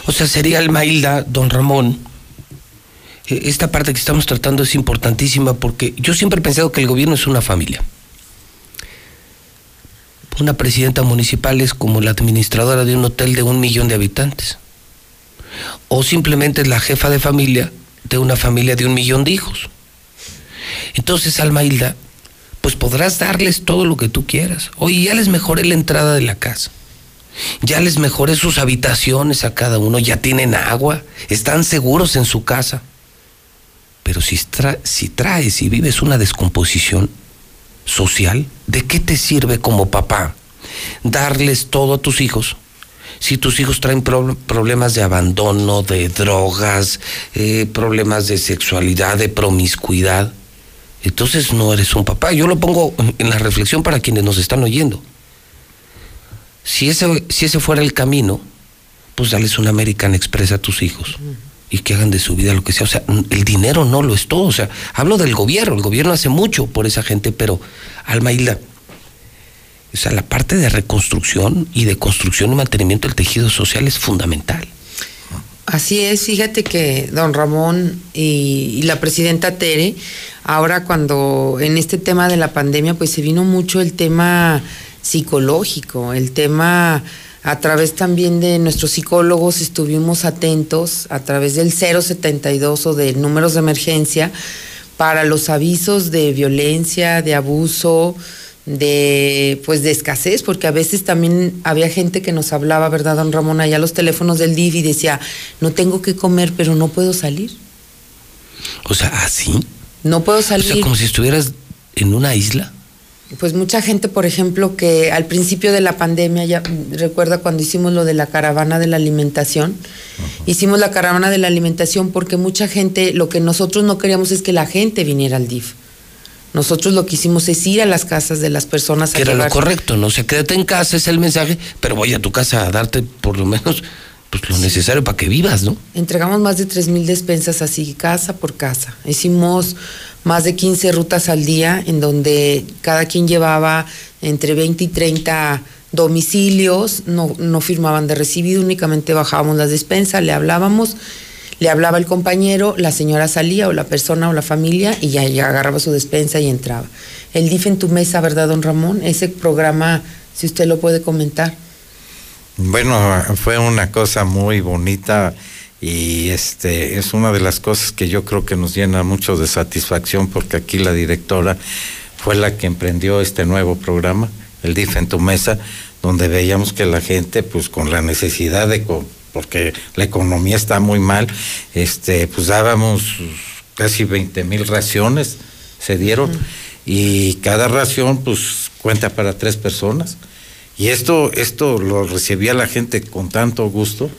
Speaker 4: O sea, sería Almailda, don Ramón. eh, Esta parte que estamos tratando es importantísima porque yo siempre he pensado que el gobierno es una familia. Una presidenta municipal es como la administradora de un hotel de un millón de habitantes. O simplemente es la jefa de familia de una familia de un millón de hijos. Entonces, Almailda, pues podrás darles todo lo que tú quieras. Oye, ya les mejoré la entrada de la casa. Ya les mejoré sus habitaciones a cada uno, ya tienen agua, están seguros en su casa. Pero si, si traes y vives una descomposición social, ¿de qué te sirve como papá darles todo a tus hijos? Si tus hijos traen pro- problemas de abandono, de drogas, eh, problemas de sexualidad, de promiscuidad, entonces no eres un papá. Yo lo pongo en- la reflexión para quienes nos están oyendo. Si ese, si ese fuera el camino, pues dales un American Express a tus hijos y que hagan de su vida lo que sea. O sea, el dinero no lo es todo. O sea, hablo del gobierno. El gobierno hace mucho por esa gente, pero Alma Hilda, o sea, la parte de reconstrucción y de construcción y mantenimiento del tejido social es fundamental.
Speaker 86: Así es, fíjate que don Ramón y, la presidenta Tere, ahora cuando en este tema de la pandemia, pues se vino mucho el tema psicológico, el tema a través también de nuestros psicólogos estuvimos atentos a través del 072 o de números de emergencia para los avisos de violencia, de abuso, de pues de escasez, porque a veces también había gente que nos hablaba, ¿verdad, don Ramón? Allá los teléfonos del DIF y decía, no tengo que comer, pero no puedo salir.
Speaker 4: O sea, así.
Speaker 86: No puedo
Speaker 4: O
Speaker 86: salir.
Speaker 4: sea, como si estuvieras en una isla.
Speaker 86: Pues mucha gente, por ejemplo, que al principio de la pandemia, ya recuerda cuando hicimos lo de la caravana de la alimentación, hicimos la caravana de la alimentación porque mucha gente, lo que nosotros no queríamos es que la gente viniera al DIF. Nosotros lo que hicimos es ir a las casas de las personas
Speaker 4: Que
Speaker 86: a
Speaker 4: era lo correcto, ¿no? O sea, quédate en casa, es el mensaje, pero voy a tu casa a darte por lo menos pues, lo necesario para que vivas, ¿no?
Speaker 86: Entregamos más de 3.000 despensas así, casa por casa. Hicimos más de 15 rutas al día en donde cada quien llevaba entre 20 y 30 domicilios, no, no firmaban de recibido, únicamente bajábamos las despensas, le hablábamos, le hablaba el compañero, la señora salía o la persona o la familia y ya, agarraba su despensa y entraba. El DIF en tu mesa, ¿verdad, don Ramón? Ese programa, si usted lo puede comentar.
Speaker 85: Bueno, fue una cosa muy bonita y este es una de las cosas que yo creo que nos llena mucho de satisfacción porque aquí la directora fue la que emprendió este nuevo programa, el DIF en tu mesa, donde veíamos que la gente pues con la necesidad de porque la economía está muy mal, este pues dábamos casi 20 mil raciones se dieron y cada ración pues cuenta para tres personas. Y esto, esto lo recibía la gente con tanto gusto.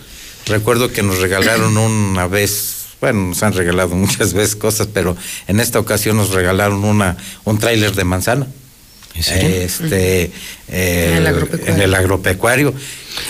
Speaker 85: Recuerdo que nos regalaron una vez, bueno, nos han regalado muchas veces cosas, pero en esta ocasión nos regalaron una, un tráiler de manzana. Este, eh,
Speaker 86: En el agropecuario.
Speaker 85: en el agropecuario.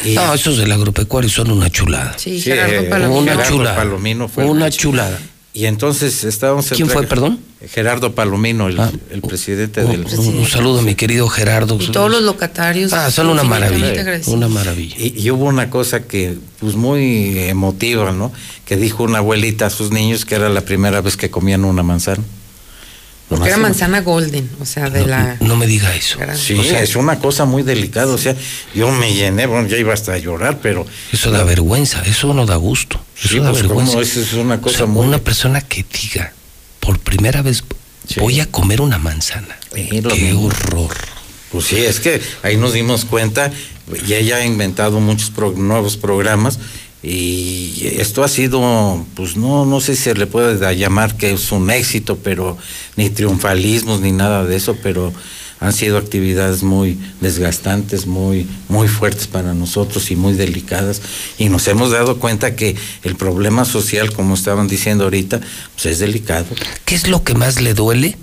Speaker 85: Y-
Speaker 4: No, esos del agropecuario son una chulada.
Speaker 86: Sí,
Speaker 85: Sí,
Speaker 86: Gerardo
Speaker 85: eh,
Speaker 86: Palomino.
Speaker 4: Una
Speaker 85: Gerardo
Speaker 4: chulada.
Speaker 85: Palomino fue
Speaker 4: Una chulada.
Speaker 85: Y entonces estábamos...
Speaker 4: ¿Quién fue,
Speaker 85: entrega-
Speaker 4: perdón?
Speaker 85: Gerardo Palomino, el, el presidente
Speaker 4: Un,
Speaker 85: del...
Speaker 4: un- un saludo a mi querido Gerardo.
Speaker 86: Y todos los locatarios.
Speaker 4: Ah, son una maravilla. Una maravilla.
Speaker 85: Y, y hubo una cosa que, pues muy emotiva, ¿no? Que dijo una abuelita a sus niños que era la primera vez que comían una manzana.
Speaker 86: Porque era manzana golden, o sea, de la...
Speaker 4: No me diga eso.
Speaker 85: Sí, o sea, es una cosa muy delicada. O sea, yo me llené, bueno, ya iba hasta a llorar, pero.
Speaker 4: Eso da vergüenza, eso no da gusto. Eso
Speaker 85: Sí,
Speaker 4: da
Speaker 85: pues,
Speaker 4: vergüenza.
Speaker 85: ¿cómo? Eso es una cosa
Speaker 4: O sea,
Speaker 85: muy-
Speaker 4: Una persona que diga, por primera vez, voy a comer una manzana.
Speaker 85: Sí,
Speaker 4: Qué
Speaker 85: mismo.
Speaker 4: horror.
Speaker 85: Pues sí, es que ahí nos dimos cuenta, y ella ha inventado muchos pro- nuevos programas y esto ha sido, pues no, no sé si se le puede llamar que es un éxito, pero ni triunfalismos ni nada de eso, pero han sido actividades muy desgastantes, muy, muy fuertes para nosotros y muy delicadas. Y nos hemos dado cuenta que el problema social, como estaban diciendo ahorita, pues es delicado.
Speaker 4: ¿Qué es lo que más le duele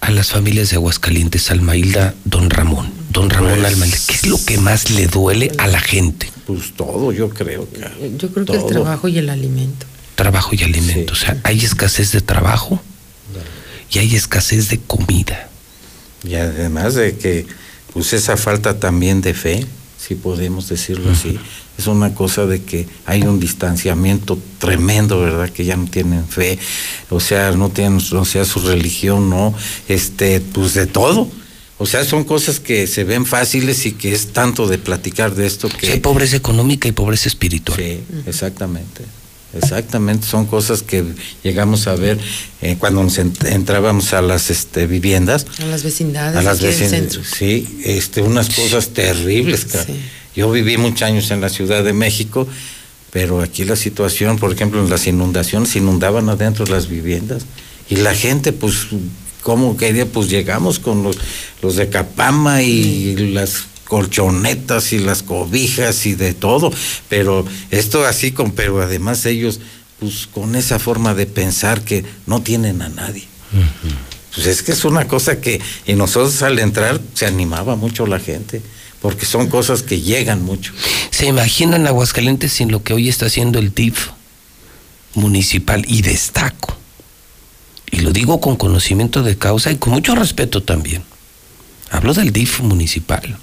Speaker 4: a las familias de Aguascalientes, Alma Hilda, Don Ramón? Don Ramón
Speaker 85: Pues-
Speaker 4: Alma Hilda, ¿qué es lo que más le duele a la gente?
Speaker 85: Pues todo, yo creo. que-
Speaker 86: Yo creo que el trabajo y el alimento.
Speaker 4: Trabajo y alimento. O sea, hay escasez de trabajo y hay escasez de comida.
Speaker 85: Y además de que, pues esa falta también de fe, si podemos decirlo así, es una cosa de que hay un distanciamiento tremendo, ¿verdad? Que ya no tienen fe, o sea, no tienen, o sea, su religión, ¿no? Este, pues de todo. O sea, son cosas que se ven fáciles y que es tanto de platicar de esto que...
Speaker 4: Sí, hay pobreza económica y pobreza espiritual.
Speaker 85: Sí, exactamente. Exactamente, son cosas que llegamos a ver eh, cuando nos ent- entrábamos a las este, viviendas,
Speaker 86: A las vecindades,
Speaker 85: a las
Speaker 86: centro.
Speaker 85: sí, este, unas cosas terribles. Yo viví muchos años en la Ciudad de México, pero aquí la situación, por ejemplo, en las inundaciones, inundaban adentro las viviendas y la gente, pues, ¿cómo quería? Pues llegamos con los, los de Capama y las colchonetas y las cobijas y de todo, pero esto así con, pero además ellos, pues con esa forma de pensar que no tienen a nadie. Pues es que es una cosa que, y nosotros al entrar se animaba mucho la gente, porque son cosas que llegan mucho.
Speaker 4: ¿Se imaginan Aguascalientes sin lo que hoy está haciendo el DIF municipal? Y destaco. Y lo digo con conocimiento de causa y con mucho respeto también. Hablo del DIF municipal.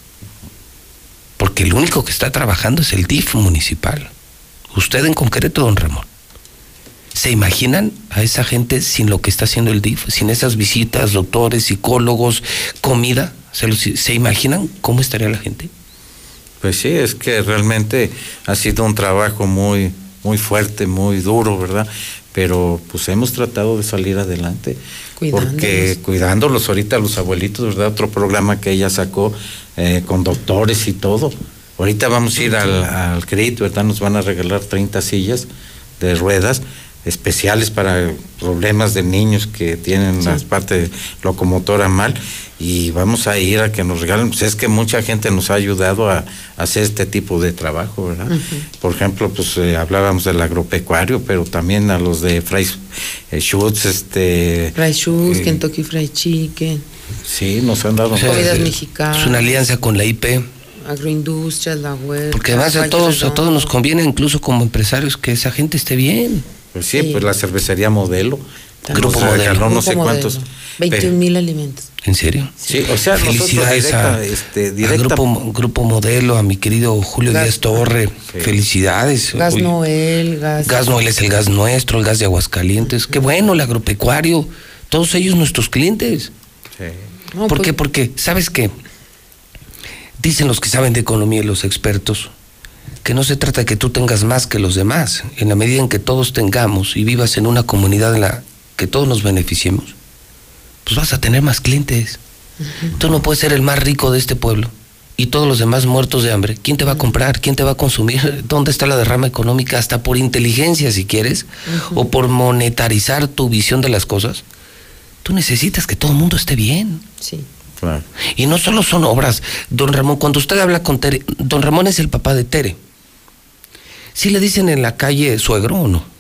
Speaker 4: Porque el único que está trabajando es el DIF municipal. Usted en concreto, don Ramón. ¿Se imaginan a esa gente sin lo que está haciendo el DIF? Sin esas visitas, doctores, psicólogos, comida. ¿Se, ¿se imaginan cómo estaría la gente?
Speaker 85: Pues sí, es que realmente ha sido un trabajo muy, muy fuerte, muy duro, ¿verdad? Pero pues hemos tratado de salir adelante. Porque cuidándolos ahorita los abuelitos, ¿verdad? Otro programa que ella sacó eh, con doctores y todo. Ahorita vamos a ir al, al CRIT, ¿verdad? Nos van a regalar 30 sillas de ruedas especiales para problemas de niños que tienen la parte locomotora mal y vamos a ir a que nos regalen, pues es que mucha gente nos ha ayudado a, a hacer este tipo de trabajo, ¿verdad? Por ejemplo, pues eh, hablábamos del agropecuario, pero también a los de Fry eh, Schutz, este...
Speaker 86: Fried Shoes,
Speaker 85: eh,
Speaker 86: Kentucky Fried Chicken,
Speaker 85: Sí, nos han dado...
Speaker 86: comidas
Speaker 4: Es
Speaker 86: mexicanas,
Speaker 4: una alianza con la IP.
Speaker 86: agroindustrias, la web.
Speaker 4: Porque además a todos, a todos nos conviene, incluso como empresarios, que esa gente esté bien.
Speaker 85: Pues sí, pues la cervecería modelo.
Speaker 4: Grupo
Speaker 85: regaló
Speaker 4: Modelo.
Speaker 85: no sé cuántos.
Speaker 86: Modelo. 21 mil alimentos.
Speaker 4: ¿En serio?
Speaker 85: Sí, o sea, nosotros
Speaker 4: felicidades
Speaker 85: directa,
Speaker 4: a,
Speaker 85: este,
Speaker 4: a
Speaker 85: directa-
Speaker 4: grupo, grupo Modelo, a mi querido Julio
Speaker 86: Gas-
Speaker 4: Díaz Torre. Felicidades.
Speaker 86: Gas
Speaker 4: Uy,
Speaker 86: Noel, gas.
Speaker 4: Gas Noel es el gas nuestro, el gas de Aguascalientes. Qué bueno, el agropecuario. Todos ellos nuestros clientes.
Speaker 86: No,
Speaker 4: ¿Por
Speaker 86: pues-
Speaker 4: qué? Porque, ¿sabes qué? Dicen los que saben de economía y los expertos que no se trata de que tú tengas más que los demás. En la medida en que todos tengamos y vivas en una comunidad en la que todos nos beneficiemos, pues vas a tener más clientes. Tú no puedes ser el más rico de este pueblo y todos los demás muertos de hambre. ¿Quién te va a comprar? ¿Quién te va a consumir? ¿Dónde está la derrama económica? Hasta por inteligencia, si quieres, o por monetarizar tu visión de las cosas. Tú necesitas que todo el mundo esté bien.
Speaker 86: Sí.
Speaker 4: Y no solo son obras. Don Ramón, cuando usted habla con Tere, don Ramón es el papá de Tere. ¿Sí le dicen en la calle suegro o no?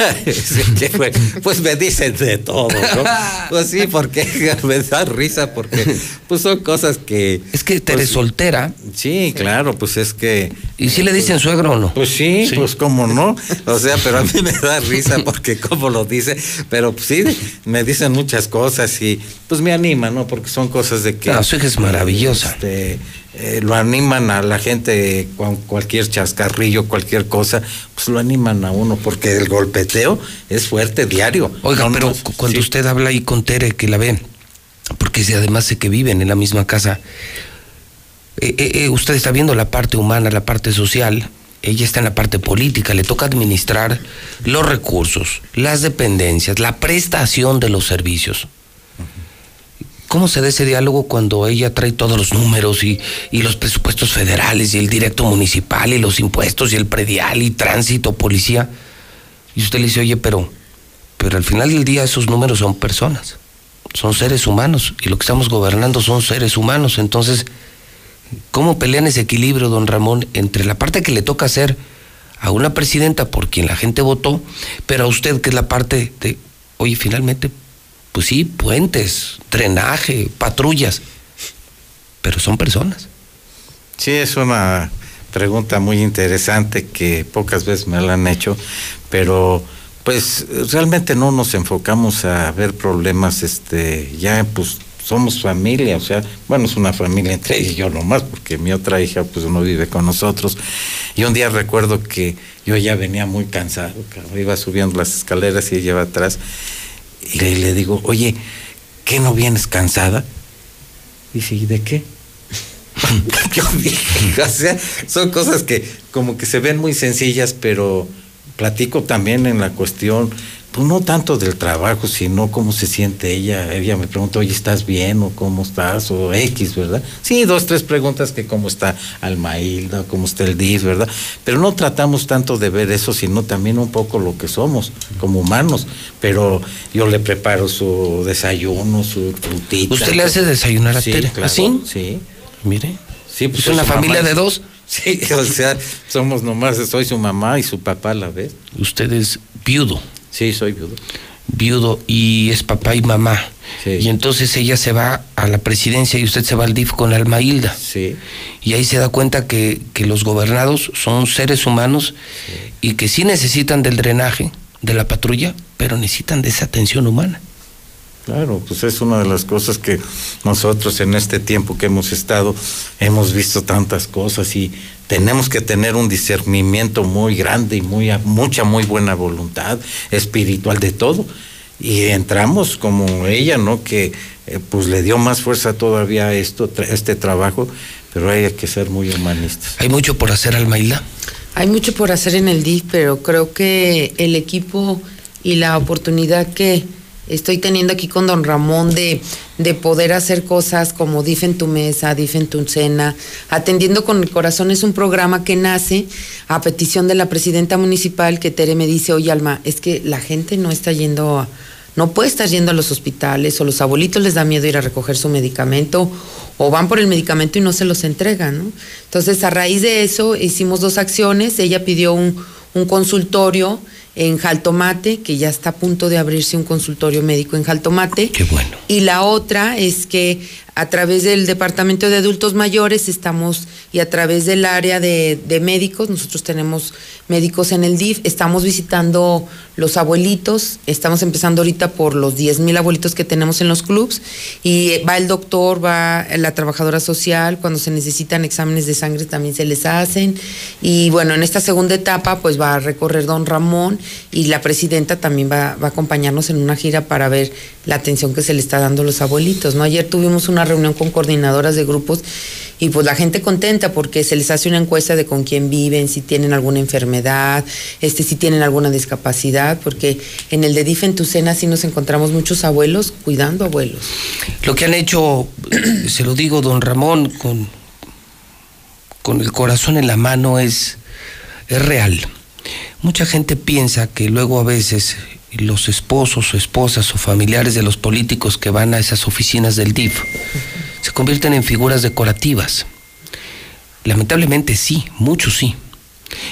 Speaker 85: Fue- pues me dicen de todo, ¿no? Pues sí, porque me da risa, porque pues son cosas que...
Speaker 4: Es que Tere es soltera.
Speaker 85: Sí, claro, pues es que...
Speaker 4: ¿Y si le dicen suegro o no?
Speaker 85: Pues sí, pues cómo no. O sea, pero a mí me da risa porque como lo dice, pero pues sí, me dicen muchas cosas y pues me anima, ¿no? Porque son cosas de que...
Speaker 4: No, su hija es maravillosa.
Speaker 85: este, eh, lo animan a la gente con cualquier chascarrillo, cualquier cosa, pues lo animan a uno porque el golpeteo es fuerte diario.
Speaker 4: Oiga,
Speaker 85: No,
Speaker 4: pero
Speaker 85: no,
Speaker 4: cuando
Speaker 85: sí.
Speaker 4: usted habla ahí con Tere, que la ven, porque si además sé que viven en la misma casa, eh, eh, usted está viendo la parte humana, la parte social, ella está en la parte política, le toca administrar los recursos, las dependencias, la prestación de los servicios. ¿Cómo se da ese diálogo cuando ella trae todos los números y, y los presupuestos federales y el directo municipal y los impuestos y el predial y tránsito, policía? Y usted le dice, oye, pero, pero al final del día esos números son personas, son seres humanos y lo que estamos gobernando son seres humanos. Entonces, ¿cómo pelean ese equilibrio, don Ramón, entre la parte que le toca hacer a una presidenta por quien la gente votó, pero a usted que es la parte de, oye, finalmente, pues sí, puentes, drenaje, patrullas, pero son personas.
Speaker 85: Sí, es una pregunta muy interesante que pocas veces me la han hecho, pero pues realmente no nos enfocamos a ver problemas, este, ya pues somos familia, o sea, bueno, es una familia entre ella y yo nomás, porque mi otra hija pues no vive con nosotros. Y un día recuerdo que yo ya venía muy cansado, iba subiendo las escaleras y ella iba atrás, y le, digo, oye, ¿qué no vienes cansada? Dice, ¿y de qué? Yo dije, o sea, son cosas que como que se ven muy sencillas, pero platico también en la cuestión pues no tanto del trabajo, sino cómo se siente ella. Ella me pregunta, oye, ¿estás bien? o ¿cómo estás? o X, ¿verdad? Sí, dos, tres preguntas que cómo está Almailda, cómo está el DIF, ¿verdad? Pero no tratamos tanto de ver eso, sino también un poco lo que somos como humanos. Pero yo le preparo su desayuno, su frutita.
Speaker 4: ¿Usted le hace desayunar a
Speaker 85: Sí,
Speaker 4: Tere?
Speaker 85: claro,
Speaker 4: ¿Así?
Speaker 85: Sí.
Speaker 4: Mire.
Speaker 85: Sí, pues
Speaker 4: ¿Es una
Speaker 85: mamá
Speaker 4: familia de dos?
Speaker 85: Sí, o sea, somos nomás, soy su mamá y su papá a la vez.
Speaker 4: Usted es viudo.
Speaker 85: Sí, soy viudo.
Speaker 4: Viudo y es papá y mamá. Y entonces ella se va a la presidencia y usted se va al DIF con Alma Hilda.
Speaker 85: Sí.
Speaker 4: Y ahí se da cuenta que, que los gobernados son seres humanos y que sí necesitan del drenaje, de la patrulla, pero necesitan de esa atención humana.
Speaker 85: Claro, pues es una de las cosas que nosotros en este tiempo que hemos estado hemos visto tantas cosas y tenemos que tener un discernimiento muy grande y muy mucha muy buena voluntad espiritual de todo y entramos como ella, ¿no? Que eh, pues le dio más fuerza todavía a esto, tra- este trabajo, pero hay que ser muy humanistas.
Speaker 4: ¿Hay mucho por hacer, Almailda?
Speaker 86: Hay mucho por hacer en el DIF, pero creo que el equipo y la oportunidad que estoy teniendo aquí con don Ramón de, de poder hacer cosas como DIF en tu mesa, DIF en tu cena, atendiendo con el corazón es un programa que nace a petición de la presidenta municipal que Tere me dice, oye Alma, es que la gente no está yendo a, no puede estar yendo a los hospitales o los abuelitos les da miedo ir a recoger su medicamento o van por el medicamento y no se los entregan, ¿no? Entonces, a raíz de eso hicimos dos acciones. Ella pidió un, un consultorio en Jaltomate, que ya está a punto de abrirse un consultorio médico en Jaltomate.
Speaker 4: Qué bueno.
Speaker 86: Y la otra es que a través del Departamento de Adultos Mayores estamos, y a través del área de, médicos, nosotros tenemos médicos en el DIF, estamos visitando los abuelitos, estamos empezando ahorita por los 10 mil abuelitos que tenemos en los clubs, y va el doctor, va la trabajadora social, cuando se necesitan exámenes de sangre también se les hacen, y bueno, en esta segunda etapa pues va a recorrer don Ramón, y la presidenta también va, va a acompañarnos en una gira para ver la atención que se le está dando a los abuelitos, ¿no? Ayer tuvimos una reunión con coordinadoras de grupos y pues la gente contenta porque se les hace una encuesta de con quién viven, si tienen alguna enfermedad, este, si tienen alguna discapacidad, porque en el de DIF en Tucena sí nos encontramos muchos abuelos cuidando abuelos.
Speaker 4: Lo que han hecho, se lo digo, don Ramón, con, con el corazón en la mano es, es real. Mucha gente piensa que luego a veces los esposos o esposas o familiares de los políticos que van a esas oficinas del DIF se convierten en figuras decorativas. Lamentablemente sí, muchos sí.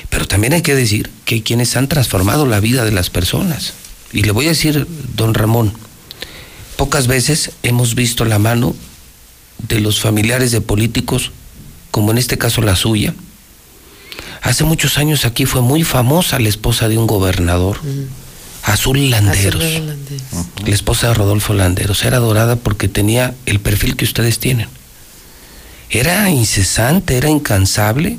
Speaker 4: Pero también hay que decir que hay quienes han transformado la vida de las personas. Y le voy a decir, don Ramón, pocas veces hemos visto la mano de los familiares de políticos, como en este caso la suya. Hace muchos años aquí fue muy famosa la esposa de un gobernador, Azul Landeros, la esposa de Rodolfo Landeros. Era adorada porque tenía el perfil que ustedes tienen. Era incesante, era incansable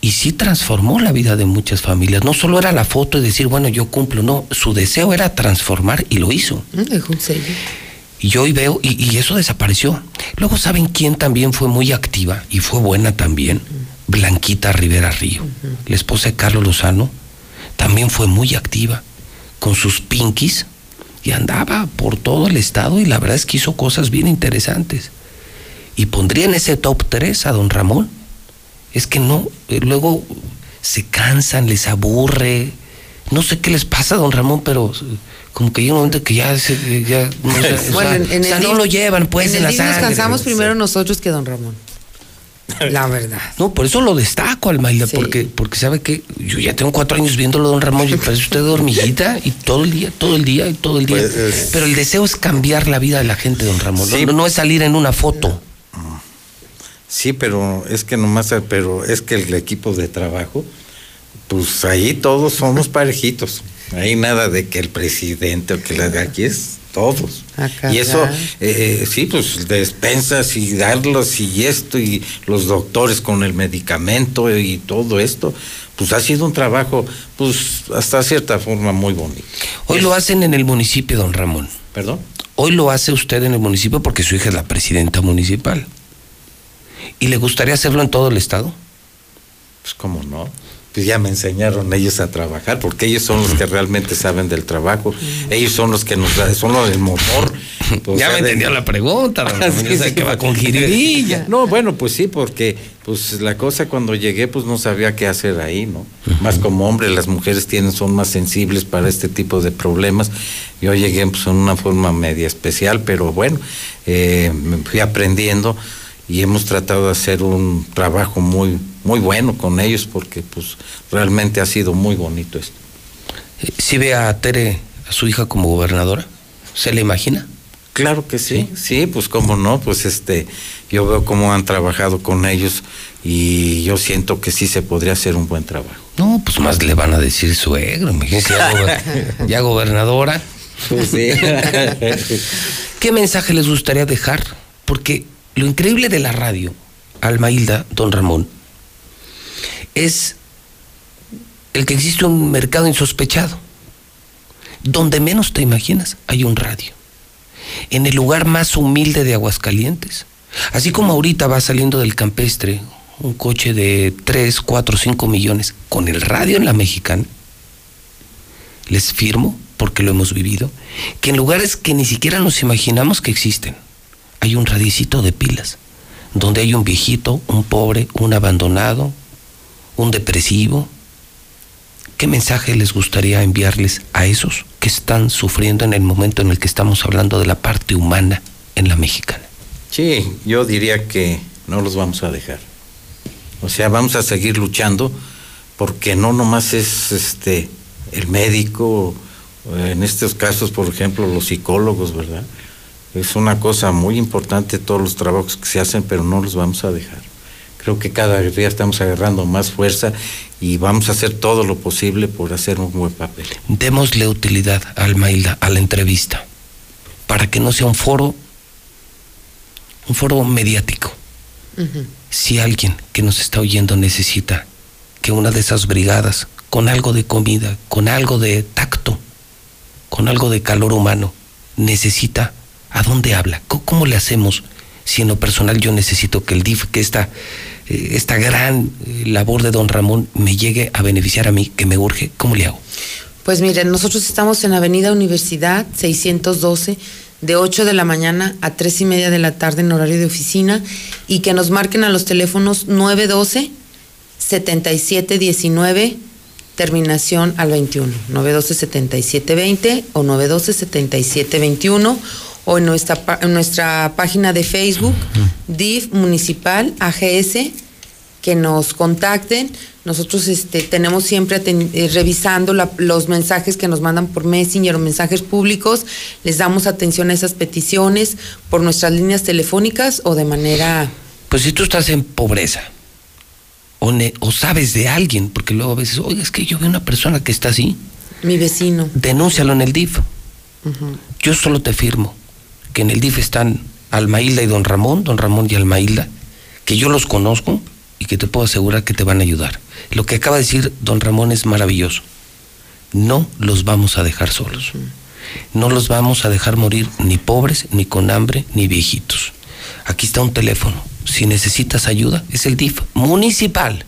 Speaker 4: y sí transformó la vida de muchas familias. No solo era la foto y decir, bueno, yo cumplo, no, su deseo era transformar y lo hizo.
Speaker 86: Mm, Dejó un sello.
Speaker 4: Y yo hoy veo, y, y eso desapareció. Luego, ¿saben quién también fue muy activa y fue buena también? Blanquita Rivera Río, la esposa de Carlos Lozano, también fue muy activa con sus pinkies y andaba por todo el estado y la verdad es que hizo cosas bien interesantes. Y pondría en ese top 3 a don Ramón. Es que no, eh, luego se cansan, les aburre. No sé qué les pasa a don Ramón, pero eh, como que llega un momento que ya, se, ya no, sé, o sea,
Speaker 86: Bueno, en, en
Speaker 4: o sea,
Speaker 86: el
Speaker 4: no lo llevan pues
Speaker 86: en
Speaker 4: en,
Speaker 86: el
Speaker 4: la sangre.
Speaker 86: cansamos primero nosotros que don Ramón. La verdad.
Speaker 4: No, por eso lo destaco, Almaila, porque, porque sabe que yo ya tengo cuatro años viéndolo, don Ramón, y parece usted hormiguita, y todo el día, todo el día, y todo el día.
Speaker 85: Pues, es-
Speaker 4: Pero el deseo es cambiar la vida de la gente, don Ramón.
Speaker 85: Sí.
Speaker 4: No, no es salir en una foto.
Speaker 85: Sí, pero es que nomás, pero es que el equipo de trabajo, pues ahí todos somos parejitos. Ahí nada de que el presidente o que la de aquí es todos. y eso, eh, sí, pues despensas y darlos y esto y los doctores con el medicamento y todo esto, pues ha sido un trabajo, pues hasta cierta forma muy bonito.
Speaker 4: Hoy lo hacen en el municipio, don Ramón.
Speaker 85: ¿Perdón?
Speaker 4: Hoy lo hace usted en el municipio porque su hija es la presidenta municipal. ¿Y le gustaría hacerlo en todo el estado?
Speaker 85: Pues cómo no. Pues ya me enseñaron ellos a trabajar, porque ellos son los que realmente saben del trabajo, ellos son los que nos son los del motor. pues,
Speaker 4: ya me entendió la pregunta,
Speaker 85: Ah, sí,
Speaker 4: que va con jiribilla.
Speaker 85: No, bueno, pues sí, porque pues la cosa cuando llegué pues no sabía qué hacer ahí, ¿no? Más como hombre, las mujeres tienen son más sensibles para este tipo de problemas. Yo llegué pues en una forma media especial, pero bueno, eh, me fui aprendiendo y hemos tratado de hacer un trabajo muy muy bueno con ellos porque pues realmente ha sido muy bonito esto.
Speaker 4: ¿Sí ve a Tere, a su hija, como gobernadora? ¿Se le imagina?
Speaker 85: Claro que sí, sí, pues cómo no, pues este, yo veo cómo han trabajado con ellos y yo siento que sí se podría hacer un buen trabajo.
Speaker 4: No, pues más le van a decir suegro, imagínese, ya, gober- ya gobernadora.
Speaker 85: Pues sí.
Speaker 4: ¿Qué mensaje les gustaría dejar? Porque lo increíble de la radio, Alma Hilda, don Ramón, es el que existe un mercado insospechado. Donde menos te imaginas hay un radio. En el lugar más humilde de Aguascalientes. Así como ahorita va saliendo del campestre un coche de 3, 4, 5 millones con el radio en la mexicana, les firmo, porque lo hemos vivido, que en lugares que ni siquiera nos imaginamos que existen, hay un radicito de pilas, donde hay un viejito, un pobre, un abandonado, un depresivo. ¿Qué mensaje les gustaría enviarles a esos que están sufriendo en el momento en el que estamos hablando de la parte humana en la mexicana?
Speaker 85: Sí, yo diría que no los vamos a dejar. O sea, vamos a seguir luchando porque no nomás es este el médico, en estos casos, por ejemplo, los psicólogos, ¿verdad? Es una cosa muy importante todos los trabajos que se hacen, pero no los vamos a dejar. Creo que cada día estamos agarrando más fuerza y vamos a hacer todo lo posible por hacer un buen papel.
Speaker 4: Démosle utilidad, Alma Hilda, a la entrevista, para que no sea un foro, un foro mediático. Si alguien que nos está oyendo necesita que una de esas brigadas, con algo de comida, con algo de tacto, con algo de calor humano, necesita, ¿a dónde habla? ¿Cómo, cómo le hacemos? Si en lo personal yo necesito que el DIF, que esta, eh, esta gran eh, labor de don Ramón me llegue a beneficiar a mí, que me urge, ¿cómo le hago?
Speaker 86: Pues miren, nosotros estamos en Avenida Universidad 612 de 8 de la mañana a 3 y media de la tarde en horario de oficina y que nos marquen a los teléfonos 912 7719 terminación al 21 912 7720 o 912 7721 o en nuestra en nuestra página de Facebook DIF Municipal AGS que nos contacten. Nosotros este, tenemos siempre eh, revisando la- los mensajes que nos mandan por Messenger o mensajes públicos. Les damos atención a esas peticiones por nuestras líneas telefónicas o de manera...
Speaker 4: Pues si tú estás en pobreza o, ne- o sabes de alguien, porque luego a veces, oiga, es que yo veo una persona que está así,
Speaker 86: Mi vecino.
Speaker 4: denúncialo en el DIF. Yo solo te firmo que en el DIF están Almailda y Don Ramón, Don Ramón y Almailda, que yo los conozco y que te puedo asegurar que te van a ayudar. Lo que acaba de decir Don Ramón es maravilloso. No los vamos a dejar solos. No los vamos a dejar morir ni pobres, ni con hambre, ni viejitos. Aquí está un teléfono. Si necesitas ayuda, es el DIF municipal.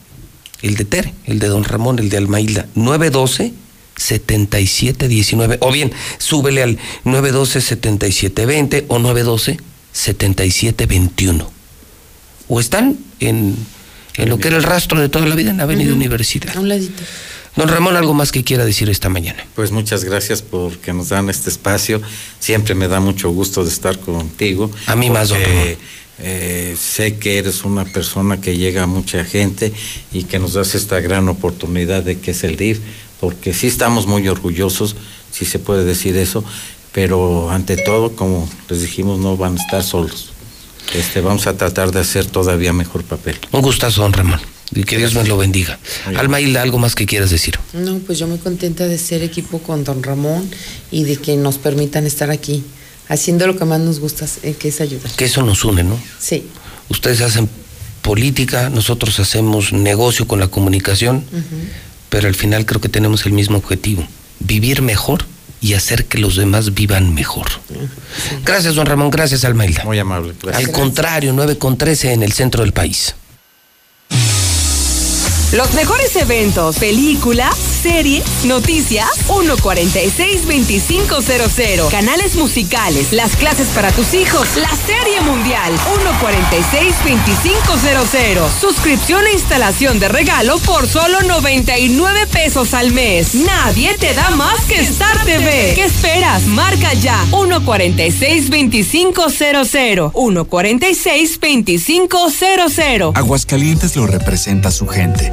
Speaker 4: El de Tere, el de Don Ramón, el de Almailda. 912 7719. O bien, súbele al 912 7720 o 912 7721. O están en, en lo que era el rastro de toda la vida en Avenida Universidad.
Speaker 86: A un ladito.
Speaker 4: Don Ramón, algo más que quiera decir esta mañana.
Speaker 85: Pues muchas gracias porque nos dan este espacio. Siempre me da mucho gusto de estar contigo.
Speaker 4: A mí más, don Ramón.
Speaker 85: eh, sé que eres una persona que llega a mucha gente y que nos das esta gran oportunidad de que es el DIF, porque sí estamos muy orgullosos, si se puede decir eso, pero ante todo, como les dijimos, no van a estar solos. Este, vamos a tratar de hacer todavía mejor papel.
Speaker 4: Un gustazo, don Ramón. Y que Dios me lo bendiga. Alma Hilda, algo más que quieras decir.
Speaker 86: No, pues yo muy contenta de ser equipo con don Ramón y de que nos permitan estar aquí haciendo lo que más nos gusta, eh, que es ayudar.
Speaker 4: Que eso nos une, ¿no?
Speaker 86: Sí.
Speaker 4: Ustedes hacen política, nosotros hacemos negocio con la comunicación, pero al final creo que tenemos el mismo objetivo, vivir mejor y hacer que los demás vivan mejor. Gracias, don Ramón, gracias, Alma Hilda.
Speaker 85: Muy amable.
Speaker 4: Al contrario, 9 con 13 en el centro del país.
Speaker 25: Los mejores eventos, películas, series, noticias, 146-2500. Canales musicales, las clases para tus hijos, la serie mundial, 146-2500. Suscripción e instalación de regalo por solo 99 pesos al mes. Nadie te da más que Star TV. ¿Qué esperas? Marca ya 146-2500. 146-2500.
Speaker 87: Aguascalientes lo representa su gente,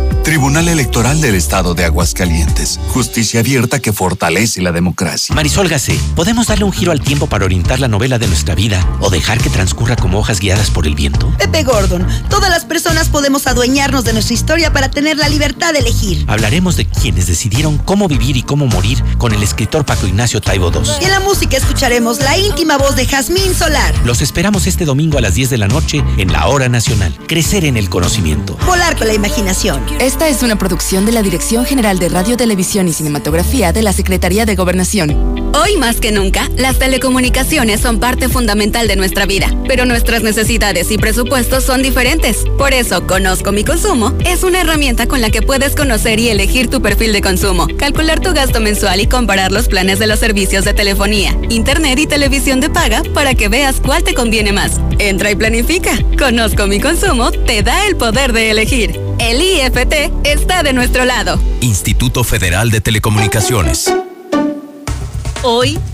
Speaker 87: Tribunal Electoral del Estado de Aguascalientes. Justicia abierta que fortalece la democracia.
Speaker 88: Marisol Gacé, ¿podemos darle un giro al tiempo para orientar la novela de nuestra vida o dejar que transcurra como hojas guiadas por el viento?
Speaker 89: Pepe Gordon, todas las personas podemos adueñarnos de nuestra historia para tener la libertad de elegir.
Speaker 88: Hablaremos de quienes decidieron cómo vivir y cómo morir con el escritor Paco Ignacio Taibo II.
Speaker 89: Y en la música escucharemos la íntima voz de Jazmín Solar.
Speaker 88: Los esperamos este domingo a las 10 de la noche en la Hora Nacional. Crecer en el conocimiento.
Speaker 89: Volar con la imaginación.
Speaker 90: Esta es una producción de la Dirección General de Radio, Televisión y Cinematografía de la Secretaría de Gobernación.
Speaker 55: Hoy más que nunca, las telecomunicaciones son parte fundamental de nuestra vida, pero nuestras necesidades y presupuestos son diferentes. Por eso, Conozco mi consumo es una herramienta con la que puedes conocer y elegir tu perfil de consumo, calcular tu gasto mensual y comparar los planes de los servicios de telefonía, internet y televisión de paga para que veas cuál te conviene más. Entra y planifica. Conozco mi consumo te da el poder de elegir. El IFT está de nuestro lado.
Speaker 53: Instituto Federal de Telecomunicaciones.
Speaker 68: Hoy,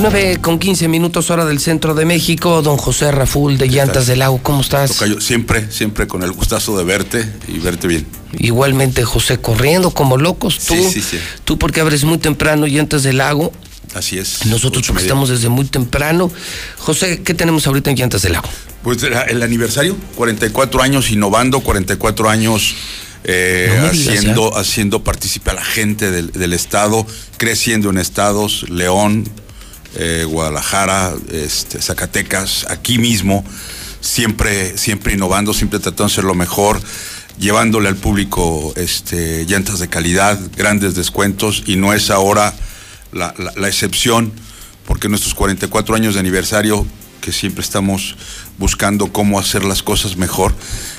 Speaker 4: 9 con 15 minutos hora del centro de México. Don José Raful de Llantas del Lago, ¿cómo estás?
Speaker 64: Tocayo, siempre, siempre con el gustazo de verte y verte bien.
Speaker 4: Igualmente, José, corriendo como locos. Tú,
Speaker 64: Sí, sí, sí.
Speaker 4: tú porque abres muy temprano Llantas del Lago.
Speaker 64: Así es.
Speaker 4: Nosotros porque estamos desde muy temprano. José, ¿qué tenemos ahorita en Llantas del Lago?
Speaker 64: Pues el aniversario, 44 años innovando, 44 años eh,
Speaker 4: No
Speaker 64: haciendo, haciendo partícipe a la gente del, del estado, creciendo en estados, León, eh, Guadalajara, este, Zacatecas, aquí mismo, siempre, siempre innovando, siempre tratando de ser lo mejor, llevándole al público este, llantas de calidad, grandes descuentos, y no es ahora la, la- la excepción, porque nuestros 44 años de aniversario, que siempre estamos buscando cómo hacer las cosas mejor,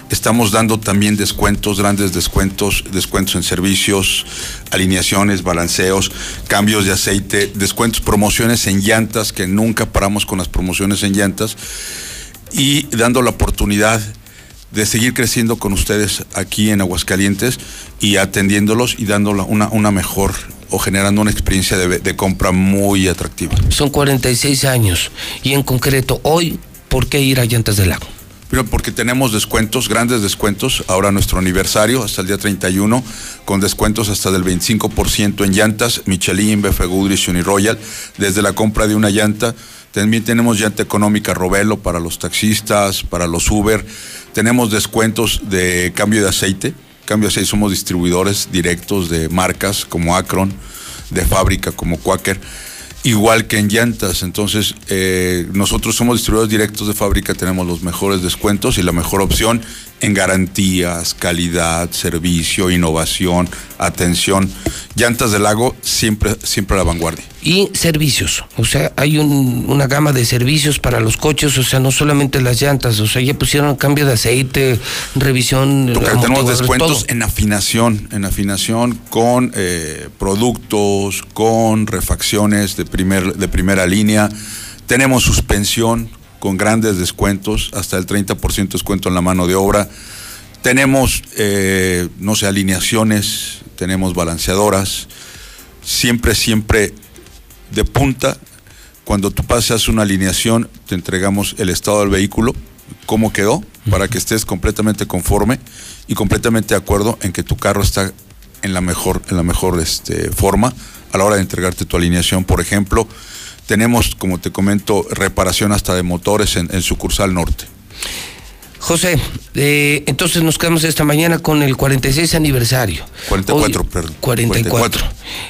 Speaker 64: estamos dando también descuentos, grandes descuentos, descuentos en servicios, alineaciones, balanceos, cambios de aceite, descuentos, promociones en llantas, que nunca paramos con las promociones en llantas, y dando la oportunidad de seguir creciendo con ustedes aquí en Aguascalientes y atendiéndolos y dando una, una mejor o generando una experiencia de, de compra muy atractiva.
Speaker 4: Son 46 años. Y en concreto, hoy, ¿por qué ir a Llantas del Lago?
Speaker 64: Porque tenemos descuentos, grandes descuentos, ahora nuestro aniversario, hasta el día 31, con descuentos hasta del 25% en llantas, Michelin, BF Goodrich, Uniroyal, desde la compra de una llanta. También tenemos llanta económica Robelo para los taxistas, para los Uber. Tenemos descuentos de cambio de aceite. Cambio de aceite, somos distribuidores directos de marcas como Acron, de fábrica como Quaker igual que en llantas. Entonces, eh, nosotros somos distribuidores directos de fábrica, tenemos los mejores descuentos y la mejor opción en garantías, calidad, servicio, innovación, atención. Llantas del lago siempre, siempre a la vanguardia.
Speaker 4: Y servicios. O sea, hay un- una gama de servicios para los coches, o sea, no solamente las llantas, o sea, ya pusieron cambio de aceite, revisión.
Speaker 64: Porque tenemos descuentos
Speaker 4: todo.
Speaker 64: en afinación, en afinación con eh, productos, con refacciones de, primer, de primera línea. Tenemos suspensión con grandes descuentos, hasta el 30% descuento en la mano de obra. Tenemos, eh, no sé, alineaciones, tenemos balanceadoras. Siempre, siempre de punta. Cuando tú pasas una alineación, te entregamos el estado del vehículo, cómo quedó, para que estés completamente conforme y completamente de acuerdo en que tu carro está en la mejor, en la mejor este, forma a la hora de entregarte tu alineación. Por ejemplo, tenemos, como te comento, reparación hasta de motores en, sucursal norte.
Speaker 4: José, eh, entonces nos quedamos esta mañana con el 46 aniversario.
Speaker 64: 44, perdón.
Speaker 4: 44.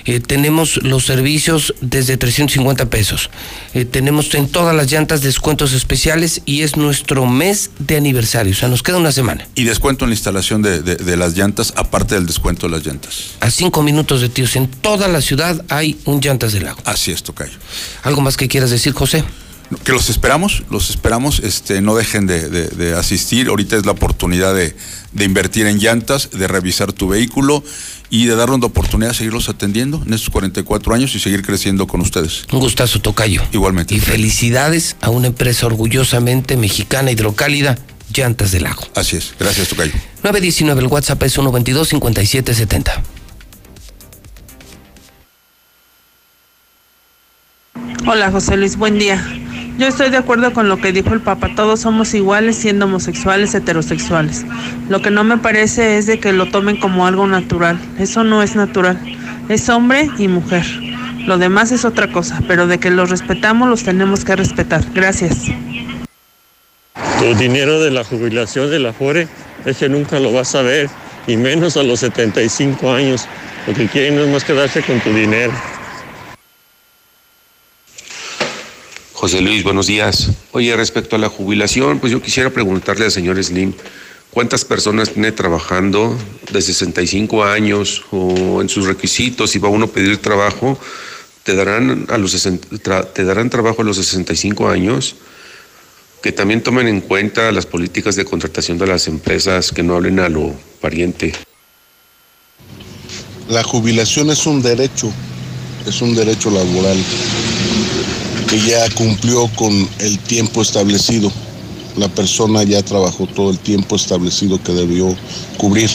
Speaker 4: Eh, tenemos los servicios desde 350 pesos. Eh, tenemos en todas las llantas descuentos especiales y es nuestro mes de aniversario. O sea, nos queda una semana.
Speaker 64: Y descuento en la instalación de, de- de las llantas, aparte del descuento de las llantas.
Speaker 4: A cinco minutos de tíos. En toda la ciudad hay un llantas del lago.
Speaker 64: Así es, Tocayo.
Speaker 4: ¿Algo más que quieras decir, José?
Speaker 64: Que los esperamos, los esperamos, este, no dejen de, de- de asistir. Ahorita es la oportunidad de, de invertir en llantas, de revisar tu vehículo y de darnos la oportunidad de seguirlos atendiendo en estos 44 años y seguir creciendo con ustedes.
Speaker 4: Un gustazo, Tocayo.
Speaker 64: Igualmente.
Speaker 4: Y felicidades a una empresa orgullosamente mexicana hidrocálida, Llantas del Lago.
Speaker 64: Así es. Gracias, Tocayo.
Speaker 4: 919, el WhatsApp es 122-5770.
Speaker 91: Hola José Luis, buen día. Yo estoy de acuerdo con lo que dijo el Papa, todos somos iguales siendo homosexuales, heterosexuales. Lo que no me parece es de que lo tomen como algo natural. Eso no es natural. Es hombre y mujer. Lo demás es otra cosa, pero de que los respetamos los tenemos que respetar. Gracias.
Speaker 92: Tu dinero de la jubilación de la FORE, ese nunca lo vas a ver, y menos a los 75 años. Lo que quieren es más quedarse con tu dinero.
Speaker 93: José Luis, buenos días. Oye, respecto a la jubilación, pues yo quisiera preguntarle al señor Slim, ¿cuántas personas tiene trabajando de 65 años o en sus requisitos? Si va uno a pedir trabajo, ¿te darán, a los 60 tra- te darán trabajo a los 65 años? Que también tomen en cuenta las políticas de contratación de las empresas, que no hablen a lo pariente.
Speaker 79: La jubilación es un derecho, es un derecho laboral que ya cumplió con el tiempo establecido. La persona ya trabajó todo el tiempo establecido que debió cubrir.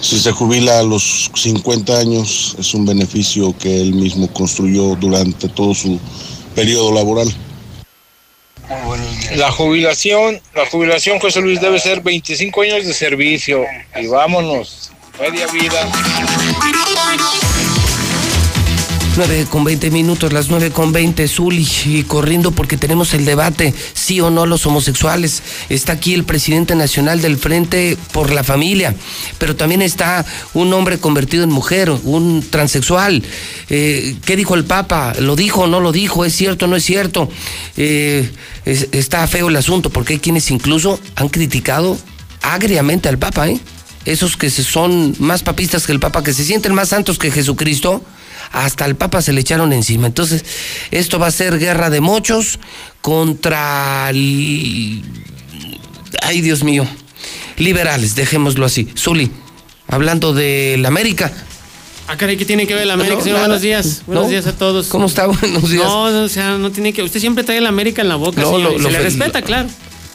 Speaker 79: Si se jubila a los 50 años, es un beneficio que él mismo construyó durante todo su periodo laboral.
Speaker 94: La jubilación, la jubilación, José Luis, debe ser 25 años de servicio. Y vámonos, media vida.
Speaker 4: 9 con 20 minutos, las 9 con 20, Zuli, y corriendo porque tenemos el debate, sí o no los homosexuales. Está aquí el presidente nacional del Frente por la Familia, pero también está un hombre convertido en mujer, un transexual. Eh, ¿Qué dijo el Papa? ¿Lo dijo o no lo dijo? ¿Es cierto o no es cierto? Eh, es- está feo el asunto porque hay quienes incluso han criticado agriamente al Papa, ¿eh? Esos que son más papistas que el Papa, que se sienten más santos que Jesucristo, hasta el Papa se le echaron encima. Entonces, esto va a ser guerra de mochos contra... el- Ay, Dios mío. Liberales, dejémoslo así. Zuli, hablando de la América.
Speaker 95: Ah, caray, ¿qué tiene que ver la América?
Speaker 4: No,
Speaker 95: señor? buenos días. Buenos
Speaker 4: No.
Speaker 95: días a todos.
Speaker 4: ¿Cómo está? Buenos días.
Speaker 95: No, no, o sea, no tiene que... Usted siempre trae la América en la boca,
Speaker 4: No,
Speaker 95: señor.
Speaker 4: lo-
Speaker 95: se le respeta, claro.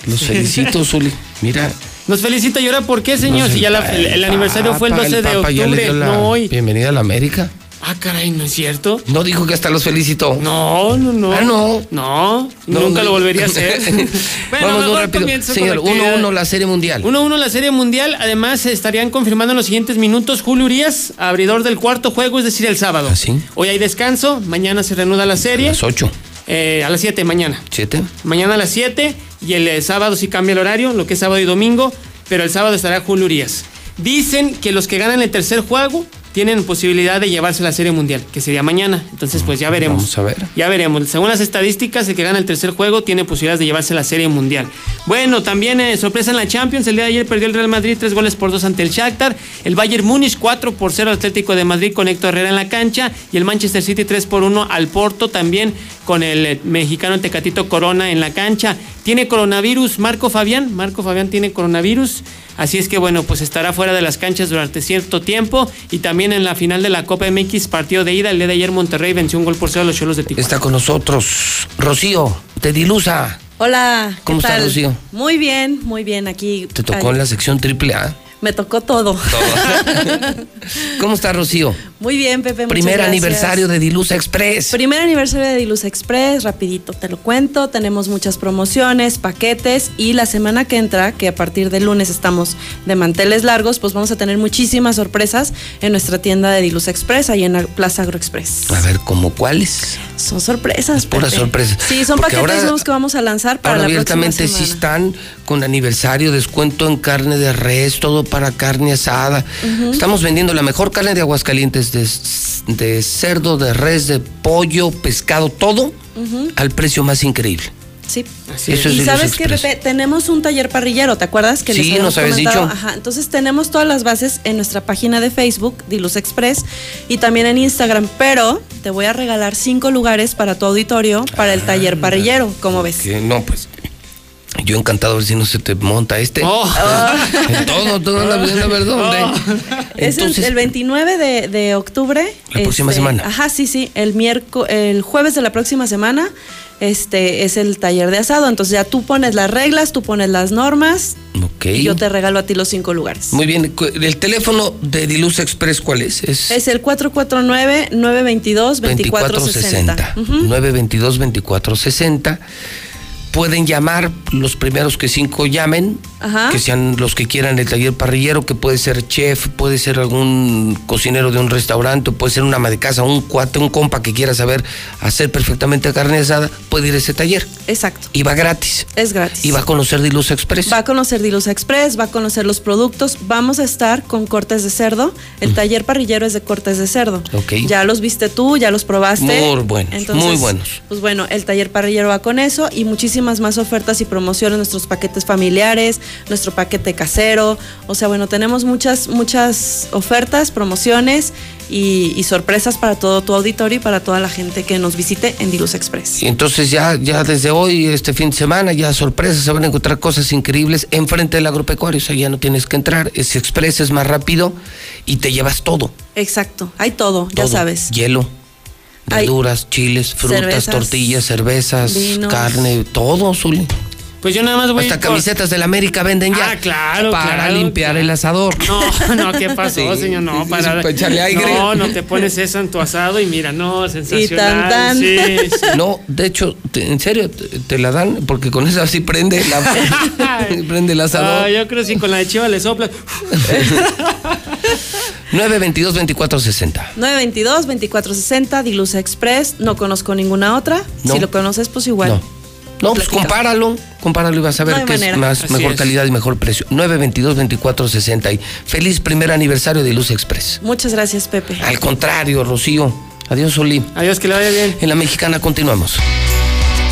Speaker 4: Los felicito, Zuli. Mira.
Speaker 95: Nos felicita. ¿Y ahora por qué, señor? Si ya
Speaker 4: el
Speaker 95: la-
Speaker 4: pa-
Speaker 95: el, el aniversario fue el
Speaker 4: Papa,
Speaker 95: 12 de octubre, no hoy.
Speaker 4: Bienvenida a la América.
Speaker 95: Ah, caray, ¿no es cierto?
Speaker 4: No dijo que hasta los felicitó.
Speaker 95: No, no, no.
Speaker 4: Ah, no.
Speaker 95: No,
Speaker 4: No,
Speaker 95: nunca
Speaker 4: no.
Speaker 95: lo volvería a hacer. bueno,
Speaker 4: Vamos muy rápido. Señor,
Speaker 95: la actividad.
Speaker 4: 1-1 la Serie Mundial.
Speaker 95: 1-1 la Serie Mundial. Además, estarían confirmando en los siguientes minutos Julio Urias, abridor del cuarto juego, es decir, el sábado. Hoy hay descanso, mañana se reanuda la serie.
Speaker 4: ¿Ah, Las 8.
Speaker 95: Eh, a las 7 mañana.
Speaker 4: ¿7?
Speaker 95: Mañana a las 7 y el eh, sábado sí cambia el horario, lo que es sábado y domingo, pero el sábado estará Julio Urias. Dicen que los que ganan el tercer juego tienen posibilidad de llevarse la Serie Mundial, que sería mañana. Entonces, pues ya veremos.
Speaker 4: Vamos a ver.
Speaker 95: Ya veremos. Según las estadísticas, el que gana el tercer juego tiene posibilidades de llevarse la Serie Mundial. Bueno, también eh, sorpresa en la Champions. El día de ayer perdió el Real Madrid tres goles por dos ante el Shakhtar. El Bayern Múnich 4 por 0 al Atlético de Madrid con Héctor Herrera en la cancha. Y el Manchester City 3 por 1 al Porto también con el eh, mexicano Tecatito Corona en la cancha. Tiene coronavirus Marco Fabián. Marco Fabián tiene coronavirus. Así es que bueno, pues estará fuera de las canchas durante cierto tiempo. Y también en la final de la Copa MX, partido de ida, el día de ayer Monterrey venció un gol por cero a los Cholos de Tijuana.
Speaker 4: Está con nosotros Rocío, de Dilusa.
Speaker 96: Hola, ¿qué
Speaker 4: ¿Cómo está,
Speaker 96: tal?
Speaker 4: Rocío?
Speaker 96: Muy bien, muy bien. Aquí
Speaker 4: Te tocó
Speaker 96: ay,
Speaker 4: en la sección triple A.
Speaker 96: me tocó todo.
Speaker 4: ¿Cómo está Rocío?
Speaker 96: Muy bien, Pepe.
Speaker 4: Primer aniversario de Dilusa Express.
Speaker 96: Primer aniversario de Dilusa Express, rapidito te lo cuento, tenemos muchas promociones, paquetes y la semana que entra, que a partir de lunes estamos de manteles largos, pues vamos a tener muchísimas sorpresas en nuestra tienda de Dilusa Express, ahí en la Plaza Agroexpress.
Speaker 4: A ver, ¿cómo cuáles?
Speaker 96: Son sorpresas.
Speaker 4: Puras sorpresas.
Speaker 96: Sí, son
Speaker 4: Porque
Speaker 96: paquetes nuevos que vamos a lanzar para
Speaker 4: Ahora
Speaker 96: la próxima
Speaker 4: abiertamente sí
Speaker 96: semana.
Speaker 4: están con aniversario, descuento en carne de res, todo para carne asada. Estamos vendiendo la mejor carne de Aguascalientes, de, de cerdo, de res, de pollo, pescado, todo al precio más increíble.
Speaker 96: Sí.
Speaker 4: Eso es
Speaker 96: y sabes que. Pepe, tenemos un taller parrillero, ¿te acuerdas que
Speaker 4: Sí,
Speaker 96: les
Speaker 4: nos habías dicho.
Speaker 96: Ajá, entonces tenemos todas las bases en nuestra página de Facebook, Diluz Express, y también en Instagram, pero te voy a regalar cinco lugares para tu auditorio para el taller parrillero, ¿cómo ves?
Speaker 4: No, pues. Yo encantado a ver si no se te monta este. En todo, todo la verdad. ¿dónde?
Speaker 96: Es el-
Speaker 4: Entonces,
Speaker 96: el, 29 de, de octubre. este,
Speaker 4: La próxima semana.
Speaker 96: Ajá, sí, sí. El miércoles, el jueves de la próxima semana, este es el taller de asado. Entonces ya tú pones las reglas, tú pones las normas
Speaker 4: ok.
Speaker 96: y yo te regalo a ti los cinco lugares.
Speaker 4: Muy bien. ¿El teléfono de Dilusa Express cuál es? Es
Speaker 96: Es el 449-922-2460.
Speaker 4: 922-2460. Pueden llamar los primeros que cinco llamen,
Speaker 96: Ajá.
Speaker 4: que sean los que quieran el taller parrillero, que puede ser chef, puede ser algún cocinero de un restaurante, puede ser una ama de casa, un cuate, un compa que quiera saber hacer perfectamente carne asada, puede ir a ese taller.
Speaker 96: Exacto.
Speaker 4: Y va gratis.
Speaker 96: Es gratis.
Speaker 4: Y va a conocer Dilusa Express.
Speaker 96: Va a conocer Dilusa Express, va a conocer los productos. Vamos a estar con cortes de cerdo. El taller parrillero es de cortes de cerdo.
Speaker 4: Ok.
Speaker 96: Ya los viste tú, ya los probaste.
Speaker 4: Muy buenos, muy buenos.
Speaker 96: Pues bueno, el taller parrillero va con eso y muchísimas más ofertas y promociones, nuestros paquetes familiares, nuestro paquete casero. O sea, bueno, tenemos muchas, muchas ofertas, promociones y, y sorpresas para todo tu auditorio y para toda la gente que nos visite en Dilusa Express.
Speaker 4: Y entonces ya, ya desde hoy, este fin de semana, ya sorpresas, se van a encontrar cosas increíbles enfrente del agropecuario. O sea, ya no tienes que entrar. Es express, es más rápido y te llevas todo.
Speaker 96: Exacto, hay todo, ya sabes.
Speaker 4: Hielo, Verduras, chiles, frutas,
Speaker 96: cervezas,
Speaker 4: tortillas, cervezas,
Speaker 96: vinos.
Speaker 4: carne, todo, Zuli.
Speaker 95: Pues yo nada más voy
Speaker 4: Hasta
Speaker 95: por-
Speaker 4: camisetas del América venden ya.
Speaker 95: Ah, claro,
Speaker 4: Para
Speaker 95: claro,
Speaker 4: limpiar
Speaker 95: claro.
Speaker 4: el asador.
Speaker 95: No, no, ¿qué pasó,
Speaker 4: Sí,
Speaker 95: señor? No,
Speaker 4: sí,
Speaker 95: para.
Speaker 4: para echarle aire.
Speaker 95: No, no te pones eso en tu asado y mira, no, sensacional.
Speaker 96: tan, tan.
Speaker 95: Sí, sí.
Speaker 4: No, de hecho, te- en serio, te, te la dan porque con esa sí prende la prende el asador.
Speaker 95: Ah, yo creo que si con la de Chiva le sopla.
Speaker 4: 922-2460.
Speaker 96: 922-2460, Dilusa Express. No conozco ninguna otra.
Speaker 4: No.
Speaker 96: Si lo conoces, pues igual.
Speaker 4: No. No, pues compáralo, compáralo y vas a ver
Speaker 96: No
Speaker 4: que
Speaker 96: manera.
Speaker 4: es más,
Speaker 95: Así
Speaker 4: mejor
Speaker 95: es.
Speaker 4: calidad y mejor precio. 922-2460 y feliz primer aniversario de Luz Express.
Speaker 96: Muchas gracias, Pepe.
Speaker 4: Al contrario, Rocío. Adiós, Oli.
Speaker 95: Adiós, que le vaya bien.
Speaker 4: En la mexicana continuamos.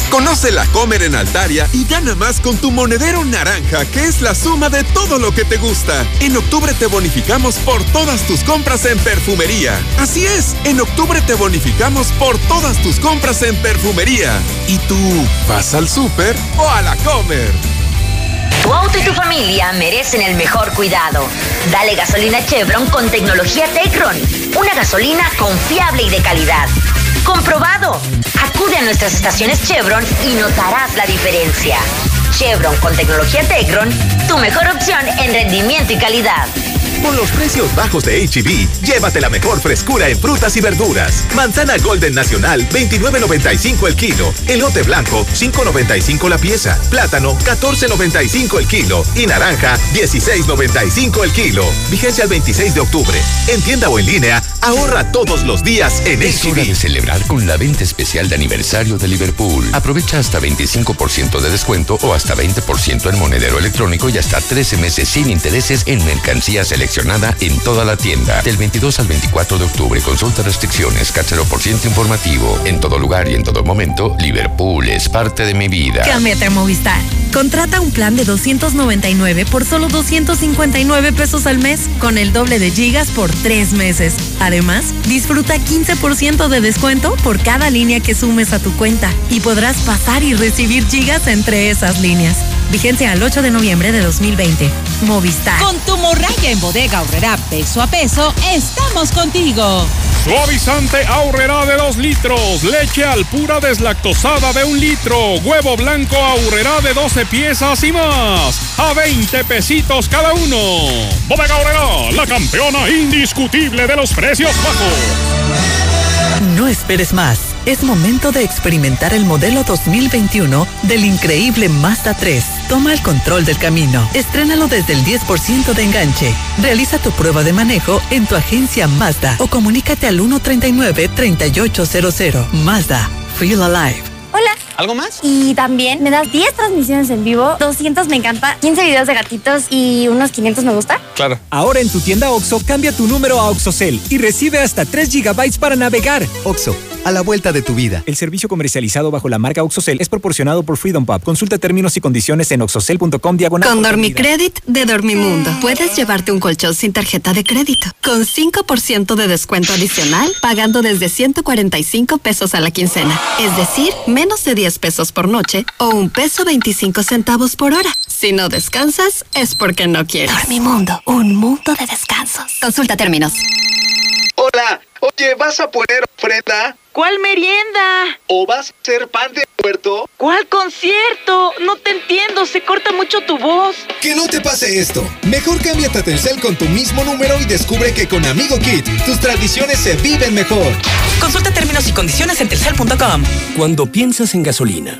Speaker 51: Conoce la Comer en Altaria y gana más con tu monedero naranja, que es la suma de todo lo que te gusta. En octubre te bonificamos por todas tus compras en perfumería. Así es, en octubre te bonificamos por todas tus compras en perfumería. ¿Y tú vas al súper o a la Comer?
Speaker 97: Tu auto y tu familia merecen el mejor cuidado. Dale gasolina Chevron con tecnología Tecron. Una gasolina confiable y de calidad. Comprobado. Acude a nuestras estaciones Chevron y notarás la diferencia. Chevron con tecnología Tecron, tu mejor opción en rendimiento y calidad.
Speaker 53: Con los precios bajos de HB, llévate la mejor frescura en frutas y verduras. Manzana Golden Nacional, 29.95 el kilo. Elote blanco, 5.95 la pieza. Plátano, 14.95 el kilo. Y naranja, 16.95 el kilo. Vigencia el 26 de octubre. En tienda o en línea, ahorra todos los días en
Speaker 98: Es hora de
Speaker 53: HB.
Speaker 98: celebrar con la venta especial de aniversario de Liverpool. Aprovecha hasta 25% de descuento o hasta 20% en monedero electrónico y hasta 13 meses sin intereses en mercancía en toda la tienda. Del 22 al 24 de octubre, consulta restricciones, cachero por ciento informativo. En todo lugar y en todo momento, Liverpool es parte de mi vida.
Speaker 55: Cámbiate a Movistar. Contrata un plan de 299 por solo 259 pesos al mes, con el doble de gigas por tres meses. Además, disfruta 15% de descuento por cada línea que sumes a tu cuenta y podrás pasar y recibir gigas entre esas líneas. Vigencia al 8 de noviembre de 2020. Movistar.
Speaker 68: Con tu morralla en bodega horrera peso a peso, estamos contigo.
Speaker 99: Suavizante ahorrerá de 2 litros. Leche al pura deslactosada de un litro. Huevo blanco ahorrerá de 12 piezas y más. A 20 pesitos cada uno. Bodega la campeona indiscutible de los precios bajos.
Speaker 59: No esperes más. Es momento de experimentar el modelo 2021 del increíble Mazda 3. Toma el control del camino. Estrénalo desde el 10% de enganche. Realiza tu prueba de manejo en tu agencia Mazda o comunícate al 139-3800. Mazda. Feel alive.
Speaker 100: Hola.
Speaker 101: ¿Algo más?
Speaker 100: Y también me das 10 transmisiones en vivo, 200 me encanta, 15 videos de gatitos y unos 500 me gusta.
Speaker 101: Claro.
Speaker 102: Ahora en tu tienda OXO, cambia tu número a OXOCEL y recibe hasta 3 GB para navegar.
Speaker 103: OXO, a la vuelta de tu vida.
Speaker 102: El servicio comercializado bajo la marca OXOCEL es proporcionado por Freedom Pub. Consulta términos y condiciones en oxocel.com diagonal.
Speaker 55: Con Dormicredit de Dormimundo, puedes llevarte un colchón sin tarjeta de crédito, con 5% de descuento adicional, pagando desde 145 pesos a la quincena. Es decir, menos de 10 pesos por noche o un peso 25 centavos por hora. Si no descansas, es porque no quieres. Dormimundo, un mundo de descansos. Consulta términos.
Speaker 104: Hola, oye, ¿vas a poner ofrenda?
Speaker 105: ¿Cuál merienda?
Speaker 104: ¿O vas a hacer pan de puerto?
Speaker 105: ¿Cuál concierto? No te entiendo, se corta mucho tu voz.
Speaker 106: Que no te pase esto. Mejor cámbiate a Telcel con tu mismo número y descubre que con Amigo Kit tus tradiciones se viven mejor.
Speaker 68: Consulta términos y condiciones en telcel.com.
Speaker 107: Cuando piensas en gasolina,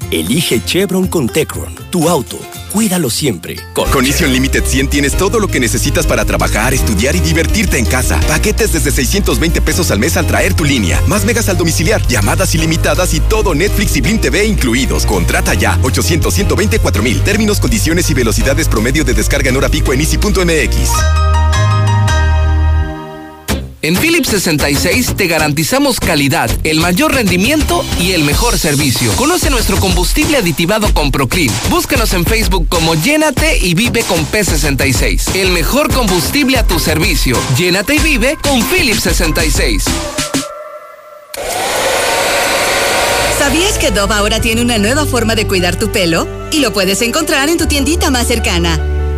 Speaker 107: Elige Chevron con Tecron, tu auto. Cuídalo siempre. Con,
Speaker 51: con Easy Unlimited 100 tienes todo lo que necesitas para trabajar, estudiar y divertirte en casa. Paquetes desde 620 pesos al mes al traer tu línea. Más megas al domiciliar, llamadas ilimitadas y todo Netflix y Blim TV incluidos. Contrata ya 800 124 mil. Términos, condiciones y velocidades promedio de descarga en hora pico en easy.mx.
Speaker 108: En Philips 66 te garantizamos calidad, el mayor rendimiento y el mejor servicio. Conoce nuestro combustible aditivado con Proclean. Búscanos en Facebook como Llénate y Vive con P66. El mejor combustible a tu servicio. Llénate y vive con Philips 66.
Speaker 109: ¿Sabías que Dove ahora tiene una nueva forma de cuidar tu pelo? Y lo puedes encontrar en tu tiendita más cercana.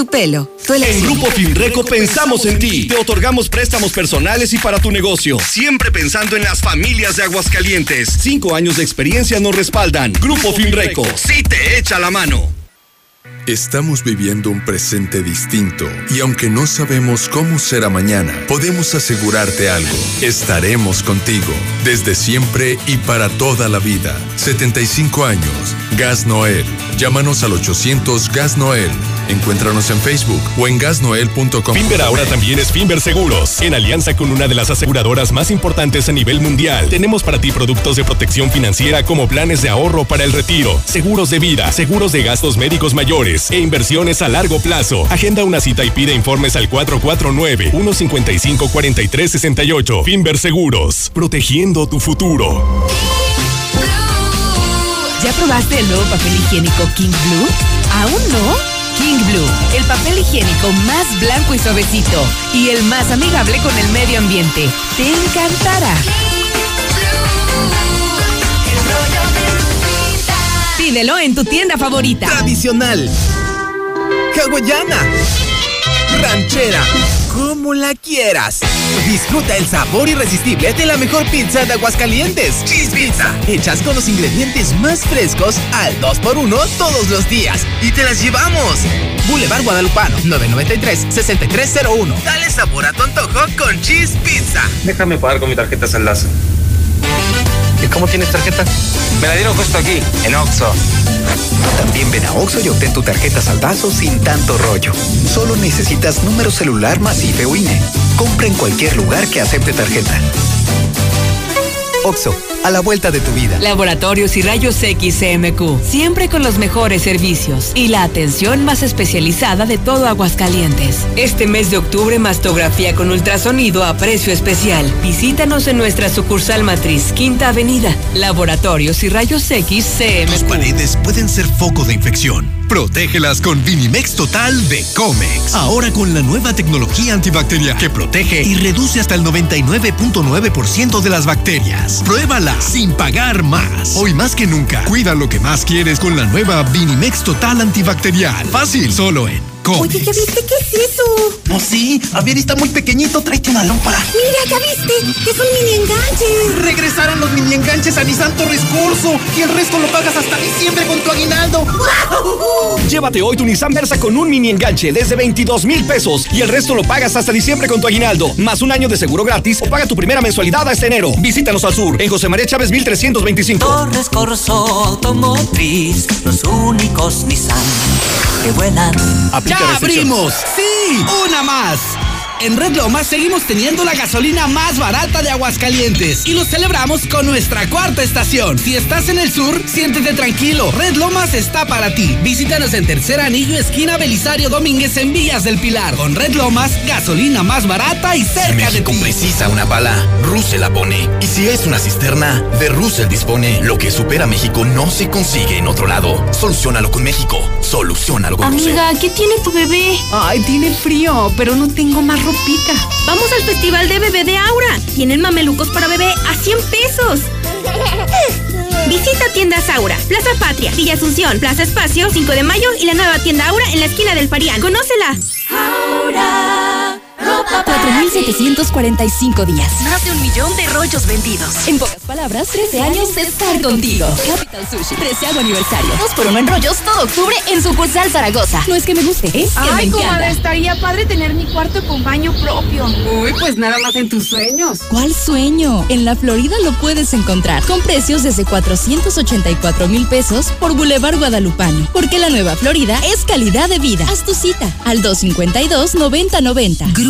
Speaker 109: Tu pelo, tu
Speaker 110: En Grupo Finreco pensamos en ti. Te otorgamos préstamos personales y para tu negocio. Siempre pensando en las familias de Aguascalientes. Cinco años de experiencia nos respaldan. Grupo Finreco, sí te echa la mano.
Speaker 64: Estamos viviendo un presente distinto y aunque no sabemos cómo será mañana, podemos asegurarte algo. Estaremos contigo desde siempre y para toda la vida. 75 años. Gas Noel. Llámanos al 800 Gas Noel. Encuéntranos en Facebook o en gasnoel.com.
Speaker 111: Finver ahora también es Finver Seguros. En alianza con una de las aseguradoras más importantes a nivel mundial, tenemos para ti productos de protección financiera como planes de ahorro para el retiro, seguros de vida, seguros de gastos médicos mayores e inversiones a largo plazo. Agenda una cita y pide informes al 449-155-4368. Finver Seguros, protegiendo tu futuro.
Speaker 13: ¿Ya probaste el nuevo papel higiénico King Blue? ¿Aún no? King Blue, el papel higiénico más blanco y suavecito y el más amigable con el medio ambiente. Te encantará. Pídelo en tu tienda favorita.
Speaker 53: Tradicional. Hawaiana. Ranchera. Como la quieras. Disfruta el sabor irresistible de la mejor pizza de Aguascalientes. Cheese Pizza. Hechas con los ingredientes más frescos al 2x1 todos los días. Y te las llevamos. Boulevard Guadalupano, 993-6301. Dale sabor a tu antojo con Cheese Pizza.
Speaker 112: Déjame pagar con mi tarjeta Saldazo. ¿Y cómo tienes tarjeta? Me la dieron justo aquí, en Oxxo.
Speaker 113: También ven a Oxxo y obtén tu tarjeta saldazo sin tanto rollo. Solo necesitas número celular más IFE o INE. Compra en cualquier lugar que acepte tarjeta. Oxxo,
Speaker 114: a la vuelta de tu vida.
Speaker 25: Laboratorios y Rayos X CMQ, siempre con los mejores servicios y la atención más especializada de todo Aguascalientes. Este mes de octubre, mastografía con ultrasonido a precio especial. Visítanos en nuestra sucursal matriz, Quinta Avenida. Laboratorios y Rayos X CMQ.
Speaker 51: Tus paredes pueden ser foco de infección. Protégelas con Vinimex Total de Comex. Ahora con la nueva tecnología antibacterial que protege y reduce hasta el 99.9% de las bacterias. Pruébala sin pagar más. Hoy más que nunca, cuida lo que más quieres con la nueva Vinimex Total antibacterial. Fácil, solo en
Speaker 115: Oye, ¿ya viste qué es eso?
Speaker 13: No, sí. A ver, está muy pequeñito. Tráete una lámpara.
Speaker 115: Mira, ¿ya viste? Es un mini enganche.
Speaker 13: Regresaron los mini enganches a Nissan Torres Curso. Y el resto lo pagas hasta diciembre con tu aguinaldo.
Speaker 99: Llévate hoy tu Nissan Versa con un mini enganche desde 22 mil pesos. Y el resto lo pagas hasta diciembre con tu aguinaldo. Más un año de seguro gratis o paga tu primera mensualidad hasta enero. Visítanos al sur, en José María Chávez 1325.
Speaker 116: Torres Corso Automotriz. Los únicos Nissan que vuelan.
Speaker 13: ¡Ya abrimos! ¡Sí! ¡Una más! En Red Lomas seguimos teniendo la gasolina más barata de Aguascalientes y lo celebramos con nuestra cuarta estación. Si estás en el sur, siéntete tranquilo. Red Lomas está para ti. Visítanos en Tercer Anillo, esquina Belisario Domínguez en Villas del Pilar. Con Red Lomas, gasolina más barata y cerca de ti.
Speaker 53: precisa una bala, Russell la pone. Y si es una cisterna, de Russell dispone. Lo que supera México no se consigue en otro lado. Solucionalo con México. Solucionalo con
Speaker 117: Amiga, ¿qué tiene tu bebé?
Speaker 118: Ay, tiene frío, pero no tengo más ropita.
Speaker 117: Vamos al festival de bebé de Aura. Tienen mamelucos para bebé a 100 pesos. Visita tiendas Aura, Plaza Patria, Villa Asunción, Plaza Espacio, 5 de mayo y la nueva tienda Aura en la esquina del Parián. ¡Conócela!
Speaker 55: Aura. 4.745 días.
Speaker 119: Más de un millón de rollos vendidos.
Speaker 55: En pocas palabras, 13 años de estar contigo. Capital Sushi, 13 aniversario.
Speaker 119: Dos por uno en rollos todo octubre en sucursal Zaragoza.
Speaker 55: No es que me guste, es que
Speaker 120: Ay,
Speaker 55: me encanta.
Speaker 120: comadre, estaría padre tener mi cuarto con baño propio.
Speaker 118: Uy, pues nada más en tus sueños.
Speaker 55: ¿Cuál sueño? En la Florida lo puedes encontrar con precios desde 484 mil pesos por Boulevard Guadalupano. Porque la nueva Florida es calidad de vida. Haz tu cita al 252-9090.
Speaker 121: Grupo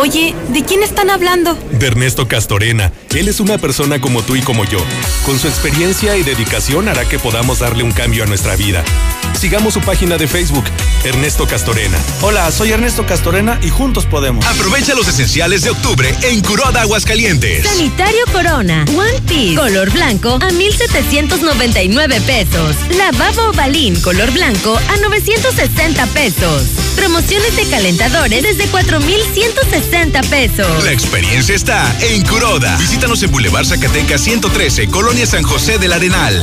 Speaker 117: Oye, ¿de quién están hablando?
Speaker 111: De Ernesto Castorena. Él es una persona como tú y como yo. Con su experiencia y dedicación hará que podamos darle un cambio a nuestra vida. Sigamos su página de Facebook, Ernesto Castorena.
Speaker 122: Hola, soy Ernesto Castorena y juntos podemos.
Speaker 99: Aprovecha los esenciales de octubre en Curoda Aguascalientes.
Speaker 123: Sanitario Corona, One Piece, color blanco a 1,799 pesos. Lavabo Balín, color blanco a 960 pesos. Promociones de calentadores desde 4,160 pesos.
Speaker 99: La experiencia está en Curoda. Visítanos en Boulevard Zacatecas 113, Colonia San José del Arenal.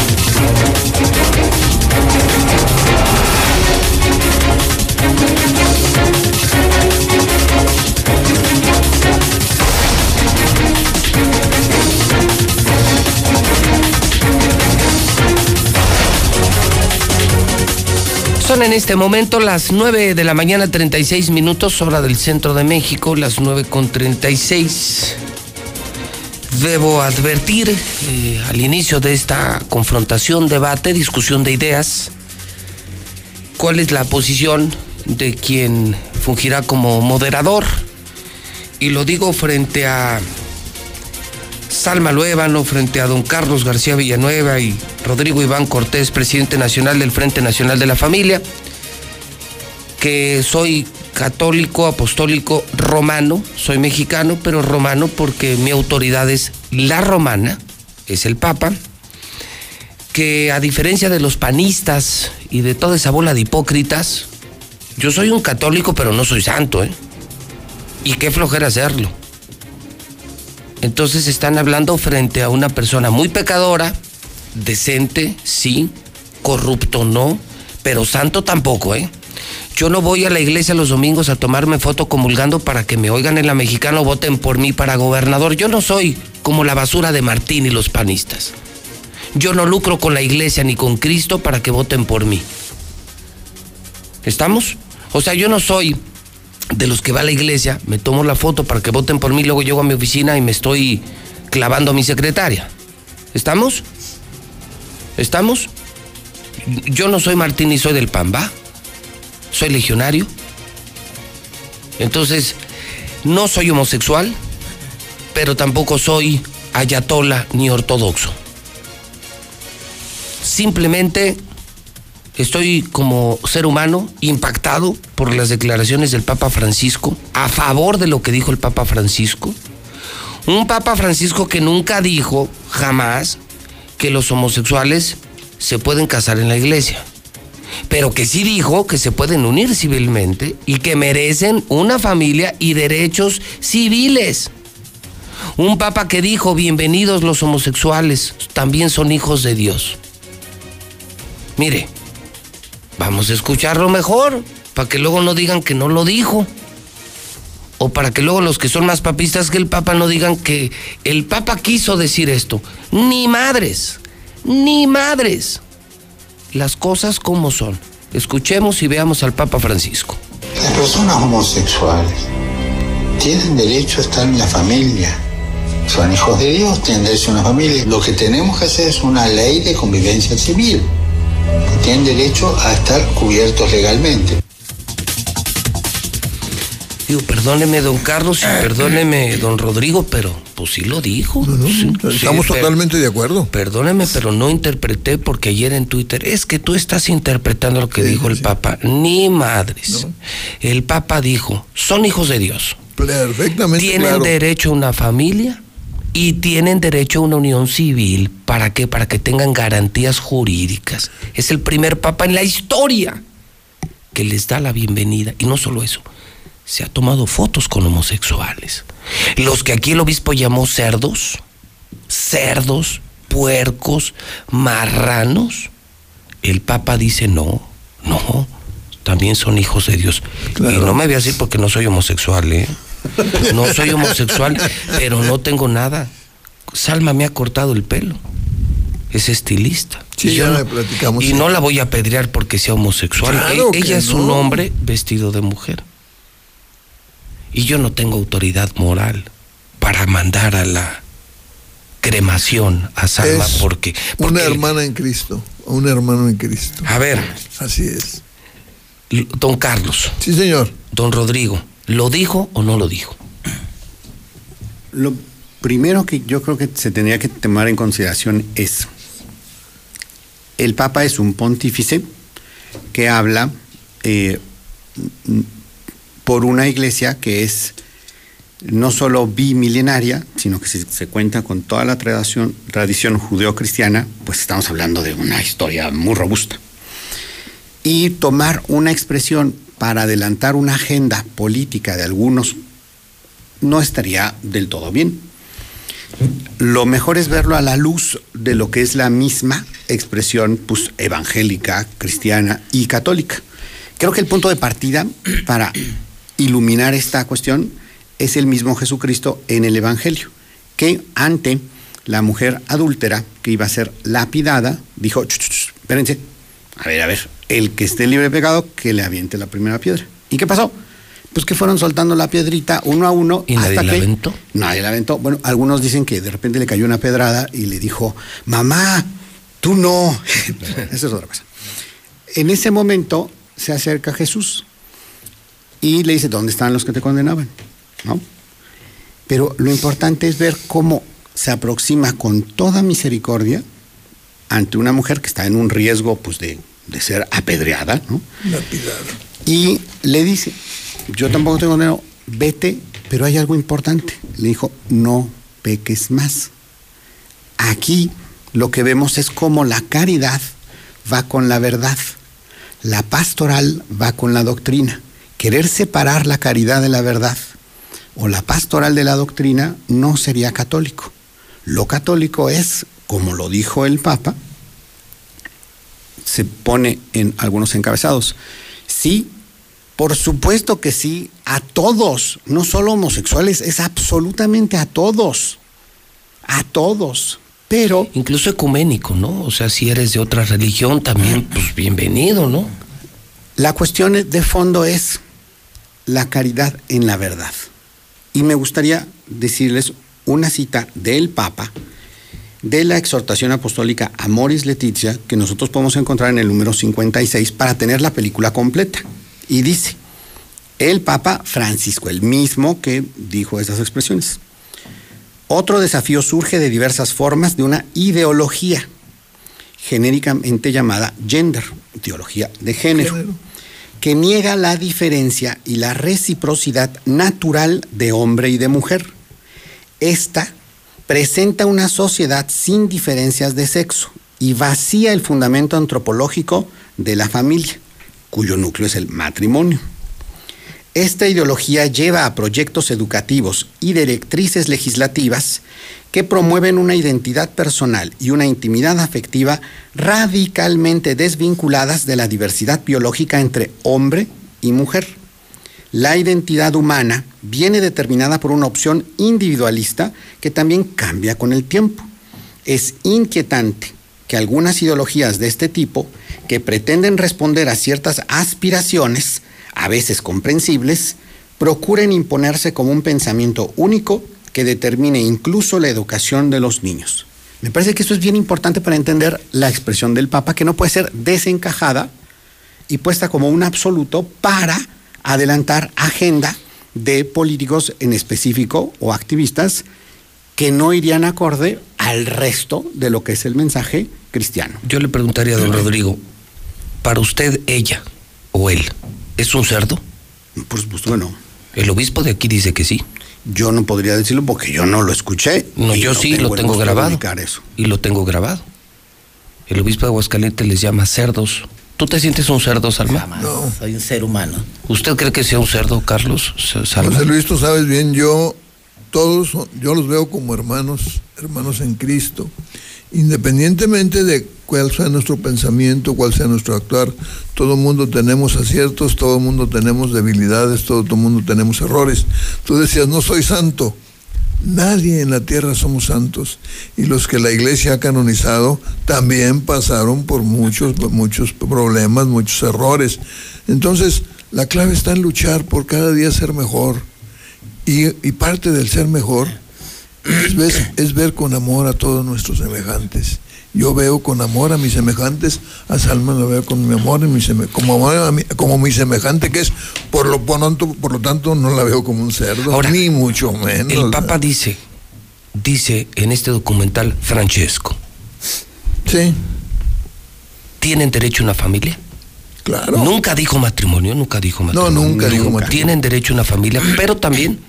Speaker 4: Son en este momento las 9 de la mañana 36 minutos, hora del centro de México, las 9 con 36. Debo advertir eh, al inicio de esta confrontación, debate, discusión de ideas, cuál es la posición de quien fungirá como moderador. Y lo digo frente a Salma Luébano, frente a don Carlos García Villanueva y Rodrigo Iván Cortés, presidente nacional del Frente Nacional de la Familia, que soy católico, apostólico, romano, soy mexicano, pero romano porque mi autoridad es la romana, es el Papa, que a diferencia de los panistas y de toda esa bola de hipócritas, yo soy un católico, pero no soy santo, ¿eh? Y qué flojera hacerlo. Entonces están hablando frente a una persona muy pecadora, decente, sí, corrupto no, pero santo tampoco, ¿eh? Yo no voy a la iglesia los domingos a tomarme foto comulgando para que me oigan en la mexicana o voten por mí para gobernador. Yo no soy como la basura de Martín y los panistas. Yo no lucro con la iglesia ni con Cristo para que voten por mí. ¿Estamos? O sea, yo no soy de los que va a la iglesia, me tomo la foto para que voten por mí, luego llego a mi oficina y me estoy clavando a mi secretaria. ¿Estamos? ¿Estamos? Yo no soy Martín ni soy del PAN, ¿va? Soy legionario. Entonces, no soy homosexual, pero tampoco soy ayatola ni ortodoxo. Simplemente estoy como ser humano impactado por las declaraciones del Papa Francisco, a favor de lo que dijo el Papa Francisco. Un Papa Francisco que nunca dijo jamás que los homosexuales se pueden casar en la iglesia, pero que sí dijo que se pueden unir civilmente y que merecen una familia y derechos civiles. Un papa que dijo, bienvenidos los homosexuales, también son hijos de Dios. Mire, vamos a escucharlo mejor, para que luego no digan que no lo dijo. O para que luego los que son más papistas que el Papa no digan que el Papa quiso decir esto. Ni madres, ni madres. Las cosas como son. Escuchemos y veamos al Papa Francisco.
Speaker 124: Las personas homosexuales tienen derecho a estar en la familia. Son hijos de Dios, tienen derecho a una familia. Lo que tenemos que hacer es una ley de convivencia civil. Tienen derecho a estar cubiertos legalmente.
Speaker 4: Digo, perdóneme, don Carlos, y perdóneme, don Rodrigo, pero pues sí lo dijo. Sí,
Speaker 125: Estamos
Speaker 4: sí,
Speaker 125: totalmente de acuerdo.
Speaker 4: Perdóneme, pero no interpreté porque ayer en Twitter es que tú estás interpretando lo que dijo el Papa. Ni madres. El Papa dijo, son hijos de Dios.
Speaker 125: Perfectamente
Speaker 4: Tienen
Speaker 125: claro.
Speaker 4: derecho a una familia y tienen derecho a una unión civil. ¿Para qué? Para que tengan garantías jurídicas. Es el primer Papa en la historia que les da la bienvenida. Y no solo eso, se ha tomado fotos con homosexuales. Los que aquí el obispo llamó cerdos, cerdos, puercos, marranos, el Papa dice no, no, también son hijos de Dios. Y no me voy a decir porque no soy homosexual, ¿eh? No soy homosexual, pero no tengo nada. Salma me ha cortado el pelo. Es estilista.
Speaker 125: Sí,
Speaker 4: y
Speaker 125: ya
Speaker 4: yo no-
Speaker 125: platicamos,
Speaker 4: y no la voy a apedrear porque sea homosexual.
Speaker 125: Claro
Speaker 4: E- ella es un hombre vestido de mujer. Y yo no tengo autoridad moral para mandar a la cremación a Salma
Speaker 125: Es
Speaker 4: porque,
Speaker 125: Una
Speaker 4: porque
Speaker 125: hermana en Cristo, un hermano en Cristo.
Speaker 4: a ver,
Speaker 125: Así es.
Speaker 4: Don Carlos.
Speaker 125: Sí, señor.
Speaker 4: Don Rodrigo, ¿lo dijo o no lo dijo?
Speaker 77: Lo primero que yo creo que se tendría que tomar en consideración es, el Papa es un pontífice que habla eh, por una iglesia que es no solo bimilenaria, sino que si se cuenta con toda la tradición, tradición judeocristiana, pues estamos hablando de una historia muy robusta. Y tomar una expresión para adelantar una agenda política de algunos no estaría del todo bien. Lo mejor es verlo a la luz de lo que es la misma expresión pues, evangélica, cristiana y católica. Creo que el punto de partida para iluminar esta cuestión es el mismo Jesucristo en el Evangelio, que ante la mujer adúltera que iba a ser lapidada, dijo, "Ch, ch, ch, espérense, a ver, a ver, el que esté libre de pecado, que le aviente la primera piedra. ¿Y qué pasó? Pues que fueron soltando la piedrita uno a uno.
Speaker 4: ¿Y nadie
Speaker 77: hasta
Speaker 4: la
Speaker 77: que
Speaker 4: aventó?
Speaker 77: Nadie la aventó. Bueno, algunos dicen que de repente le cayó una pedrada y le dijo, mamá, tú no. Esa es otra cosa. En ese momento se acerca Jesús y le dice, ¿dónde están los que te condenaban? ¿No? Pero lo importante es ver cómo se aproxima con toda misericordia ante una mujer que está en un riesgo pues, de, de ser apedreada, ¿no? Y le dice, yo tampoco tengo dinero, vete, pero hay algo importante. Le dijo, no peques más. Aquí lo que vemos es cómo la caridad va con la verdad, la pastoral va con la doctrina. Querer separar la caridad de la verdad o la pastoral de la doctrina, no sería católico. Lo católico es, como lo dijo el Papa, se pone en algunos encabezados. Sí, por supuesto que sí, a todos, no solo homosexuales, es absolutamente a todos, a todos, pero...
Speaker 4: Incluso ecuménico, ¿no? O sea, si eres de otra religión, también, pues bienvenido, ¿no?
Speaker 77: La cuestión de fondo es la caridad en la verdad. Y me gustaría decirles una cita del Papa de la exhortación apostólica Amoris Letizia, que nosotros podemos encontrar en el número 56 para tener la película completa. Y dice, el Papa Francisco, el mismo que dijo esas expresiones. Otro desafío surge de diversas formas de una ideología genéricamente llamada gender, ideología de género, género, que niega la diferencia y la reciprocidad natural de hombre y de mujer. Esta presenta una sociedad sin diferencias de sexo y vacía el fundamento antropológico de la familia, cuyo núcleo es el matrimonio. Esta ideología lleva a proyectos educativos y directrices legislativas que promueven una identidad personal y una intimidad afectiva radicalmente desvinculadas de la diversidad biológica entre hombre y mujer. La identidad humana viene determinada por una opción individualista que también cambia con el tiempo. Es inquietante que algunas ideologías de este tipo, que pretenden responder a ciertas aspiraciones, a veces comprensibles, procuren imponerse como un pensamiento único que determine incluso la educación de los niños. Me parece que esto es bien importante para entender la expresión del Papa, que no puede ser desencajada y puesta como un absoluto para adelantar agenda de políticos en específico o activistas que no irían acorde al resto de lo que es el mensaje cristiano.
Speaker 4: Yo le preguntaría a don Rodrigo, para usted ella o él, ¿es un cerdo?
Speaker 77: Por supuesto que no.
Speaker 4: El obispo de aquí dice que sí.
Speaker 77: Yo no podría decirlo porque yo no lo escuché.
Speaker 4: No, yo no sí tengo lo tengo grabado. Eso. Y lo tengo grabado. El obispo de Aguascalientes les llama cerdos. ¿Tú te sientes un cerdo, Salma?
Speaker 126: No. Soy un ser humano.
Speaker 4: ¿Usted cree que sea un cerdo, Carlos? Salma?
Speaker 125: José Luis, tú sabes bien, yo todos, yo los veo como hermanos, hermanos en Cristo. Independientemente de cuál sea nuestro pensamiento, cuál sea nuestro actuar, todo el mundo tenemos aciertos, todo el mundo tenemos debilidades, todo el mundo tenemos errores. Tú decías, no soy santo. Nadie en la tierra somos santos. Y los que la iglesia ha canonizado también pasaron por muchos, muchos problemas, muchos errores. Entonces, la clave está en luchar por cada día ser mejor. Y, parte del ser mejor es ver con amor a todos nuestros semejantes. Yo veo con amor a mis semejantes, a Salma lo veo con mi amor, y mi como, amor a mi, como mi semejante que es, por lo, por, por lo tanto no la veo como un cerdo,
Speaker 4: Ahora,
Speaker 125: ni mucho menos.
Speaker 4: El Papa dice, dice en este documental Francesco.
Speaker 125: Sí.
Speaker 4: ¿Tienen derecho a una familia?
Speaker 125: Claro.
Speaker 4: Nunca dijo matrimonio, nunca dijo matrimonio.
Speaker 125: No, nunca, dijo matrimonio.
Speaker 4: Tienen derecho a una familia, pero también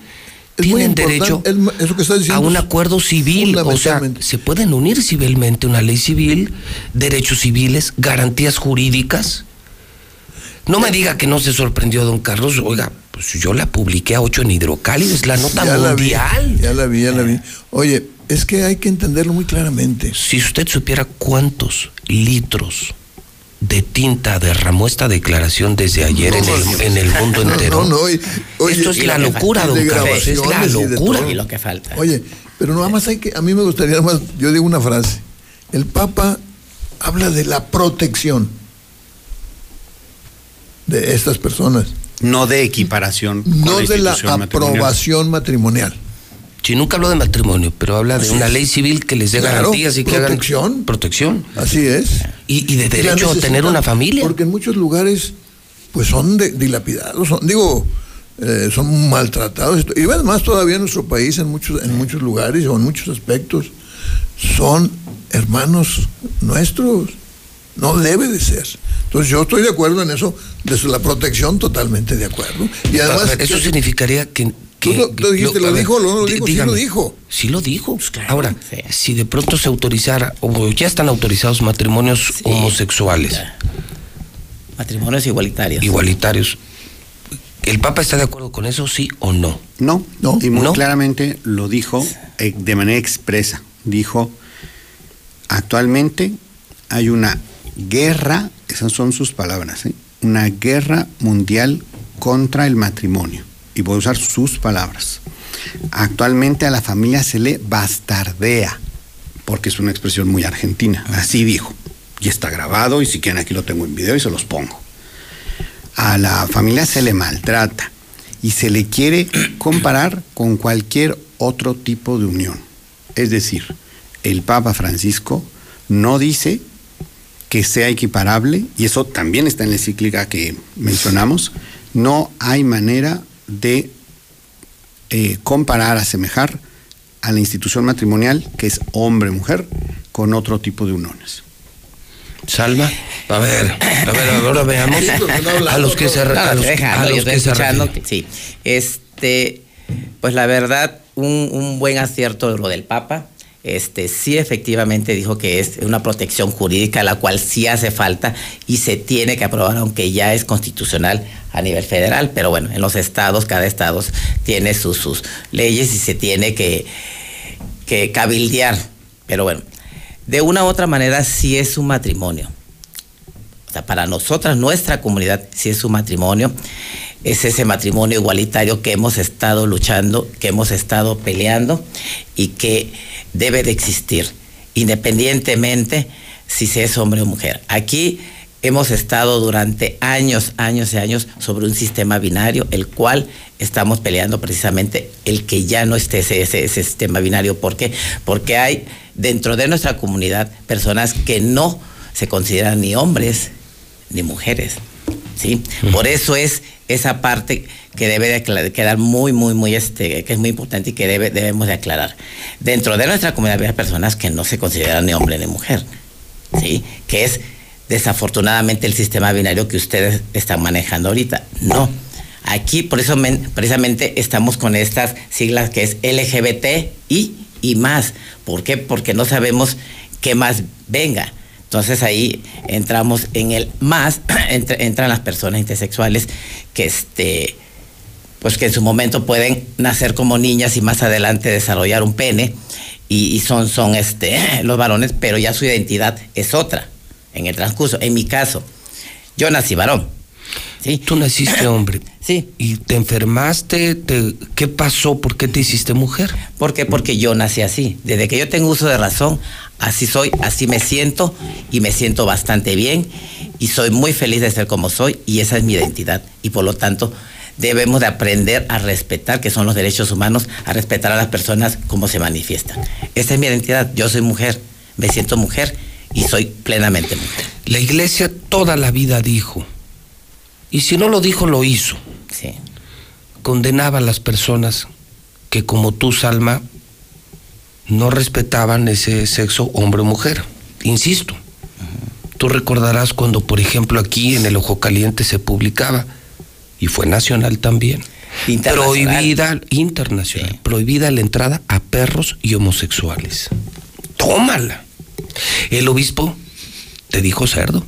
Speaker 125: es
Speaker 4: tienen derecho
Speaker 125: eso que
Speaker 4: a un acuerdo civil. O sea, se pueden unir civilmente una ley civil, derechos civiles, garantías jurídicas. No me diga que no se sorprendió don Carlos. Oiga, pues yo la publiqué a 8 en Hidrocálido, es la nota
Speaker 125: ya
Speaker 4: mundial.
Speaker 125: La vi, ya la vi, ya la vi. Oye, es que hay que entenderlo muy claramente.
Speaker 4: Si usted supiera cuántos litros de tinta derramó esta declaración desde ayer no, en, el, en, el, mundo entero.
Speaker 125: No, no, oye,
Speaker 4: Esto es la locura, don Carlos, es la locura.
Speaker 126: Y lo que falta.
Speaker 125: Oye, pero nada más hay que, a mí me gustaría más, yo digo una frase. El Papa habla de la protección de estas personas.
Speaker 77: No de equiparación.
Speaker 125: No de la aprobación matrimonial. matrimonial.
Speaker 4: Sí, nunca habló de matrimonio, pero habla de una
Speaker 125: es.
Speaker 4: ley civil que les dé
Speaker 125: Claro,
Speaker 4: garantías y que
Speaker 125: protección.
Speaker 4: hagan protección.
Speaker 125: Así es.
Speaker 4: Y, y de derecho a tener una familia.
Speaker 125: Porque en muchos lugares, pues son de- dilapidados, son, digo, eh, son maltratados. Y además todavía en nuestro país, en muchos, en muchos lugares o en muchos aspectos, son hermanos nuestros. No debe de ser. Entonces yo estoy de acuerdo en eso, de la protección totalmente de acuerdo. Y además...
Speaker 4: ver, eso significaría que. Que
Speaker 125: Tú lo- tú dijiste, ¿lo
Speaker 4: ver,
Speaker 125: dijo o no lo
Speaker 4: di-
Speaker 125: dijo? Sí
Speaker 4: dígame.
Speaker 125: lo dijo.
Speaker 4: Sí lo dijo. Ahora, si de pronto se autorizara, o ya están autorizados matrimonios homosexuales,
Speaker 126: Matrimonios igualitarios.
Speaker 4: igualitarios, ¿El Papa está de acuerdo con eso, sí o no?
Speaker 77: No,
Speaker 125: no.
Speaker 77: Y muy
Speaker 4: ¿No?
Speaker 77: claramente lo dijo eh, de manera expresa. Dijo, actualmente hay una guerra, esas son sus palabras, ¿eh? una guerra mundial contra el matrimonio. Y voy a usar sus palabras. Actualmente a la familia se le bastardea, porque es una expresión muy argentina. Así dijo. Y está grabado, y si quieren aquí lo tengo en video y se los pongo. A la familia se le maltrata y se le quiere comparar con cualquier otro tipo de unión. Es decir, el Papa Francisco no dice que sea equiparable, y eso también está en la encíclica que mencionamos, no hay manera de eh, comparar, asemejar a la institución matrimonial, que es hombre-mujer, con otro tipo de uniones.
Speaker 4: Salva, a ver, a ver, ahora veamos a los que se, a los, a los
Speaker 126: estoy
Speaker 4: que se
Speaker 126: sí. Este, pues la verdad, un, un buen acierto de lo del Papa. Este, sí, efectivamente dijo que es una protección jurídica, la cual sí hace falta y se tiene que aprobar, aunque ya es constitucional a nivel federal. Pero bueno, en los estados, cada estado tiene sus, sus leyes y se tiene que, que cabildear. Pero bueno, de una u otra manera sí es un matrimonio. O sea, para nosotras, nuestra comunidad, sí es un matrimonio. Es ese matrimonio igualitario que hemos estado luchando, que hemos estado peleando y que debe de existir, independientemente si se es hombre o mujer. Aquí hemos estado durante años, años y años sobre un sistema binario, el cual estamos peleando precisamente el que ya no esté ese, ese- ese sistema binario. ¿Por qué? Porque hay dentro de nuestra comunidad personas que no se consideran ni hombres ni mujeres. ¿sí? Por eso es esa parte que debe de acla- quedar muy, muy, muy, este, que es muy importante y que debe, debemos de aclarar. Dentro de nuestra comunidad hay personas que no se consideran ni hombre ni mujer, ¿sí? Que es desafortunadamente el sistema binario que ustedes están manejando ahorita. No. Aquí, por eso men- precisamente estamos con estas siglas que es LGBT y, y más. ¿Por qué? Porque no sabemos qué más venga. Entonces ahí entramos en el más, entra- entran las personas intersexuales que este pues que en su momento pueden nacer como niñas y más adelante desarrollar un pene y, y son, son este, los varones, pero ya su identidad es otra en el transcurso. En mi caso, yo nací varón. ¿Sí?
Speaker 4: Tú naciste hombre.
Speaker 126: Sí.
Speaker 4: ¿Y te enfermaste? Te- ¿Qué pasó? ¿Por qué te hiciste mujer?
Speaker 126: ¿Por qué? Porque yo nací así. Desde que yo tengo uso de razón, así soy, así me siento y me siento bastante bien y soy muy feliz de ser como soy y esa es mi identidad. Y por lo tanto, debemos de aprender a respetar, que son los derechos humanos, a respetar a las personas como se manifiestan. Esa es mi identidad. Yo soy mujer, me siento mujer y soy plenamente mujer.
Speaker 4: La iglesia toda la vida dijo, y si no lo dijo, lo hizo.
Speaker 126: Sí.
Speaker 4: Condenaba a las personas que como tú, Salma, no respetaban ese sexo hombre o mujer. Insisto, tú recordarás cuando, por ejemplo, aquí en el Ojo Caliente se publicaba, y fue nacional también,
Speaker 126: Internacional.
Speaker 4: prohibida, internacional, prohibida la entrada a perros y homosexuales. Tómala. El obispo te dijo cerdo.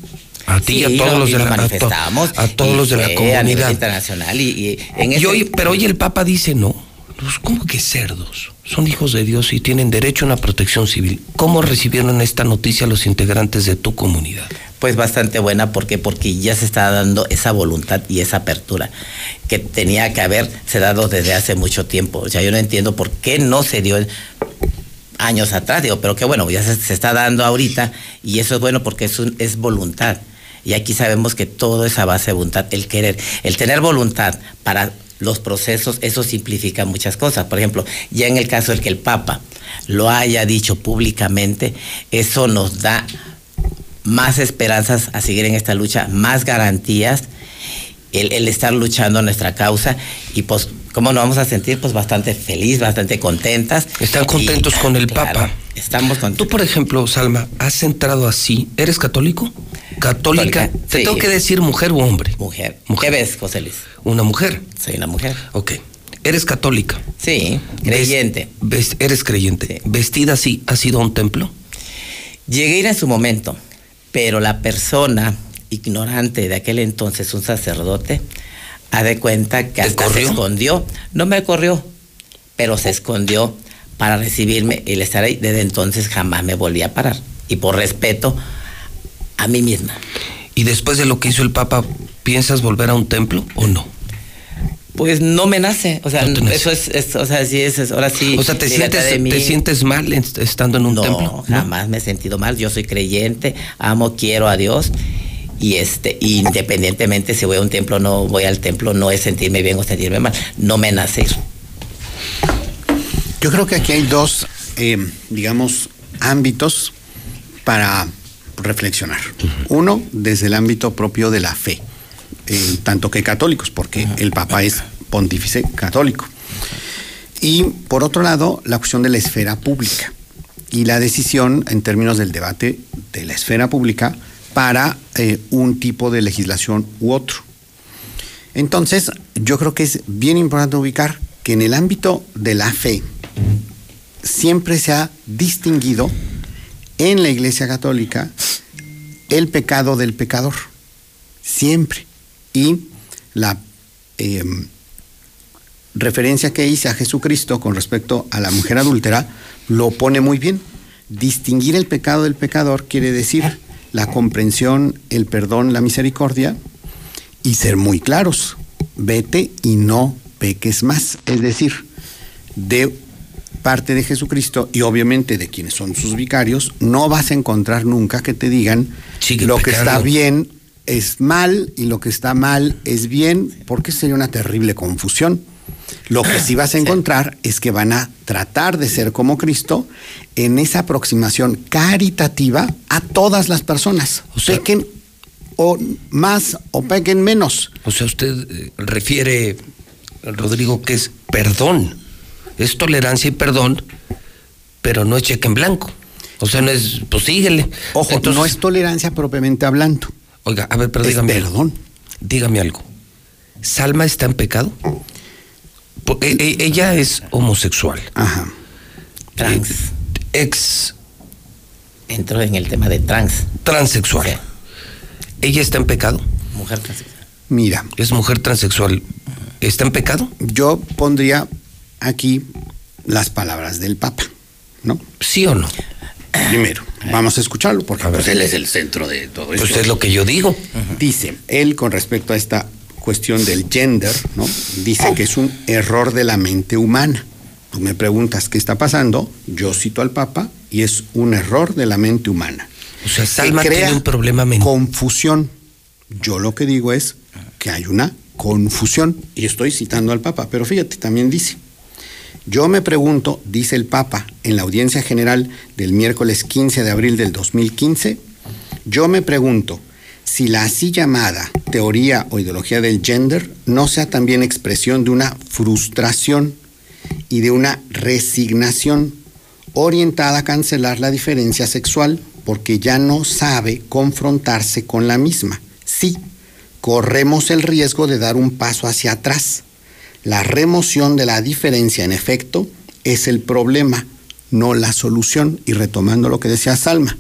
Speaker 4: A ti y a todos
Speaker 126: lo-
Speaker 4: los de la a to-
Speaker 126: manifestamos
Speaker 4: a todos
Speaker 126: y
Speaker 4: los de la comunidad.
Speaker 126: internacional y, y en
Speaker 4: Y
Speaker 126: ese-
Speaker 4: hoy, pero hoy el Papa dice no. Pues, ¿Cómo que cerdos? Son hijos de Dios y tienen derecho a una protección civil. ¿Cómo recibieron esta noticia los integrantes de tu comunidad?
Speaker 126: Pues bastante buena, ¿por qué? Porque ya se está dando esa voluntad y esa apertura que tenía que haberse dado desde hace mucho tiempo. O sea, yo no entiendo por qué no se dio años atrás, digo, pero que bueno, ya se, se está dando ahorita y eso es bueno porque es, un- es voluntad. Y aquí sabemos que todo es a base de voluntad, el querer, el tener voluntad para los procesos, eso simplifica muchas cosas. Por ejemplo, ya en el caso del que el Papa lo haya dicho públicamente, eso nos da más esperanzas a seguir en esta lucha, más garantías, el, el estar luchando nuestra causa y pues, ¿cómo nos vamos a sentir? Pues bastante feliz, bastante contentas.
Speaker 4: Están contentos
Speaker 126: Y,
Speaker 4: con el
Speaker 126: claro,
Speaker 4: Papa.
Speaker 126: Estamos contentos.
Speaker 4: Tú, por ejemplo, Salma, has entrado así. ¿Eres católico? Católica.
Speaker 126: Católica,
Speaker 4: Te
Speaker 126: sí.
Speaker 4: tengo que decir mujer o hombre.
Speaker 126: Mujer. ¿Qué ves, José Luis?
Speaker 4: Una mujer.
Speaker 126: Soy una mujer.
Speaker 4: Ok. ¿Eres católica?
Speaker 126: Sí, creyente.
Speaker 4: Ves- eres creyente. ¿Vestida así? ¿Has ido a un templo?
Speaker 126: Llegué a ir en su momento, pero la persona ignorante de aquel entonces, un sacerdote, Ha de cuenta que hasta se escondió. No me corrió, pero se escondió para recibirme y estar ahí. Desde entonces jamás me volví a parar. Y por respeto a mí misma.
Speaker 4: ¿Y después de lo que hizo el Papa, piensas volver a un templo o no?
Speaker 126: Pues no me nace, o sea, eso es, o sea, sí es, ahora sí.
Speaker 4: O sea, ¿te sientes, ¿te sientes mal estando en un templo?
Speaker 126: No, jamás me he sentido mal, yo soy creyente, amo, quiero a Dios y este, independientemente si voy a un templo o no voy al templo, no es sentirme bien o sentirme mal, no me nace eso.
Speaker 77: Yo creo que aquí hay dos, eh, digamos, ámbitos para reflexionar. Uno, desde el ámbito propio de la fe eh, tanto que católicos, porque el Papa es pontífice católico. Y por otro lado, la cuestión de la esfera pública y la decisión en términos del debate de la esfera pública para eh, un tipo de legislación u otro. Entonces, yo creo que es bien importante ubicar que en el ámbito de la fe siempre se ha distinguido en la Iglesia Católica el pecado del pecador. Siempre. Y la em, referencia que hice a Jesucristo con respecto a la mujer adúltera lo pone muy bien. Distinguir el pecado del pecador quiere decir la comprensión, el perdón, la misericordia y ser muy claros. Vete y no peques más. Es decir, de parte de Jesucristo y obviamente de quienes son sus vicarios, no vas a encontrar nunca que te digan lo que está bien es mal y lo que está mal es bien, porque sería una terrible confusión. Lo que sí vas a encontrar es que van a tratar de ser como Cristo en esa aproximación caritativa a todas las personas. O sea, pequen o más o pequen menos.
Speaker 4: O sea, usted eh, refiere, Rodrigo, que es perdón. Es tolerancia y perdón, pero no es cheque en blanco. O sea, no es, pues síguele.
Speaker 77: Ojo, no es tolerancia propiamente hablando.
Speaker 4: Oiga, a ver, pero dígame. Perdón. Dígame algo. ¿Salma está en pecado? Porque e, ella es homosexual.
Speaker 126: Ajá. Trans.
Speaker 4: ex.
Speaker 126: Entro en el tema de trans.
Speaker 4: Transexual. ¿Ella está en pecado?
Speaker 126: Mujer transexual.
Speaker 77: Mira.
Speaker 4: Es mujer transexual. ¿Está en pecado?
Speaker 77: Yo pondría aquí las palabras del Papa, ¿no?
Speaker 4: ¿Sí o no?
Speaker 77: Primero, vamos a escucharlo porque pues, él es el centro de todo
Speaker 4: esto. Pues es lo que yo digo.
Speaker 77: Dice, él con respecto a esta cuestión del gender, ¿no? Dice que es un error de la mente humana. Tú me preguntas qué está pasando, yo cito al Papa y es un error de la mente humana.
Speaker 4: O sea, Salma tiene un problema mental.
Speaker 77: Confusión. Yo lo que digo es que hay una confusión y estoy citando al Papa, pero fíjate, también dice, yo me pregunto, dice el Papa en la audiencia general del miércoles 15 de abril del 2015, yo me pregunto si la así llamada teoría o ideología del gender no sea también expresión de una frustración y de una resignación orientada a cancelar la diferencia sexual porque ya no sabe confrontarse con la misma. Sí, corremos el riesgo de dar un paso hacia atrás la remoción de la diferencia, en efecto, es el problema, no la solución. Y retomando lo que decía Salma,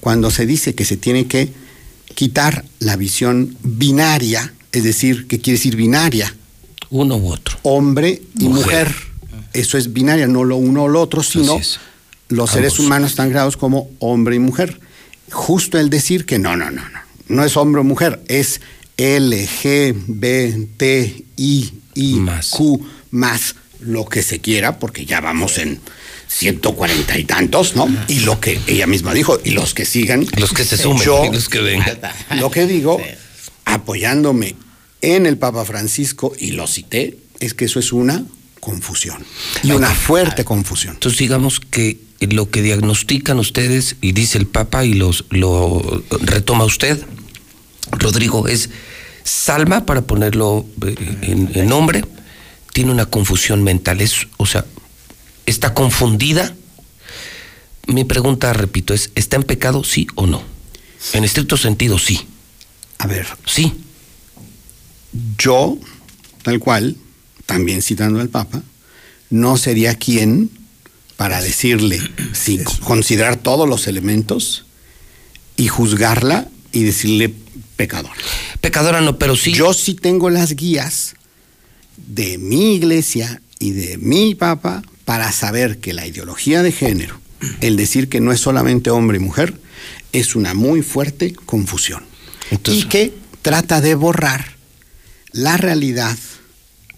Speaker 77: cuando se dice que se tiene que quitar la visión binaria, es decir, ¿qué quiere decir binaria?
Speaker 4: Uno u otro.
Speaker 77: Hombre y mujer. Eso es binaria, no lo uno o lo otro, sino los seres humanos están creados como hombre y mujer. Justo el decir que no, no, no, no. No es hombre o mujer, es L, G, B, T, I, y Q más lo que se quiera, porque ya vamos en 140 y tantos, ¿no? Y lo que ella misma dijo, y los que sigan.
Speaker 4: Los que se sumen,
Speaker 77: yo,
Speaker 4: los que vengan.
Speaker 77: Lo que digo, apoyándome en el Papa Francisco, y lo cité, es que eso es una confusión. Y una fuerte confusión.
Speaker 4: Entonces digamos que lo que diagnostican ustedes, y dice el Papa, y los, lo retoma usted, Rodrigo, es Salma, para ponerlo eh, en, nombre, tiene una confusión mental. Es, o sea, está confundida. Mi pregunta, repito, es, ¿está en pecado sí o no? En estricto sentido, sí.
Speaker 77: A ver.
Speaker 4: Sí.
Speaker 77: Yo, tal cual, también citando al Papa, no sería quien para decirle, sin considerar todos los elementos y juzgarla y decirle pecador.
Speaker 4: Pecadora no, pero sí.
Speaker 77: Yo sí tengo las guías de mi iglesia y de mi papa para saber que la ideología de género, el decir que no es solamente hombre y mujer, es una muy fuerte confusión. y que trata de borrar la realidad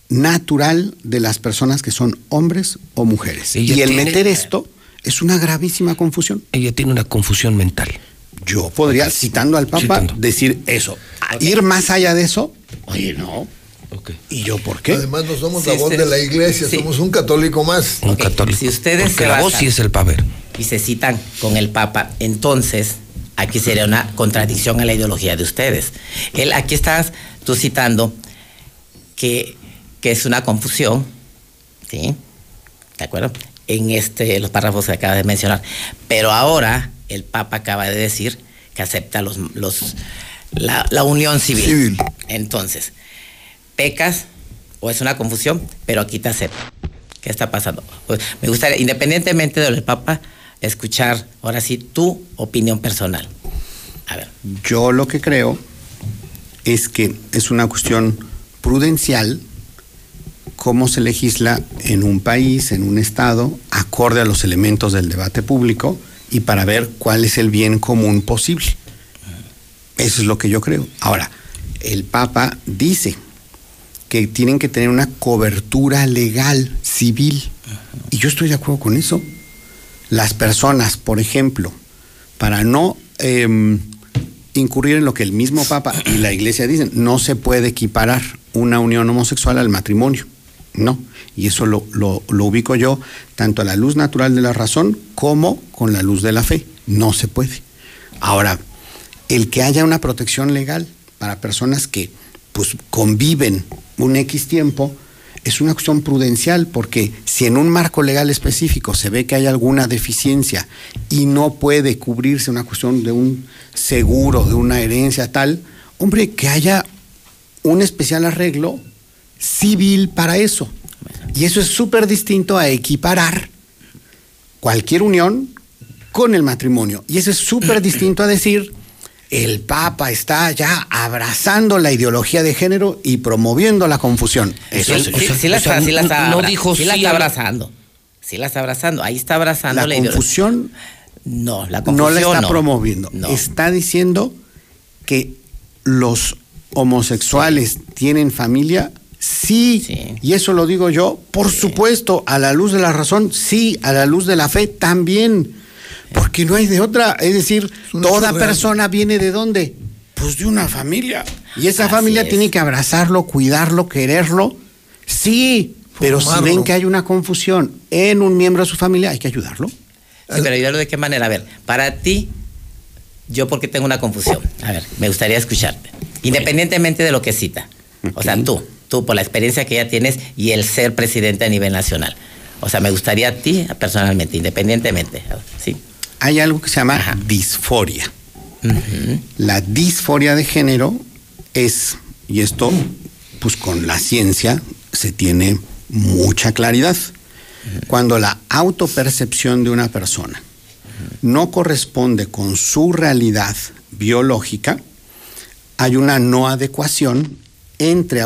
Speaker 77: natural de las personas que son hombres o mujeres. Y el
Speaker 4: tiene-
Speaker 77: meter esto es una gravísima confusión.
Speaker 4: Ella tiene una confusión mental.
Speaker 77: Yo podría, citando al Papa,
Speaker 4: Citando.
Speaker 77: decir eso. Ir más allá de eso, oye, no. ¿Y yo por qué?
Speaker 125: Además, no somos
Speaker 126: Sí,
Speaker 125: la voz de la iglesia,
Speaker 126: sí.
Speaker 125: somos un católico más.
Speaker 4: Un católico.
Speaker 126: Si ustedes
Speaker 4: Porque
Speaker 126: se
Speaker 4: la voz sí es el paver.
Speaker 126: y se citan con el Papa, entonces aquí sería una contradicción a la ideología de ustedes. Él, aquí estás tú citando que, que es una confusión, ¿sí? ¿De acuerdo? En este, los párrafos que acabas de mencionar. Pero ahora el Papa acaba de decir que acepta los, los, la, la unión civil.
Speaker 125: Civil.
Speaker 126: Entonces, pecas o es una confusión, pero aquí te acepto. ¿Qué está pasando? Pues, me gustaría, independientemente del Papa, escuchar ahora sí tu opinión personal. A ver.
Speaker 77: Yo lo que creo es que es una cuestión prudencial cómo se legisla en un país, en un estado, acorde a los elementos del debate público y para ver cuál es el bien común posible. Eso es lo que yo creo. Ahora, el Papa dice que tienen que tener una cobertura legal, civil, y yo estoy de acuerdo con eso. Las personas, por ejemplo, para no em, incurrir en lo que el mismo Papa y la Iglesia dicen, no se puede equiparar una unión homosexual al matrimonio. No, y eso lo, lo- ubico yo tanto a la luz natural de la razón como con la luz de la fe. No se puede. Ahora, el que haya una protección legal para personas que pues conviven un X tiempo es una cuestión prudencial porque si en un marco legal específico se ve que hay alguna deficiencia y no puede cubrirse una cuestión de un seguro, de una herencia tal, hombre, que haya un especial arreglo civil para eso. Y eso es súper distinto a equiparar cualquier unión con el matrimonio. Y eso es súper distinto a decir, el Papa está ya abrazando la ideología de género y promoviendo la confusión. Eso
Speaker 126: sí,
Speaker 77: es-
Speaker 126: sí, sí la está, sí la
Speaker 4: no-
Speaker 126: está
Speaker 4: no dijo
Speaker 126: sí la está abrazando. Sí la está abrazando. Ahí está abrazando
Speaker 77: la
Speaker 126: la, ideología.
Speaker 77: confusión
Speaker 126: No, la
Speaker 77: no
Speaker 126: confusión
Speaker 77: la está
Speaker 126: no.
Speaker 77: promoviendo.
Speaker 126: No.
Speaker 77: Está diciendo que los homosexuales tienen familia. Sí, y eso lo digo yo, por supuesto, a la luz de la razón, sí, a la luz de la fe también, porque no hay de otra, es decir, toda persona viene de dónde? Pues de una familia. Y esa
Speaker 126: Así
Speaker 77: familia
Speaker 126: es.
Speaker 77: tiene que abrazarlo, cuidarlo, quererlo. Sí, pero si ven que hay una confusión en un miembro de su familia, hay que ayudarlo.
Speaker 126: Sí, pero ayudarlo de qué manera. A ver, para ti, yo porque tengo una confusión. A ver, me gustaría escucharte. Independientemente de lo que cita. O sea, tú, tú por la experiencia que ya tienes y el ser presidente a nivel nacional. O sea, me gustaría a ti personalmente, independientemente. Sí.
Speaker 77: Hay algo que se llama disforia. La disforia de género es, y esto, pues con la ciencia se tiene mucha claridad. Cuando la autopercepción de una persona no corresponde con su realidad biológica, hay una no adecuación entre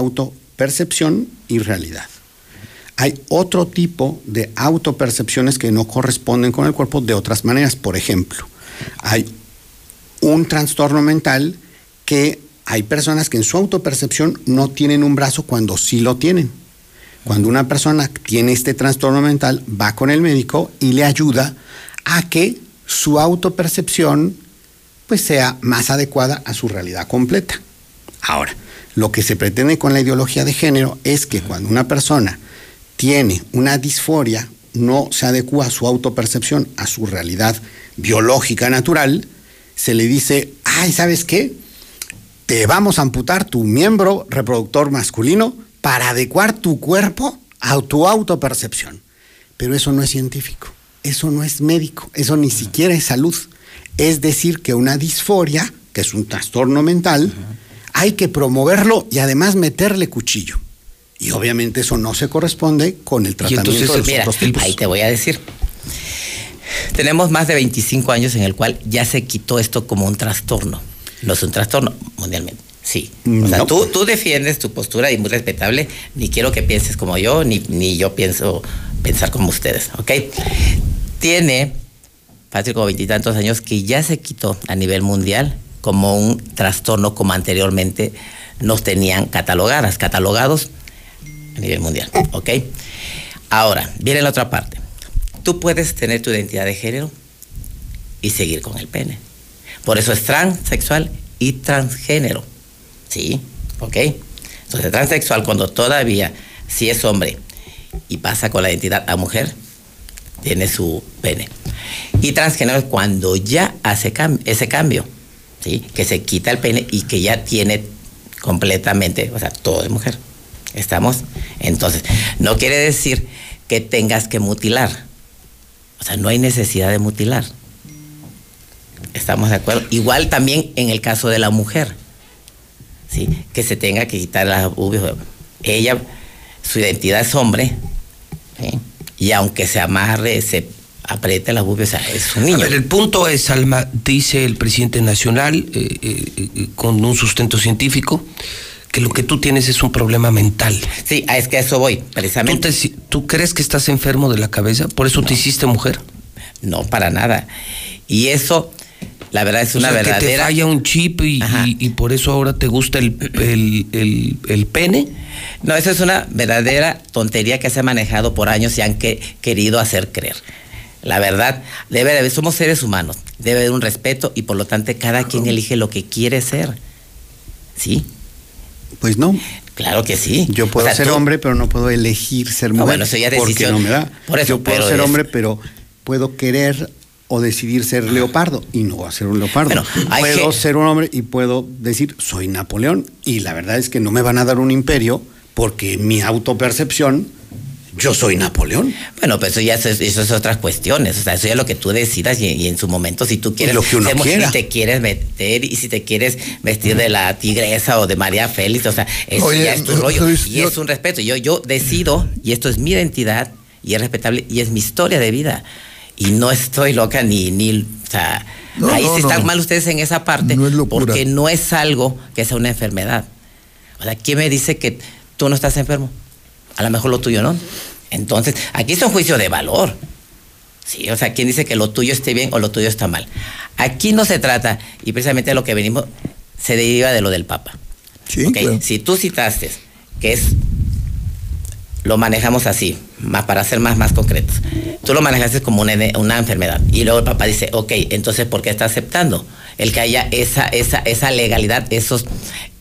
Speaker 77: autopercepción y realidad. Hay otro tipo de autopercepciones que no corresponden con el cuerpo de otras maneras. Por ejemplo, hay un trastorno mental que hay personas que en su autopercepción no tienen un brazo cuando sí lo tienen. Cuando una persona tiene este trastorno mental, va con el médico y le ayuda a que su autopercepción pues sea más adecuada a su realidad completa. Ahora, lo que se pretende con la ideología de género es que cuando una persona tiene una disforia, no se adecua a su autopercepción, a su realidad biológica natural, se le dice, ay, ¿sabes qué? Te vamos a amputar tu miembro reproductor masculino para adecuar tu cuerpo a tu autopercepción. Pero eso no es científico, eso no es médico, eso ni siquiera es salud. Es decir, que una disforia, que es un trastorno mental, hay que promoverlo y además meterle cuchillo. Y obviamente eso no se corresponde con el tratamiento de los
Speaker 126: mira,
Speaker 77: otros tipos.
Speaker 126: ahí te voy a decir. Tenemos más de 25 años en el cual ya se quitó esto como un trastorno. No es un trastorno mundialmente. Sí. O sea, tú, tú defiendes tu postura y muy respetable. Ni quiero que pienses como yo, ni, ni yo pienso pensar como ustedes, ¿ok? Tiene, fácil como veintitantos años, que ya se quitó a nivel mundial como un trastorno como anteriormente nos tenían catalogadas, catalogados a nivel mundial, ¿ok? Ahora, viene la otra parte. Tú puedes tener tu identidad de género y seguir con el pene. Por eso es transexual y transgénero. ¿Sí? ¿Ok? Entonces, transexual cuando todavía, si es hombre y pasa con la identidad a mujer, tiene su pene. Y transgénero es cuando ya hace ese cambio, ¿sí? Que se quita el pene y que ya tiene completamente, o sea, todo de mujer. ¿Estamos? Entonces, no quiere decir que tengas que mutilar. O sea, no hay necesidad de mutilar. ¿Estamos de acuerdo? Igual también en el caso de la mujer. ¿sí? Que se tenga que quitar las ubias. Ella, su identidad es hombre, y aunque se amarre, se apriete las ubias, es un niño.
Speaker 4: el punto es, Alma, dice el presidente nacional, eh, eh, eh, con un sustento científico, que lo que tú tienes es un problema mental.
Speaker 126: Sí, es que a eso voy, precisamente.
Speaker 4: ¿Tú, ¿Tú, crees que estás enfermo de la cabeza? ¿Por eso te hiciste mujer?
Speaker 126: No, para nada. Y eso la verdad es una verdadera.
Speaker 4: Que te falla un chip y, y, por eso ahora te gusta el, el, pene.
Speaker 126: No, eso es una verdadera tontería que se ha manejado por años y han que, querido hacer creer. La verdad, debe de haber, somos seres humanos, debe haber un respeto y por lo tanto cada quien elige lo que quiere ser. ¿Sí?
Speaker 77: Pues no.
Speaker 126: Claro que sí.
Speaker 77: Yo puedo ser hombre, pero no puedo elegir ser mujer. bueno, eso ya decisión. Porque no me da. Por eso, Yo puedo ser hombre, pero puedo querer o decidir ser leopardo y no a ser un leopardo. puedo ser un hombre y puedo decir soy Napoleón y la verdad es que no me van a dar un imperio porque mi autopercepción yo soy Napoleón.
Speaker 126: Bueno, pues eso ya es, eso es otras cuestiones. O sea, eso ya es lo que tú decidas y, en su momento, si tú quieres.
Speaker 77: lo que uno quiera.
Speaker 126: Si te quieres meter y si te quieres vestir de la tigresa o de María Félix, o sea, eso ya es tu rollo. y es un respeto. Yo, yo decido, y esto es mi identidad, y es respetable, y es mi historia de vida y no estoy loca ni, ni o sea, ahí sí están mal ustedes en esa parte, porque no es algo que sea una enfermedad. O sea, ¿quién me dice que tú no estás enfermo? A lo mejor lo tuyo no. Entonces, aquí es un juicio de valor. Sí, o sea, ¿quién dice que lo tuyo esté bien o lo tuyo está mal? Aquí no se trata, y precisamente lo que venimos, se deriva de lo del Papa. Sí, Si tú citaste que es lo manejamos así, más para ser más, más concretos. Tú lo manejaste como una, una, enfermedad. Y luego el papá dice, ok, entonces, ¿por qué está aceptando? El que haya esa, esa, esa legalidad, esos,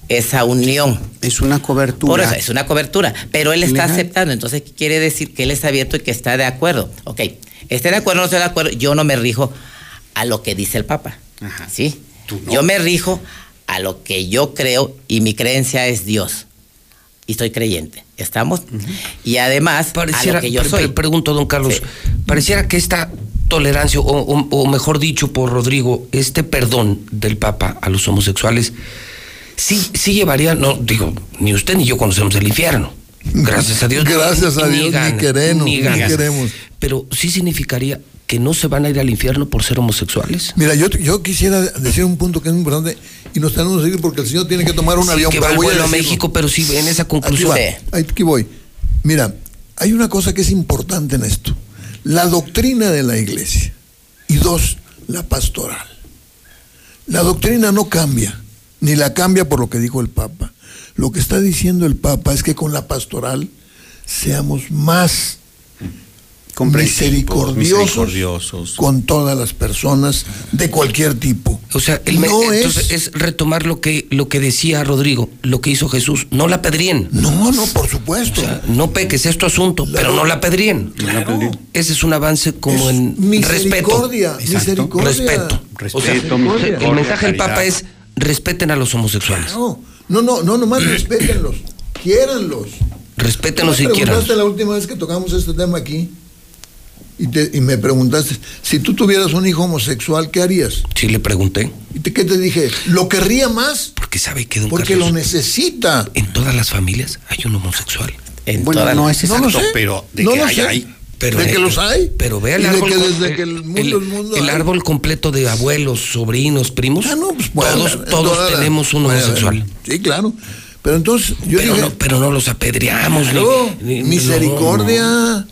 Speaker 126: esa unión.
Speaker 77: Es una cobertura.
Speaker 126: Por eso, es una cobertura. Pero él está aceptando. Entonces, ¿qué quiere decir? Que él está abierto y que está de acuerdo. Ok, esté de acuerdo o no esté de acuerdo, yo no me rijo a lo que dice el Papa. ¿Sí? Yo me rijo a lo que yo creo y mi creencia es Dios y estoy creyente. ¿Estamos? Y además,
Speaker 4: pareciera,
Speaker 126: a lo que yo soy.
Speaker 4: pregunto, don Carlos, pareciera que esta tolerancia, o, mejor dicho por Rodrigo, este perdón del Papa a los homosexuales, sí, sí llevaría, no, digo, ni usted ni yo conocemos el infierno. Gracias a Dios.
Speaker 125: Gracias a Dios, ni, queremos, ni, queremos.
Speaker 4: Pero sí significaría que no se van a ir al infierno por ser homosexuales.
Speaker 125: Mira, yo, yo quisiera decir un punto que es muy importante y nos tenemos que seguir porque el señor tiene que tomar un avión.
Speaker 4: Que va vuelo a México, pero sí en esa conclusión.
Speaker 125: Aquí, voy. Mira, hay una cosa que es importante en esto. La doctrina de la iglesia. Y dos, la pastoral. La doctrina no cambia, ni la cambia por lo que dijo el Papa. Lo que está diciendo el Papa es que con la pastoral seamos más misericordiosos, con todas las personas de cualquier tipo.
Speaker 4: O sea, el no entonces es, retomar lo que, lo que decía Rodrigo, lo que hizo Jesús. No la pedríen.
Speaker 125: No, no, por supuesto.
Speaker 4: no peques, es tu asunto, pero no la pedríen. Ese es un avance como en
Speaker 125: misericordia,
Speaker 4: respeto. Misericordia. Respeto. Respeto. el mensaje del Papa es respeten a los homosexuales.
Speaker 125: No, no, no, no nomás respétenlos, quiéranlos.
Speaker 4: Respétenlos y quieran.
Speaker 125: la última vez que tocamos este tema aquí? y, me preguntaste, si tú tuvieras un hijo homosexual, ¿qué harías?
Speaker 4: Sí, le pregunté.
Speaker 125: ¿Y qué te dije? ¿Lo querría más?
Speaker 4: Porque sabe que don
Speaker 125: Porque lo necesita.
Speaker 4: En todas las familias hay un homosexual.
Speaker 77: bueno, no es exacto, pero de que hay, hay.
Speaker 4: Pero,
Speaker 125: de que los hay.
Speaker 4: Pero vea el árbol.
Speaker 125: que desde que el mundo
Speaker 4: el
Speaker 125: hay.
Speaker 4: árbol completo de abuelos, sobrinos, primos.
Speaker 125: Bueno,
Speaker 4: todos
Speaker 125: en
Speaker 4: todos
Speaker 125: toda la-
Speaker 4: tenemos un homosexual.
Speaker 125: Sí, claro. Pero entonces yo
Speaker 4: pero,
Speaker 125: dije,
Speaker 4: no, pero no los apedreamos. ni-
Speaker 125: claro,
Speaker 4: ni-
Speaker 125: misericordia.
Speaker 4: no, no.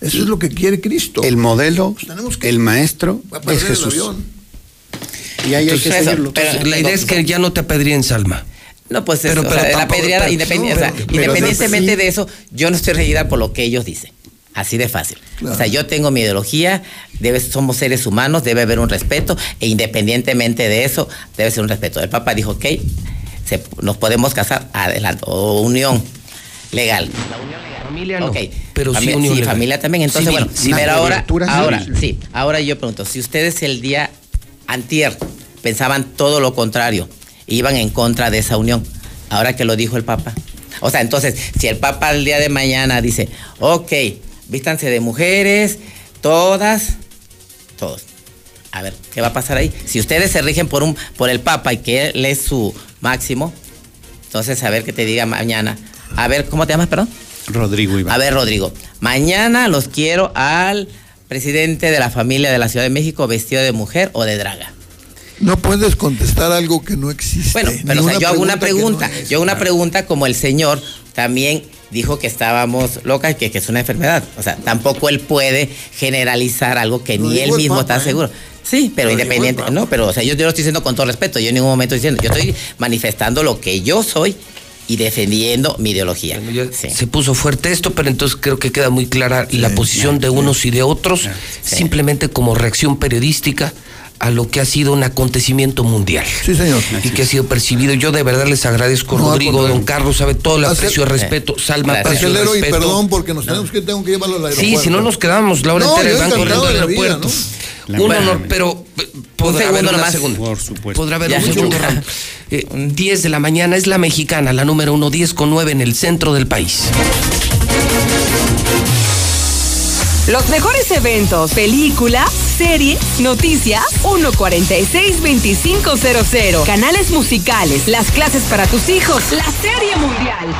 Speaker 125: Eso es lo que quiere Cristo.
Speaker 77: El modelo,
Speaker 125: tenemos
Speaker 77: el maestro
Speaker 125: Va a perder
Speaker 77: es
Speaker 125: el
Speaker 77: Jesús.
Speaker 125: avión.
Speaker 77: Y ahí hay que seguirlo.
Speaker 4: pero la idea es que ya no te apedreen, Salma.
Speaker 126: No, pues
Speaker 4: Pero-
Speaker 126: eso,
Speaker 4: pero
Speaker 126: o sea, la
Speaker 4: tampoco-
Speaker 126: pedreada,
Speaker 4: pero-
Speaker 126: independi-
Speaker 4: no,
Speaker 126: o sea,
Speaker 4: pero-
Speaker 126: independientemente de eso, yo no estoy regida por lo que ellos dicen. Así de fácil.
Speaker 4: Claro.
Speaker 126: O sea, yo tengo mi ideología, debe, somos seres humanos, debe haber un respeto, e independientemente de eso, debe ser un respeto. El Papa dijo, ok, se- nos podemos casar, adelante, o unión legal.
Speaker 4: Familia no,
Speaker 126: Ok,
Speaker 4: pero sí
Speaker 126: Familia-
Speaker 4: unión
Speaker 126: sí,
Speaker 4: legal.
Speaker 126: familia también. Entonces,
Speaker 4: Civil,
Speaker 126: bueno,
Speaker 4: sí,
Speaker 126: pero ahora, ahora,
Speaker 4: civil.
Speaker 126: sí, ahora yo pregunto, si ustedes el día antier pensaban todo lo contrario, iban en contra de esa unión, ahora que lo dijo el Papa. O sea, entonces, si el Papa el día de mañana dice, ok, vístanse de mujeres, todas, todos. A ver, ¿qué va a pasar ahí? Si ustedes se rigen por un, por el Papa y que él es su máximo, entonces a ver qué te diga mañana. A ver, ¿cómo te llamas, perdón?
Speaker 77: Rodrigo Iván.
Speaker 126: A ver, Rodrigo, mañana los quiero al presidente de la familia de la Ciudad de México vestido de mujer o de draga.
Speaker 125: No puedes contestar algo que no existe.
Speaker 126: Bueno, pero o sea, yo hago una
Speaker 125: no
Speaker 126: pregunta.
Speaker 125: es.
Speaker 126: yo hago una pregunta como el señor también dijo que estábamos locas, que, que es una enfermedad. O sea, tampoco él puede generalizar algo que ni él mismo
Speaker 125: Papa,
Speaker 126: está
Speaker 125: ¿eh?
Speaker 126: seguro. Sí, pero independiente, no, pero o sea, yo, yo lo estoy diciendo con todo respeto, yo en ningún momento estoy diciendo, yo estoy manifestando lo que yo soy y defendiendo mi ideología. Sí.
Speaker 4: Se puso fuerte esto, pero entonces creo que queda muy clara la posición de unos y de otros, simplemente como reacción periodística a lo que ha sido un acontecimiento mundial.
Speaker 125: Sí, señor.
Speaker 4: Y que ha sido percibido. Yo de verdad les agradezco,
Speaker 125: No,
Speaker 4: Rodrigo, don Carlos, sabe todo el aprecio, respeto. Salma, aprecio,
Speaker 125: Acelero y
Speaker 4: respeto.
Speaker 125: perdón porque nos tenemos que tengo que llevarlo al
Speaker 4: Sí, si no nos quedamos la hora
Speaker 125: No,
Speaker 4: entera van corriendo al
Speaker 125: vida,
Speaker 4: aeropuerto.
Speaker 125: ¿no?
Speaker 4: Un honor, pero eh, podrá haber una segunda.
Speaker 77: Por supuesto.
Speaker 4: Podrá haber
Speaker 126: Ya,
Speaker 4: un segundo
Speaker 126: gusto.
Speaker 4: round. Eh, 10 de la mañana es la mexicana, la número 1, 10 con 9 en el centro del país.
Speaker 25: Los mejores eventos, películas, series, noticias, 146-2500. Canales musicales, las clases para tus hijos, la serie mundial,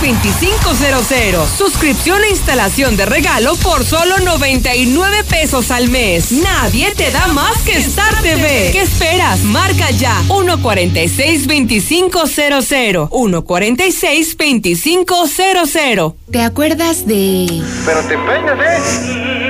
Speaker 25: 146-2500. Suscripción e instalación de regalo por solo 99 pesos al mes. Nadie te da más que Star TV. ¿Qué esperas? Marca ya, 146-2500. 146-2500.
Speaker 127: ¿Te acuerdas de...
Speaker 128: Pero te peinas, ¿eh?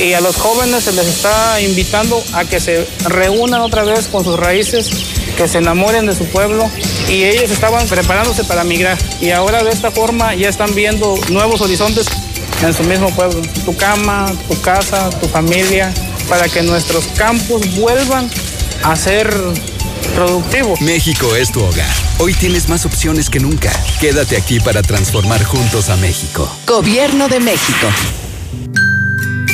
Speaker 129: Y a los jóvenes se les está invitando a que se reúnan otra vez con sus raíces, que se enamoren de su pueblo. Y ellos estaban preparándose para migrar. Y ahora de esta forma ya están viendo nuevos horizontes en su mismo pueblo. Tu cama, tu casa, tu familia, para que nuestros campos vuelvan a ser productivos.
Speaker 130: México es tu hogar. Hoy tienes más opciones que nunca. Quédate aquí para transformar juntos a México.
Speaker 131: Gobierno de México.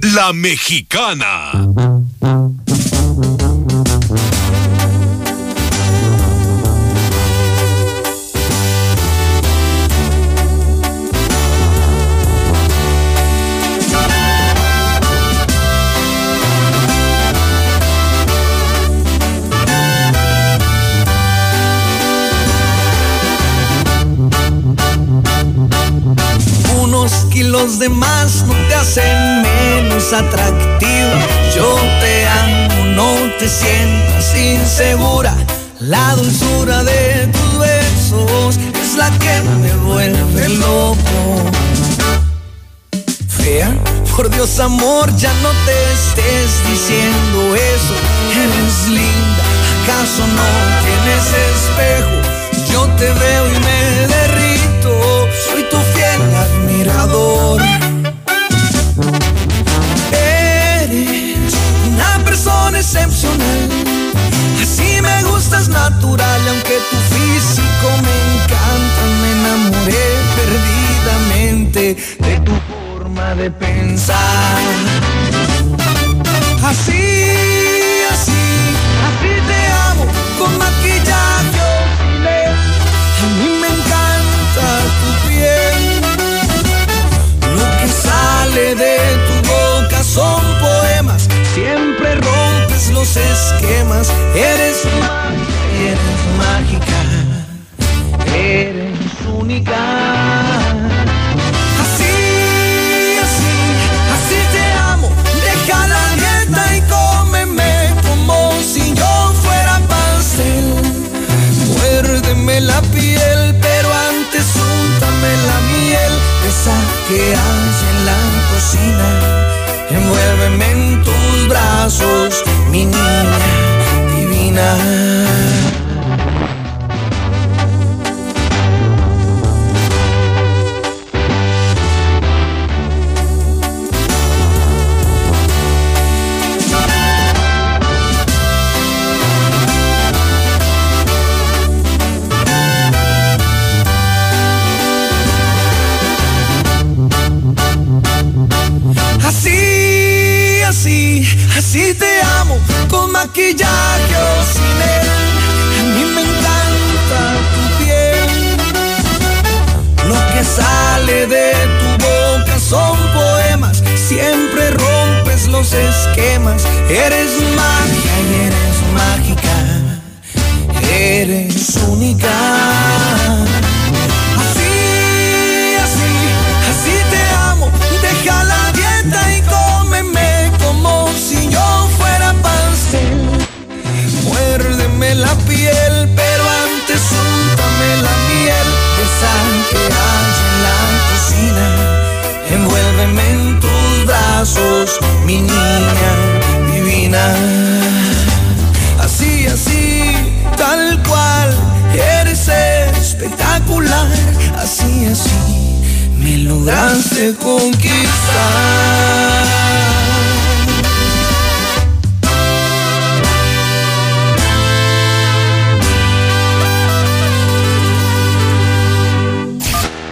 Speaker 51: La Mexicana.
Speaker 38: Unos kilos de más no te hacen atractiva. Yo te amo, no te sientas insegura. La dulzura de tus besos es la que me vuelve loco. Fea, por Dios amor, ya no te estés diciendo eso. Eres linda, ¿acaso no tienes espejo? Yo te veo y me derrito, soy tu fiel admirador. Excepcional, así me gustas natural, aunque tu físico me encanta, me enamoré perdidamente de tu forma de pensar. Así, así, así te amo, con maquillaje. A mí me encanta tu piel. Lo que sale de tu boca son esquemas. Eres mágica, eres mágica. Eres única. Así, así, así te amo. Deja la dieta y cómeme como si yo fuera pastel. Muérdeme la piel, pero antes úntame la miel, esa que hay en la cocina. Envuélveme en tus brazos, mi niña divina. Maquillaje o sin él. A mí me encanta tu piel. Lo que sale de tu boca son poemas, siempre rompes los esquemas. Eres magia y eres mágica, eres única. Piel, pero antes úntame la miel. Esa que hay en la cocina. Envuélveme en tus brazos, mi niña divina. Así, así, tal cual, eres espectacular. Así, así, me lograste conquistar.